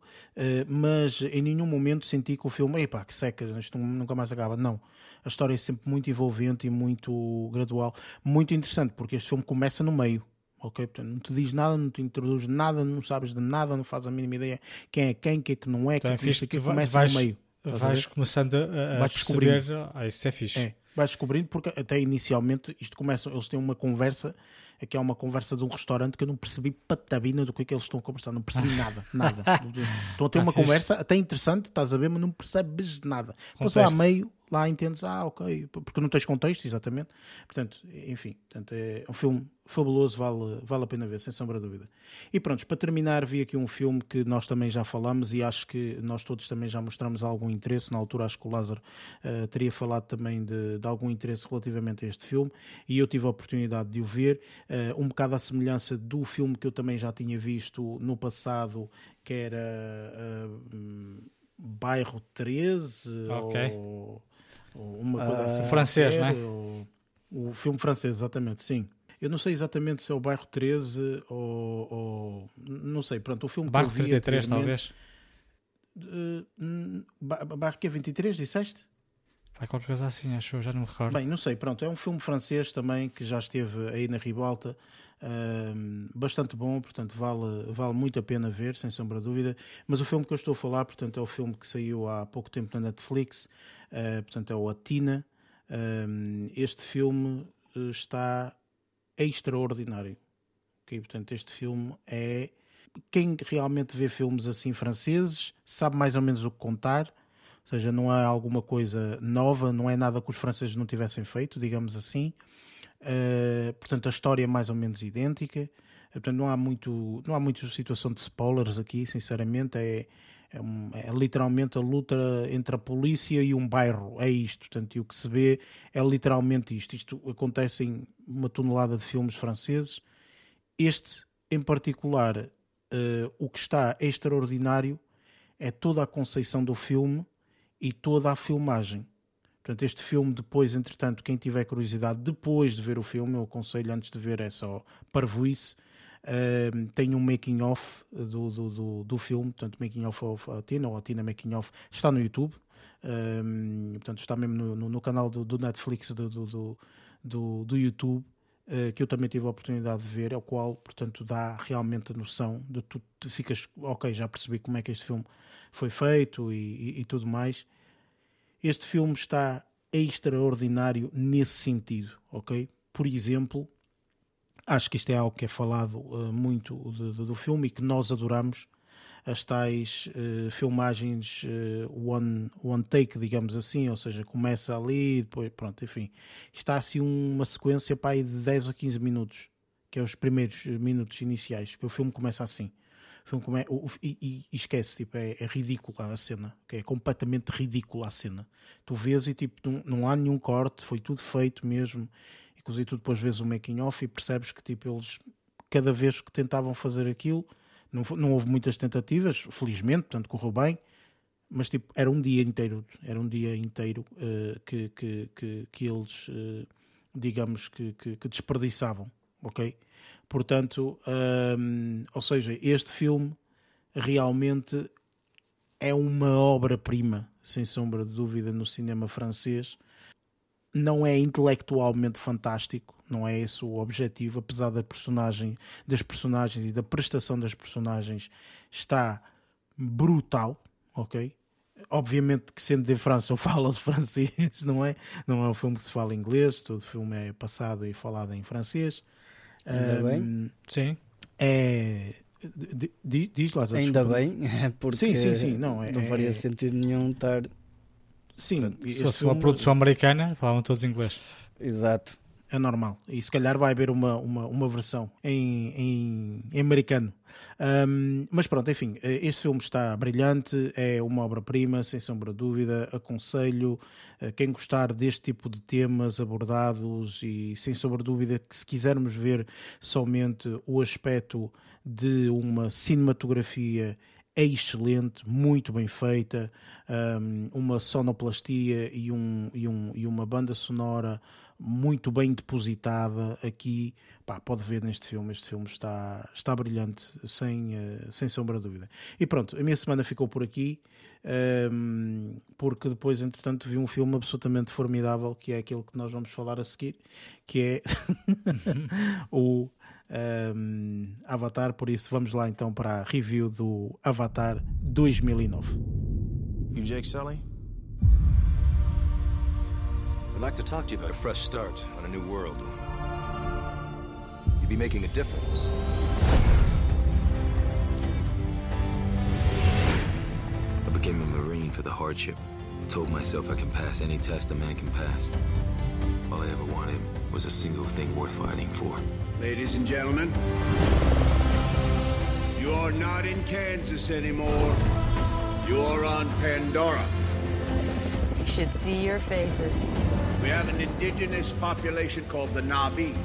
mas em nenhum momento senti que o filme, epá, que seca, isto nunca mais acaba. Não. A história é sempre muito envolvente e muito gradual. Muito interessante, porque este filme começa no meio ok? Portanto, não te diz nada, não te introduz nada, não sabes de nada, não fazes a mínima ideia quem é quem, que é que não é, então, que, é que, que começa vais, no meio. Vais começando a, a vais descobrir, ah, isso é fixe. É, vais descobrindo, porque até inicialmente isto começa, eles têm uma conversa, aqui há uma conversa de um restaurante que eu não percebi patabina do que é que eles estão a conversar, não percebi nada, nada. estão a ter ah, uma fixe. conversa até interessante, estás a ver, mas não percebes nada. Depois lá meio, lá entendes, ah, ok, porque não tens contexto, exatamente. Portanto, enfim, portanto, é um filme fabuloso, vale, vale a pena ver, sem sombra de dúvida. E pronto, para terminar, vi aqui um filme que nós também já falamos e acho que nós todos também já mostramos algum interesse. Na altura, acho que o Lázaro uh, teria falado também de, de, algum interesse relativamente a este filme e eu tive a oportunidade de o ver, um bocado à semelhança do filme que eu também já tinha visto no passado, que era uh, Bairro 13 okay. ou, ou, uma coisa assim. Francês, não é? o filme francês, exatamente, sim. Eu não sei exatamente se é o bairro 13 ou. ou não sei, pronto, o filme. Bairro 33, talvez. Uh, bairro que é 23, disseste? Vai qualquer coisa assim, acho, já não me recordo. Bem, não sei, pronto, é um filme francês também que já esteve aí na Ribalta, bastante bom, portanto vale, vale muito a pena ver, sem sombra de dúvida. Mas o filme que eu estou a falar, portanto, é o filme que saiu há pouco tempo na Netflix, uh, portanto, é o Atina. Este filme está extraordinário. Okay? Portanto, este filme é Quem realmente vê filmes assim franceses sabe mais ou menos o que contar, ou seja, não é alguma coisa nova, não é nada que os franceses não tivessem feito, digamos assim. Uh, portanto, a história é mais ou menos idêntica. Portanto, não há muito, não há muito situação de spoilers aqui, sinceramente. É, é, é, literalmente a luta entre a polícia e um bairro. É isto. Portanto, e o que se vê é literalmente isto. Isto acontece em uma tonelada de filmes franceses. Este, em particular, uh, o que está extraordinário é toda a conceição do filme e toda a filmagem. Portanto, este filme, depois, entretanto, quem tiver curiosidade, depois de ver o filme, eu aconselho antes de ver é só parvoíce, uh, tem um making off do, do, do, do, filme, portanto, making off of a Tina, ou a Tina making off, está no YouTube, um, portanto, está mesmo no, no, no canal do, do Netflix do, do, do, do YouTube. Uh, que eu também tive a oportunidade de ver, ao qual, portanto, dá realmente a noção de tu, tu ficas, ok, já percebi como é que este filme foi feito e, e, e tudo mais. Este filme está extraordinário nesse sentido, ok? Por exemplo, acho que isto é algo que é falado uh, muito do, do, filme e que nós adoramos, as tais uh, filmagens uh, one, one take, digamos assim, ou seja, começa ali, depois, pronto, enfim. Está assim uma sequência aí de 10 ou 15 minutos, que é os primeiros minutos iniciais, que o filme começa assim. Filme come... o, e, e, esquece, tipo, é, é ridícula a cena, é completamente ridícula a cena. Tu vês e tipo, não, não há nenhum corte, foi tudo feito mesmo e tu depois vês o making off e percebes que tipo eles cada vez que tentavam fazer aquilo não, não houve muitas tentativas felizmente portanto correu bem mas tipo era um dia inteiro era um dia inteiro uh, que, que, que, que, eles uh, digamos que, que, que, desperdiçavam ok portanto um, ou seja este filme realmente é uma obra-prima sem sombra de dúvida no cinema francês não é intelectualmente fantástico, não é esse o objetivo, apesar da personagem, das personagens e da prestação das personagens está brutal, ok? Obviamente que sendo de França falo francês, não é? Não é um filme que se fala inglês, todo filme é passado e falado em francês. Ainda um, bem. Sim. É, Diz lá, Ainda bem, porque sim, sim, sim. Não, é, não faria é... sentido nenhum estar Sim, se fosse uma produção americana, falavam todos inglês. Exato. É normal. E se calhar vai haver uma, uma, uma versão em, em, em americano. Um, mas pronto, enfim, este filme está brilhante, é uma obra-prima, sem sombra de dúvida. Aconselho a quem gostar deste tipo de temas abordados e, sem sombra de dúvida, que se quisermos ver somente o aspecto de uma cinematografia é excelente, muito bem feita, um, uma sonoplastia e, um, e, um, e uma banda sonora muito bem depositada aqui. Pá, pode ver neste filme, este filme está, está brilhante, sem, uh, sem sombra de dúvida. E pronto, a minha semana ficou por aqui, um, porque depois, entretanto, vi um filme absolutamente formidável, que é aquele que nós vamos falar a seguir, que é o um, Avatar, por isso vamos lá então para a review do Avatar 2009. You Jake Sully? I'd like to talk to you about a fresh start on a new world. You'd be making a difference. I became a Marine for the hardship. I told myself I can pass any test a man can pass. All I ever wanted was a single thing worth fighting for. Ladies and gentlemen, you are not in Kansas anymore. You are on Pandora. You should see your faces. We have an indigenous population called the Navi.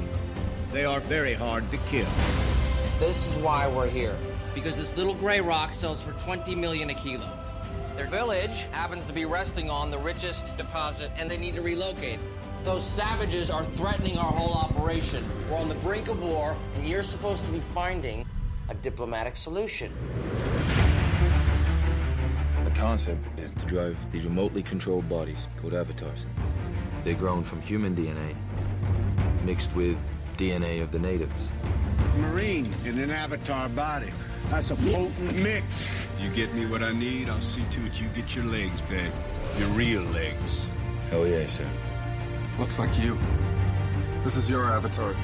They are very hard to kill. This is why we're here. Because this little gray rock sells for 20 million a kilo. Their village happens to be resting on the richest deposit and they need to relocate. Those savages are threatening our whole operation. We're on the brink of war, and you're supposed to be finding a diplomatic solution. The concept is to drive these remotely controlled bodies called avatars. They're grown from human DNA mixed with DNA of the natives. Marine in an avatar body. That's a potent mix. You get me what I need, I'll see to it you get your legs back. Your real legs. Hell yeah, sir. Looks like you. This is your avatar.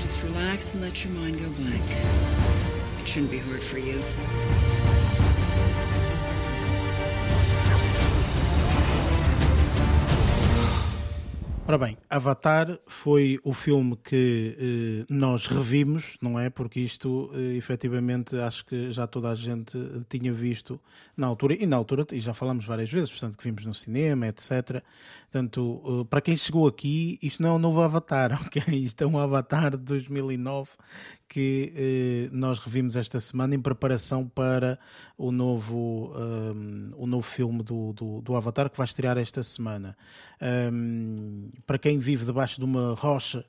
Just relax and let your mind go blank. It shouldn't be hard for you. Ora bem, Avatar foi o filme que eh, nós revimos, não é? Porque isto, eh, efetivamente, acho que já toda a gente tinha visto na altura, e na altura, e já falamos várias vezes, portanto, que vimos no cinema, etc. Portanto, eh, para quem chegou aqui, isto não é um novo Avatar, ok? Isto é um Avatar de 2009 que eh, nós revimos esta semana em preparação para o novo, um, o novo filme do, do, do, Avatar que vai estrear esta semana. Um, para quem vive debaixo de uma rocha,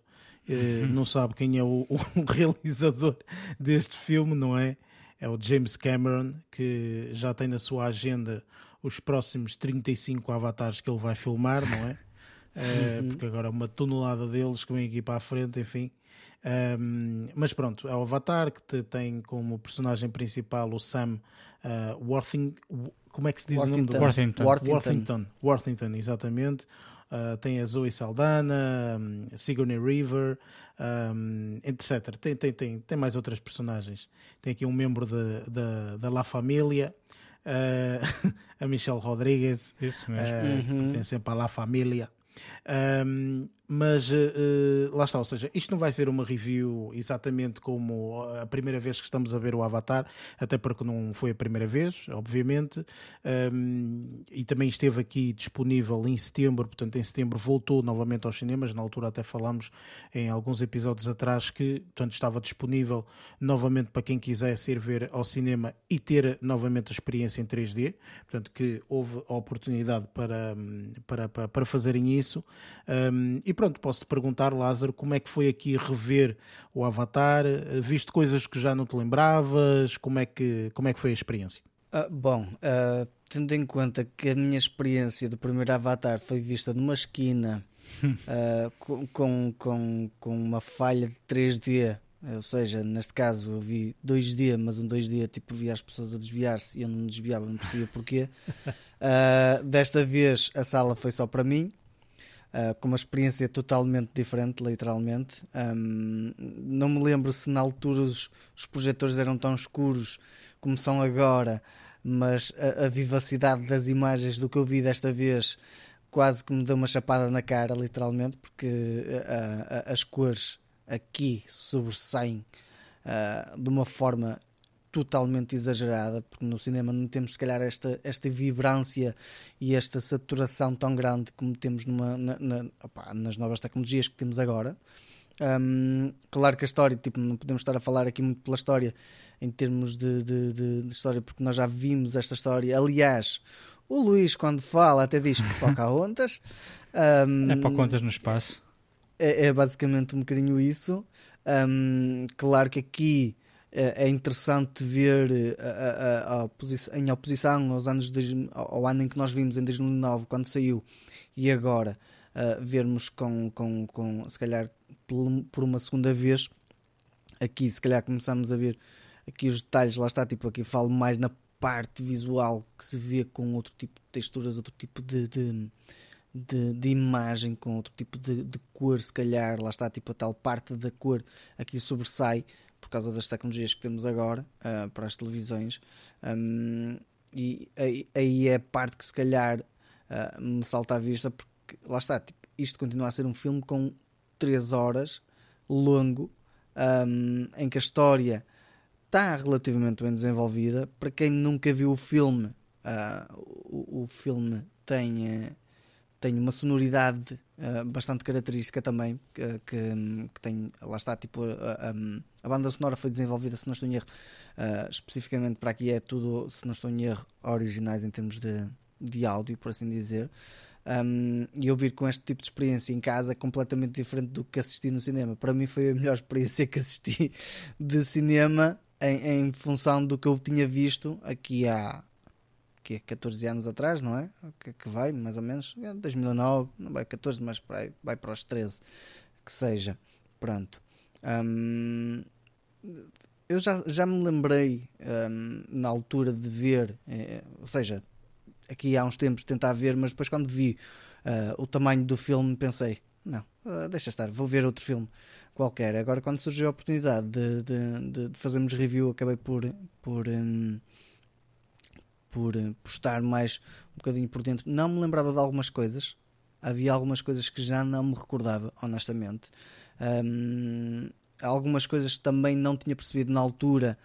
eh, uhum. não sabe quem é o, o, realizador deste filme, não é? É o James Cameron, que já tem na sua agenda os próximos 35 avatares que ele vai filmar, não é? Uh, porque agora uma tonelada deles que vem aqui para a frente, enfim. Um, mas pronto, é o Avatar que te, tem como personagem principal o Sam uh, Worthing, como é que se diz Worthington. o nome? Worthington. Worthington. Worthington, Worthington exatamente. Uh, tem a Zoe Saldana, um, Sigourney River, um, etc. Tem, tem, tem, tem mais outras personagens. Tem aqui um membro da, da La Família, uh, a Michelle Rodrigues. Isso mesmo. Uh, uhum. Tem sempre a La Família. Um, mas uh, lá está, ou seja, isto não vai ser uma review exatamente como a primeira vez que estamos a ver o Avatar, até porque não foi a primeira vez, obviamente, um, e também esteve aqui disponível em setembro, portanto, em setembro voltou novamente aos cinemas. Na altura, até falámos em alguns episódios atrás que portanto, estava disponível novamente para quem quisesse ir ver ao cinema e ter novamente a experiência em 3D, portanto, que houve a oportunidade para, para, para, para fazerem isso. Um, e pronto, posso te perguntar, Lázaro, como é que foi aqui rever o Avatar? Viste coisas que já não te lembravas? Como é que, como é que foi a experiência? Uh, bom, uh, tendo em conta que a minha experiência do primeiro Avatar foi vista numa esquina uh, com, com, com, com uma falha de 3D ou seja, neste caso eu vi 2D, mas um 2D tipo via as pessoas a desviar-se e eu não me desviava, não percebia porquê. Uh, desta vez a sala foi só para mim, uh, com uma experiência totalmente diferente, literalmente. Um, não me lembro se na altura os, os, projetores eram tão escuros como são agora, mas a, a, vivacidade das imagens do que eu vi desta vez quase que me deu uma chapada na cara, literalmente, porque uh, as cores aqui sobressaem uh, de uma forma totalmente exagerada, porque no cinema não temos, se calhar, esta, esta vibrância e esta saturação tão grande como temos numa, na, na, opa, nas novas tecnologias que temos agora. Um, claro que a história, tipo, não podemos estar a falar aqui muito pela história em termos de, de, de, de história, porque nós já vimos esta história. Aliás, o Luís, quando fala, até diz que toca a ondas. Um, é para contas no espaço. É, é basicamente um bocadinho isso. Um, claro que aqui é, é interessante ver eh, a, a, a oposição, em oposição aos anos de, ao ano em que nós vimos em 2009 quando saiu e agora uh, vermos com, com, com se calhar por uma segunda vez aqui se calhar começamos a ver aqui os detalhes lá está tipo aqui falo mais na parte visual que se vê com outro tipo de texturas outro tipo de, de de, de, imagem com outro tipo de, de, cor, se calhar, lá está, tipo a tal parte da cor aqui sobressai, por causa das tecnologias que temos agora uh, para as televisões. Um, e aí, aí, é a parte que se calhar uh, me salta à vista, porque lá está, tipo, isto continua a ser um filme com 3 horas, longo, um, em que a história está relativamente bem desenvolvida. Para quem nunca viu o filme, uh, o, o, filme tem tem uma sonoridade uh, bastante característica também, que, que, que, tem, lá está, tipo, a, a, banda sonora foi desenvolvida, se não estou em erro, uh, especificamente para aqui é tudo, se não estou em erro, originais em termos de, de áudio, por assim dizer. Um, e ouvir com este tipo de experiência em casa é completamente diferente do que assisti no cinema. Para mim foi a melhor experiência que assisti de cinema em, em função do que eu tinha visto aqui há que é 14 anos atrás, não é? Que, que vai, mais ou menos, é 2009, não vai 14, mas vai, vai para os 13, que seja. Pronto. Um, eu já, já me lembrei um, na altura de ver, é, ou seja, aqui há uns tempos tentar ver, mas depois quando vi uh, o tamanho do filme pensei, não, uh, deixa estar, vou ver outro filme qualquer. Agora, quando surgiu a oportunidade de, de, de, de fazermos review, acabei por, por, um, por, por estar mais um bocadinho por dentro. Não me lembrava de algumas coisas, havia algumas coisas que já não me recordava, honestamente. Um, algumas coisas que também não tinha percebido na altura,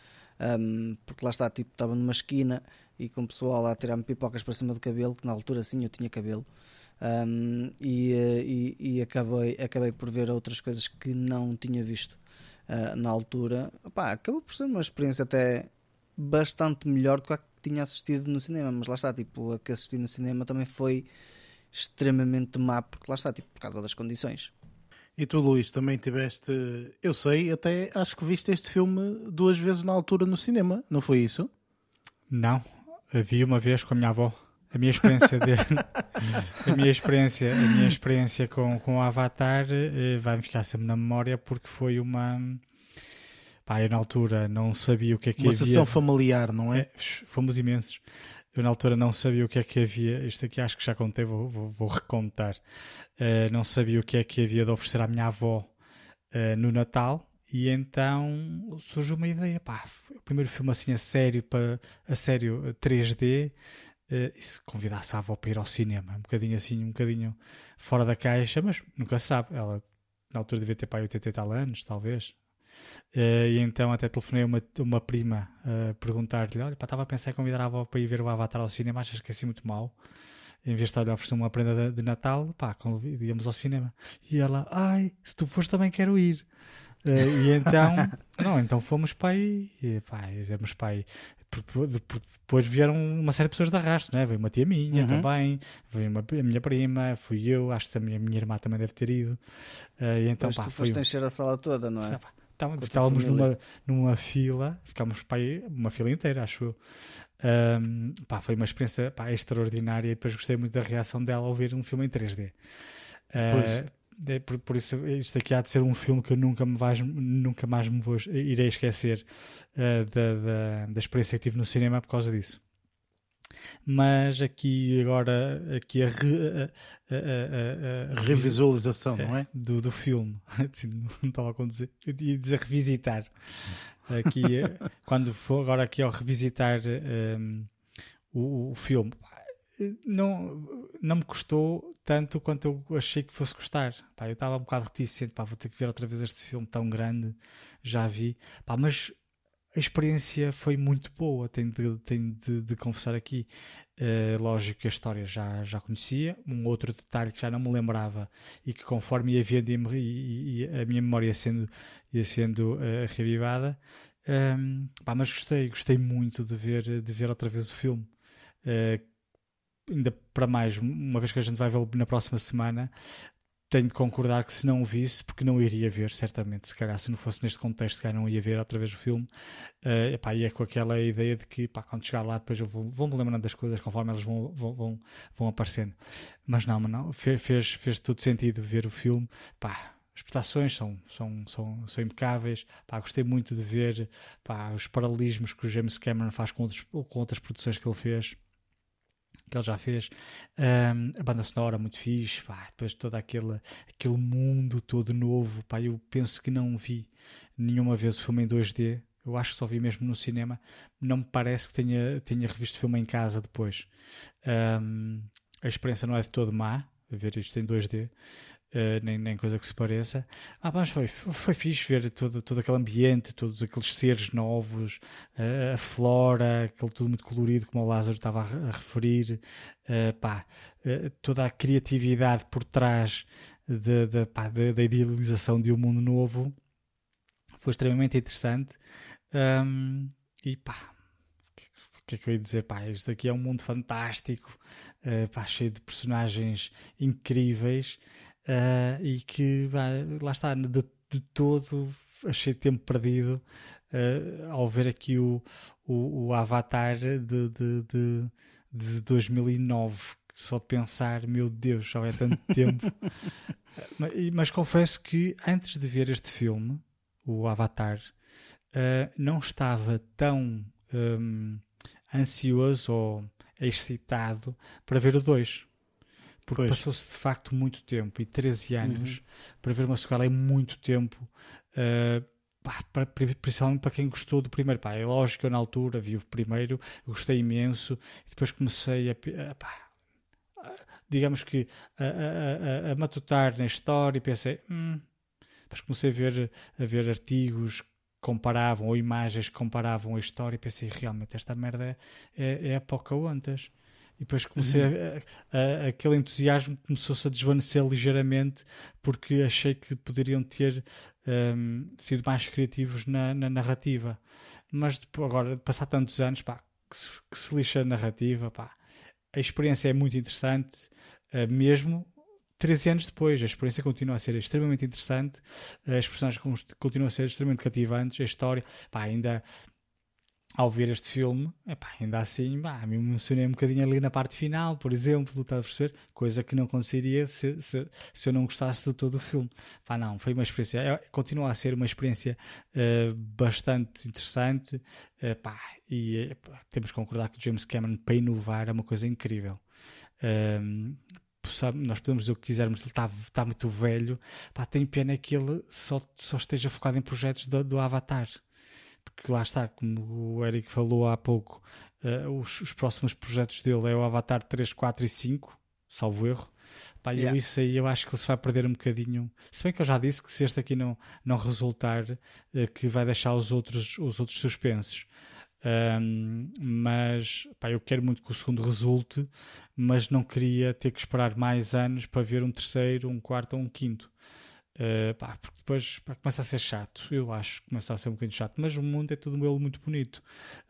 um, porque lá está, tipo, estava numa esquina e com o pessoal lá a tirar-me pipocas para cima do cabelo, que na altura sim eu tinha cabelo. Um, e, eh, e, e, acabei, acabei por ver outras coisas que não tinha visto uh, na altura. Acabou por ser uma experiência até bastante melhor do que a que tinha assistido no cinema, mas lá está, tipo, a que assisti no cinema também foi extremamente má, porque lá está, tipo, por causa das condições. E tu, Luís, também tiveste. Eu sei, até acho que viste este filme duas vezes na altura no cinema, não foi isso? Não, vi uma vez com a minha avó a minha experiência de, a minha experiência a minha experiência com, com o Avatar eh, vai-me ficar sempre na memória porque foi uma pá, eu na altura não sabia o que é que uma havia uma sessão familiar não é? é? fomos imensos eu na altura não sabia o que é que havia isto aqui acho que já contei vou, vou, vou recontar uh, não sabia o que é que havia de oferecer à minha avó uh, no Natal e então surgiu uma ideia, pá, o primeiro filme assim a sério, para, a sério 3D, Uh, e se convidasse a avó para ir ao cinema, um bocadinho assim, um bocadinho fora da caixa, mas nunca sabe. Ela na altura devia ter pai 80 e tal anos, talvez. Uh, e então até telefonei uma, uma prima a uh, perguntar-lhe: Olha, estava a pensar em convidar a avó para ir ver o Avatar ao cinema, achas que é assim muito mal? Em vez de estar a oferecer uma prenda de, de Natal, pá, íamos ao cinema. E ela: Ai, se tu fores também quero ir. Uh, e então, não, então fomos para aí, e, pá, fizemos para aí. Depois vieram uma série de pessoas de arrasto, né? Veio uma tia minha uhum. também, veio uma, a minha prima, fui eu, acho que a minha, minha irmã também deve ter ido. Uh, e então, pá, tu foste encher a sala toda, não é? Então, estávamos numa, numa fila, ficámos para aí uma fila inteira, acho eu. Um, pá, foi uma experiência pá, extraordinária e depois gostei muito da reação dela ao ver um filme em 3D. Uh, é por, por, isso isto aqui há de ser um filme que eu nunca, me vais, nunca mais me vou, irei esquecer uh, da, da, da, experiência que tive no cinema por causa disso. Mas aqui agora aqui a, re, a, a, a revisualização, não é? Do, do filme. não estava a dizer. Eu ia dizer revisitar. Aqui, eh, quando for agora aqui ao revisitar um, ehm, o, o filme, não, não me custou tanto quanto eu achei que fosse custar. Pá, eu estava um bocado reticente, pá, vou ter que ver outra vez este filme tão grande, já vi. Pá, mas a experiência foi muito boa, tenho de, tenho de, de confessar aqui. Uh, lógico que a história já, já conhecia, um outro detalhe que já não me lembrava e que conforme ia vendo e, a minha memória ia sendo, ia sendo uh, revivada. Um, pá, mas gostei, gostei muito de ver, de ver outra vez o filme. Uh, ainda para mais, uma vez que a gente vai vê-lo na próxima semana, tenho de concordar que se não o visse, porque não iria ver, certamente, se calhar, se não fosse neste contexto, se não ia ver outra vez o filme, uh, epá, e é com aquela ideia de que, quando chegar lá, depois eu vou, vou-me lembrando das coisas conforme elas vão, vão, vão, vão aparecendo. Mas não, mas não, fez, fez, fez todo sentido ver o filme, pá, as prestações são, são, são, são impecáveis. Pá, gostei muito de ver os paralelismos que o James Cameron faz com, outros, com outras produções que ele fez que ele já fez. Um, a banda sonora muito fixe, pá, depois todo aquele, aquele mundo todo novo. Pá, eu penso que não vi nenhuma vez o filme em 2D. Eu acho que só vi mesmo no cinema. Não me parece que tenha, tenha revisto o filme em casa depois. Um, a experiência não é de todo má, ver isto em 2D. Uh, nem, nem coisa que se pareça. Ah, mas foi, foi fixe ver todo, todo aquele ambiente, todos aqueles seres novos, uh, a flora, aquele tudo muito colorido, como o Lázaro estava a, a referir, uh, pá, toda a criatividade por trás de, de, pá, de, da idealização de um mundo novo foi extremamente interessante. Um, e pá, o que é que eu ia dizer? Pá, isto aqui é um mundo fantástico, pá, cheio de personagens incríveis uh, e que lá está, de, de, todo achei tempo perdido uh, ao ver aqui o, o, o Avatar de, de, de, de 2009 só de pensar, meu Deus, já é tanto tempo. mas, mas, confesso que antes de ver este filme, o Avatar, uh, não estava tão um, ansioso ou excitado para ver o 2 porque passou-se de facto muito tempo e 13 anos uhum. para ver uma sequela é muito tempo. Uh, pá, para, principalmente para quem gostou do primeiro. Pá, é lógico que eu na altura vi o primeiro, gostei imenso, e depois comecei a. Pá, digamos que a, a, a, a, matutar na história e pensei. Hum, depois comecei a ver, a ver artigos que comparavam ou imagens que comparavam a história e pensei realmente esta merda é, é, é a Pocahontas. E depois comecei uhum. a, a, aquele entusiasmo começou-se a desvanecer ligeiramente porque achei que poderiam ter um, sido mais criativos na, na narrativa. Mas depois, agora, passar tantos anos, pá, que se, que se lixa a narrativa, pá, a experiência é muito interessante, uh, mesmo 13 anos depois, a experiência continua a ser extremamente interessante, as personagens continuam a ser extremamente cativantes, a história, pá, ainda ao ver este filme, epá, ainda assim, pá, me emocionei um bocadinho ali na parte final, por exemplo, estás a perceber? Coisa que não aconteceria se, se, se, eu não gostasse de todo o filme. Pá, não, foi uma experiência, é, continua a ser uma experiência uh, bastante interessante, uh, pá, e uh, temos que concordar que James Cameron, para inovar, é uma coisa incrível. Uh, sabe, nós podemos dizer o que quisermos, ele está, está muito velho, pá, tem pena que ele só, só esteja focado em projetos do, do Avatar porque lá está, como o Eric falou há pouco, uh, os, os, próximos projetos dele é o Avatar 3, 4 e 5, salvo erro. Pá, yeah. eu isso aí eu acho que ele se vai perder um bocadinho. Se bem que eu já disse que se este aqui não, não resultar, uh, que vai deixar os outros, os outros suspensos. Um, mas pá, eu quero muito que o segundo resulte, mas não queria ter que esperar mais anos para ver um terceiro, um quarto ou um quinto. Uh, pá, porque depois pá, começa a ser chato, eu acho que começa a ser um bocadinho chato, mas o mundo é tudo ele muito bonito.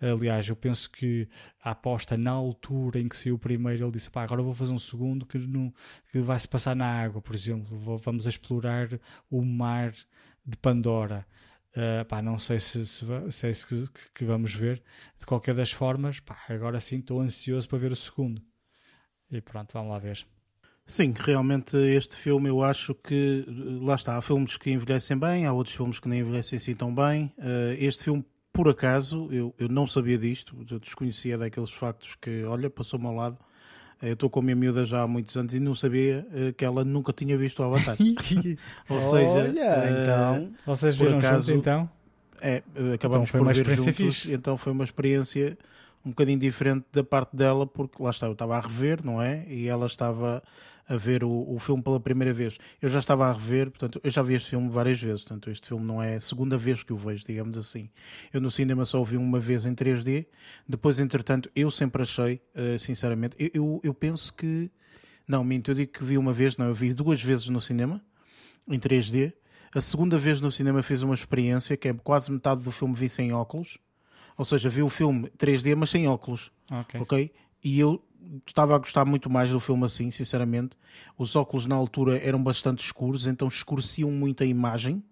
Aliás, eu penso que a aposta na altura em que saiu o primeiro, ele disse: pá, agora vou fazer um segundo que, não, que vai se passar na água, por exemplo, vou, vamos explorar o mar de Pandora. Uh, pá, não sei se, se, se é isso que, que, vamos ver. De qualquer das formas, pá, agora sim estou ansioso para ver o segundo. E pronto, vamos lá ver. Sim, realmente este filme eu acho que lá está, há filmes que envelhecem bem, há outros filmes que nem envelhecem assim tão bem. Uh, este filme, por acaso, eu, eu não sabia disto, eu desconhecia daqueles factos que, olha, passou-me ao lado. Uh, eu estou com a minha miúda já há muitos anos e não sabia que ela nunca tinha visto o Avatar. Ou seja, olha, então, vocês viram por acaso, juntos, então? É, acabamos então por ver juntos, fixe. então foi uma experiência um bocadinho diferente da parte dela, porque lá está, eu estava a rever, não é? E ela estava a ver o, o filme pela primeira vez. Eu já estava a rever, portanto, eu já vi este filme várias vezes, portanto, este filme não é a segunda vez que o vejo, digamos assim. Eu no cinema só o vi uma vez em 3D, depois, entretanto, eu sempre achei, uh, sinceramente, eu, eu, eu, penso que. Não, minto, eu digo que vi uma vez, não, eu vi duas vezes no cinema, em 3D. A segunda vez no cinema fiz uma experiência que é quase metade do filme vi sem óculos. Ou seja, vi o filme 3D, mas sem óculos. Ok. okay? E eu estava a gostar muito mais do filme assim, sinceramente. Os óculos na altura eram bastante escuros, então escureciam muito a imagem.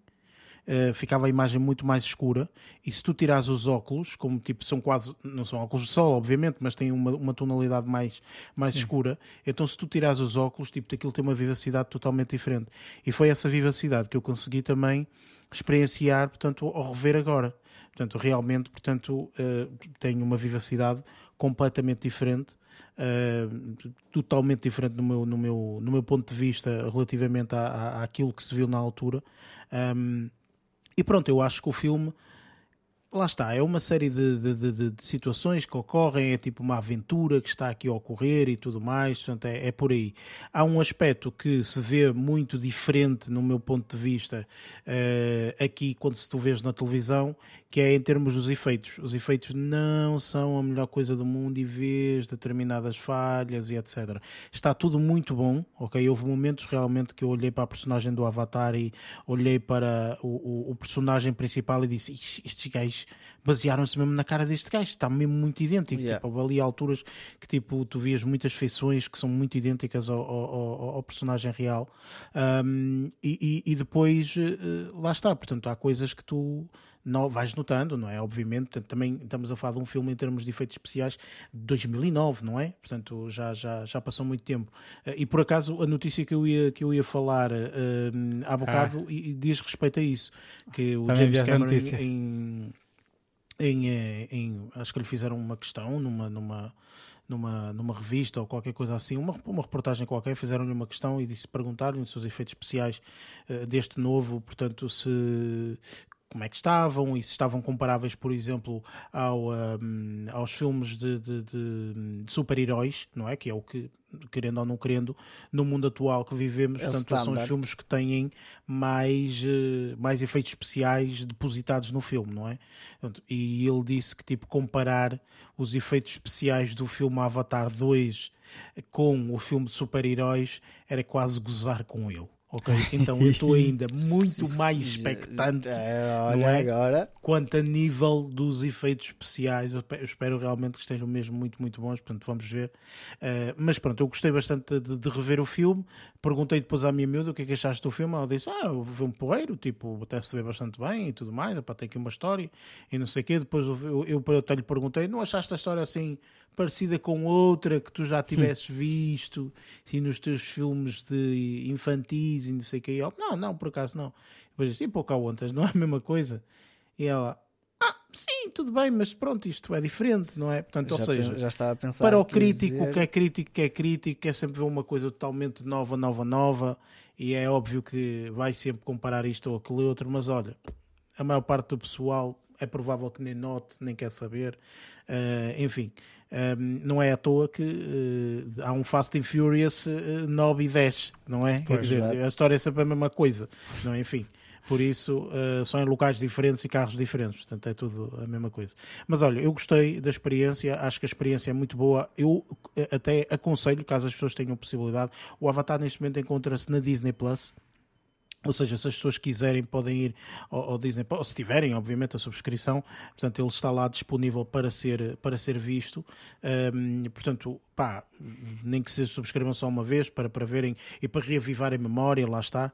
Uh, ficava a imagem muito mais escura. E se tu tirares os óculos, como tipo são quase, não são óculos de sol, obviamente, mas têm uma, uma tonalidade mais, mais escura, então se tu tirares os óculos, tipo, aquilo tem uma vivacidade totalmente diferente. E foi essa vivacidade que eu consegui também experienciar, portanto, ao rever agora. Portanto, realmente, portanto, uh, tem uma vivacidade completamente diferente uh, totalmente diferente no meu, no, meu, no meu ponto de vista relativamente à, àquilo que se viu na altura. Um, e pronto, eu acho que o filme lá está, é uma série de, de, de, de, situações que ocorrem, é tipo uma aventura que está aqui a ocorrer e tudo mais, portanto é, é, por aí. Há um aspecto que se vê muito diferente no meu ponto de vista uh, aqui quando se tu vês na televisão, que é em termos dos efeitos. Os efeitos não são a melhor coisa do mundo e vês determinadas falhas e etc. Está tudo muito bom, ok? Houve momentos realmente que eu olhei para a personagem do Avatar e olhei para o, o, o personagem principal e disse, estes gajos basearam-se mesmo na cara deste gajo, está mesmo muito idêntico. Yeah. Tipo, ali alturas que tipo, tu vias muitas feições que são muito idênticas ao, ao, ao personagem real. Um, e, e, depois, uh, lá está, portanto, há coisas que tu não, vais notando, não é? Obviamente, portanto, também estamos a falar de um filme em termos de efeitos especiais de 2009, não é? Portanto, já, já, já passou muito tempo. Uh, e por acaso, a notícia que eu ia, que eu ia falar uh, há bocado ah. e, diz respeito a isso, que o também James Cameron em, em, eh, em, acho que lhe fizeram uma questão numa, numa, numa, numa revista ou qualquer coisa assim, uma, uma reportagem qualquer, fizeram-lhe uma questão e disse perguntaram-lhe os efeitos especiais uh, deste novo, portanto, se como é que estavam e se estavam comparáveis, por exemplo, ao, um, aos filmes de, de, de, de super-heróis, não é? Que é o que, querendo ou não querendo, no mundo atual que vivemos, é portanto, são os filmes que têm mais, uh, mais efeitos especiais depositados no filme, não é? E ele disse que, tipo, comparar os efeitos especiais do filme Avatar 2 com o filme de super-heróis era quase gozar com ele. Ok, então eu estou ainda muito mais expectante é, olha é? agora. quanto a nível dos efeitos especiais. Eu espero realmente que estejam mesmo muito, muito bons. Portanto, vamos ver. Uh, mas pronto, eu gostei bastante de, de, rever o filme. Perguntei depois à minha miúda o que é que achaste do filme. Ela disse: Ah, o filme porreiro, tipo, até se vê bastante bem e tudo mais. Para ter aqui uma história e não sei o quê. Depois eu, eu, eu até lhe perguntei: Não achaste a história assim? Parecida com outra que tu já tivesses visto assim, nos teus filmes de infantis e não sei o que. não, não, por acaso não. Depois disse, e Pocahontas, não é a mesma coisa? E ela, ah, sim, tudo bem, mas pronto, isto é diferente, não é? Portanto, já, ou seja, já estava a pensar para o crítico, dizer... que é crítico, que é crítico, quer sempre ver uma coisa totalmente nova, nova, nova, e é óbvio que vai sempre comparar isto ou aquele outro, mas olha, a maior parte do pessoal é provável que nem note, nem quer saber, uh, enfim. Um, não é à toa que uh, há um Fast and Furious uh, 9 e 10, não é? Quer dizer, a história é sempre a mesma coisa, não é? Enfim. Por isso, uh, são em locais diferentes e carros diferentes, portanto é tudo a mesma coisa. Mas olha, eu gostei da experiência, acho que a experiência é muito boa. Eu até aconselho, caso as pessoas tenham possibilidade, o Avatar neste momento encontra-se na Disney Plus. Ou seja, se as pessoas quiserem, podem ir ao, ao Disney, ou se tiverem, obviamente, a subscrição, portanto, ele está lá disponível para ser, para ser visto. Um, portanto, pá, nem que se subscrevam só uma vez para, para verem e para reavivar a memória, lá está.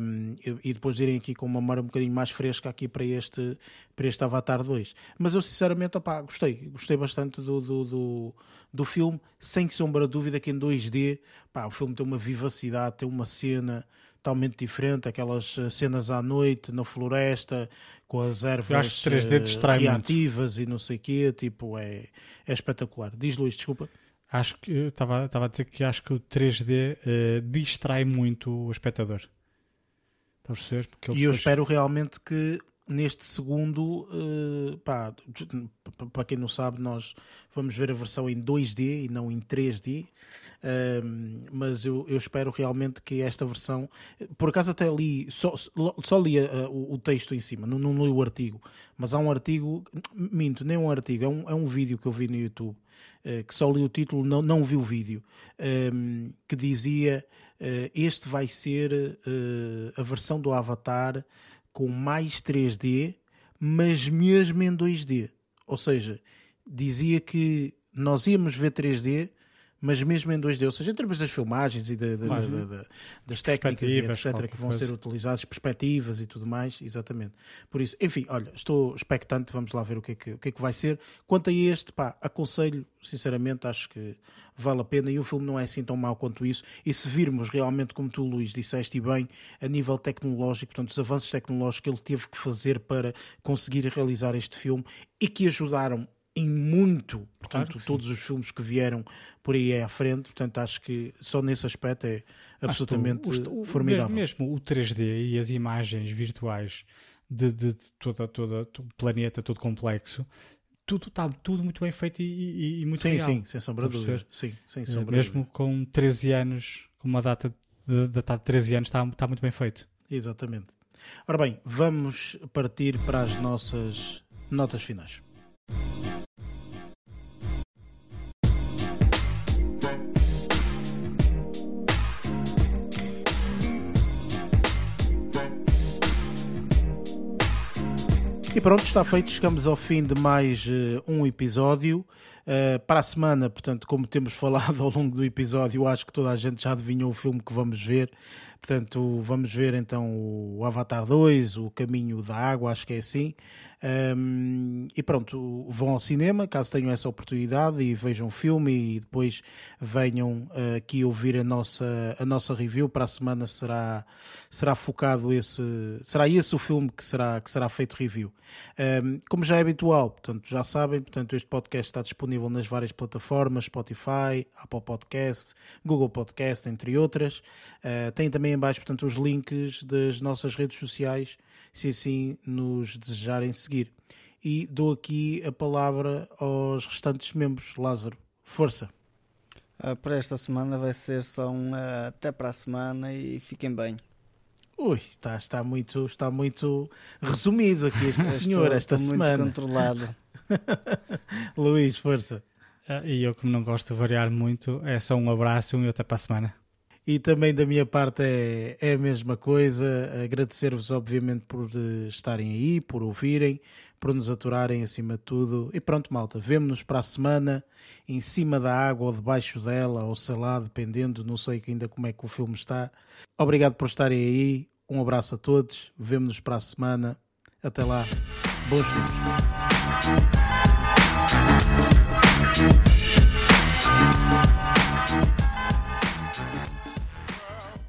Um, e, depois irem aqui com uma memória um bocadinho mais fresca aqui para este, para este Avatar 2. Mas eu, sinceramente, opá, gostei, gostei bastante do, do, do, do filme, sem sombra de dúvida que em 2D, pá, o filme tem uma vivacidade, tem uma cena totalmente diferente, aquelas eh, cenas à noite na floresta com as ervas 3D uh, reativas muito. e não sei o quê, tipo, é, é espetacular. Diz Luís, desculpa. Acho que estava a dizer que acho que o 3D uh, eh, distrai muito o espectador. Está a perceber? E eu espero realmente que neste segundo, pá, para quem não sabe, nós vamos ver a versão em 2D e não em 3D. Uh, mas eu, eu, espero realmente que esta versão, por acaso até li, só, só li uh, o, o, texto em cima, não, não li o artigo, mas há um artigo, minto, nem um artigo, é um, é um vídeo que eu vi no YouTube, uh, que só li o título, não, não vi o vídeo, que dizia este vai ser a versão do Avatar com mais 3D, mas mesmo em 2D. Ou seja, dizia que nós íamos ver 3D, mas mesmo em 2D, ou seja, em termos das filmagens e de, de, de, das técnicas e etc. que vão coisa. ser utilizadas, perspectivas e tudo mais, exatamente. Por isso, enfim, olha, estou expectante, vamos lá ver o que é que, o que, é que vai ser. Quanto a este, pá, aconselho, sinceramente, acho que vale a pena e o filme não é assim tão mau quanto isso. E se virmos realmente, como tu, Luís, disseste bem, a nível tecnológico, portanto, os avanços tecnológicos que ele teve que fazer para conseguir realizar este filme e que ajudaram em muito, portanto, claro todos os filmes que vieram por aí à frente, portanto, acho que só nesse aspecto é absolutamente o, formidável. Mesmo o 3D e as imagens virtuais de, de, de toda, toda, o planeta todo complexo, tudo está tudo muito bem feito e, e, e muito sim, real. Sim, sem sombra de dúvida. Sim, sem eh, sombra Mesmo dúvida. com 13 anos, com uma data de, data de 13 anos, está, está muito bem feito. Exatamente. Ora bem, vamos partir para as nossas notas finais. E pronto, está feito. Chegamos ao fim de mais uh, um episódio. Uh, para a semana, portanto, como temos falado ao longo do episódio, acho que toda a gente já adivinhou o filme que vamos ver. Portanto, vamos ver então o Avatar 2, o Caminho da Água, acho que é assim. Um, e pronto, vão ao cinema caso tenham essa oportunidade e vejam o filme e depois venham uh, aqui ouvir a nossa, a nossa review. Para a semana será, será focado esse, será esse o filme que será, que será feito review. Um, como já é habitual, portanto, já sabem, portanto, este podcast está disponível nas várias plataformas: Spotify, Apple Podcast, Google Podcast, entre outras. Uh, tem também em baixo, portanto, os links das nossas redes sociais se assim nos desejarem seguir. E dou aqui a palavra aos restantes membros. Lázaro, força! Uh, para esta semana vai ser só um uh, até para a semana e fiquem bem. Ui, está, está, muito, está muito resumido aqui este senhor esta estou semana. Muito controlado. Luís, força. Uh, e eu, como não gosto de variar muito, é só um abraço e até para a semana. E também da minha parte é, é a mesma coisa. Agradecer-vos, obviamente, por eh, estarem aí, por ouvirem, por nos aturarem acima de tudo. E pronto, malta, vemo-nos para a semana, em cima da água ou debaixo dela, ou sei lá, dependendo, não sei ainda como é que o filme está. Obrigado por estarem aí. Um abraço a todos. Vemo-nos para a semana. Até lá. Bons filmes.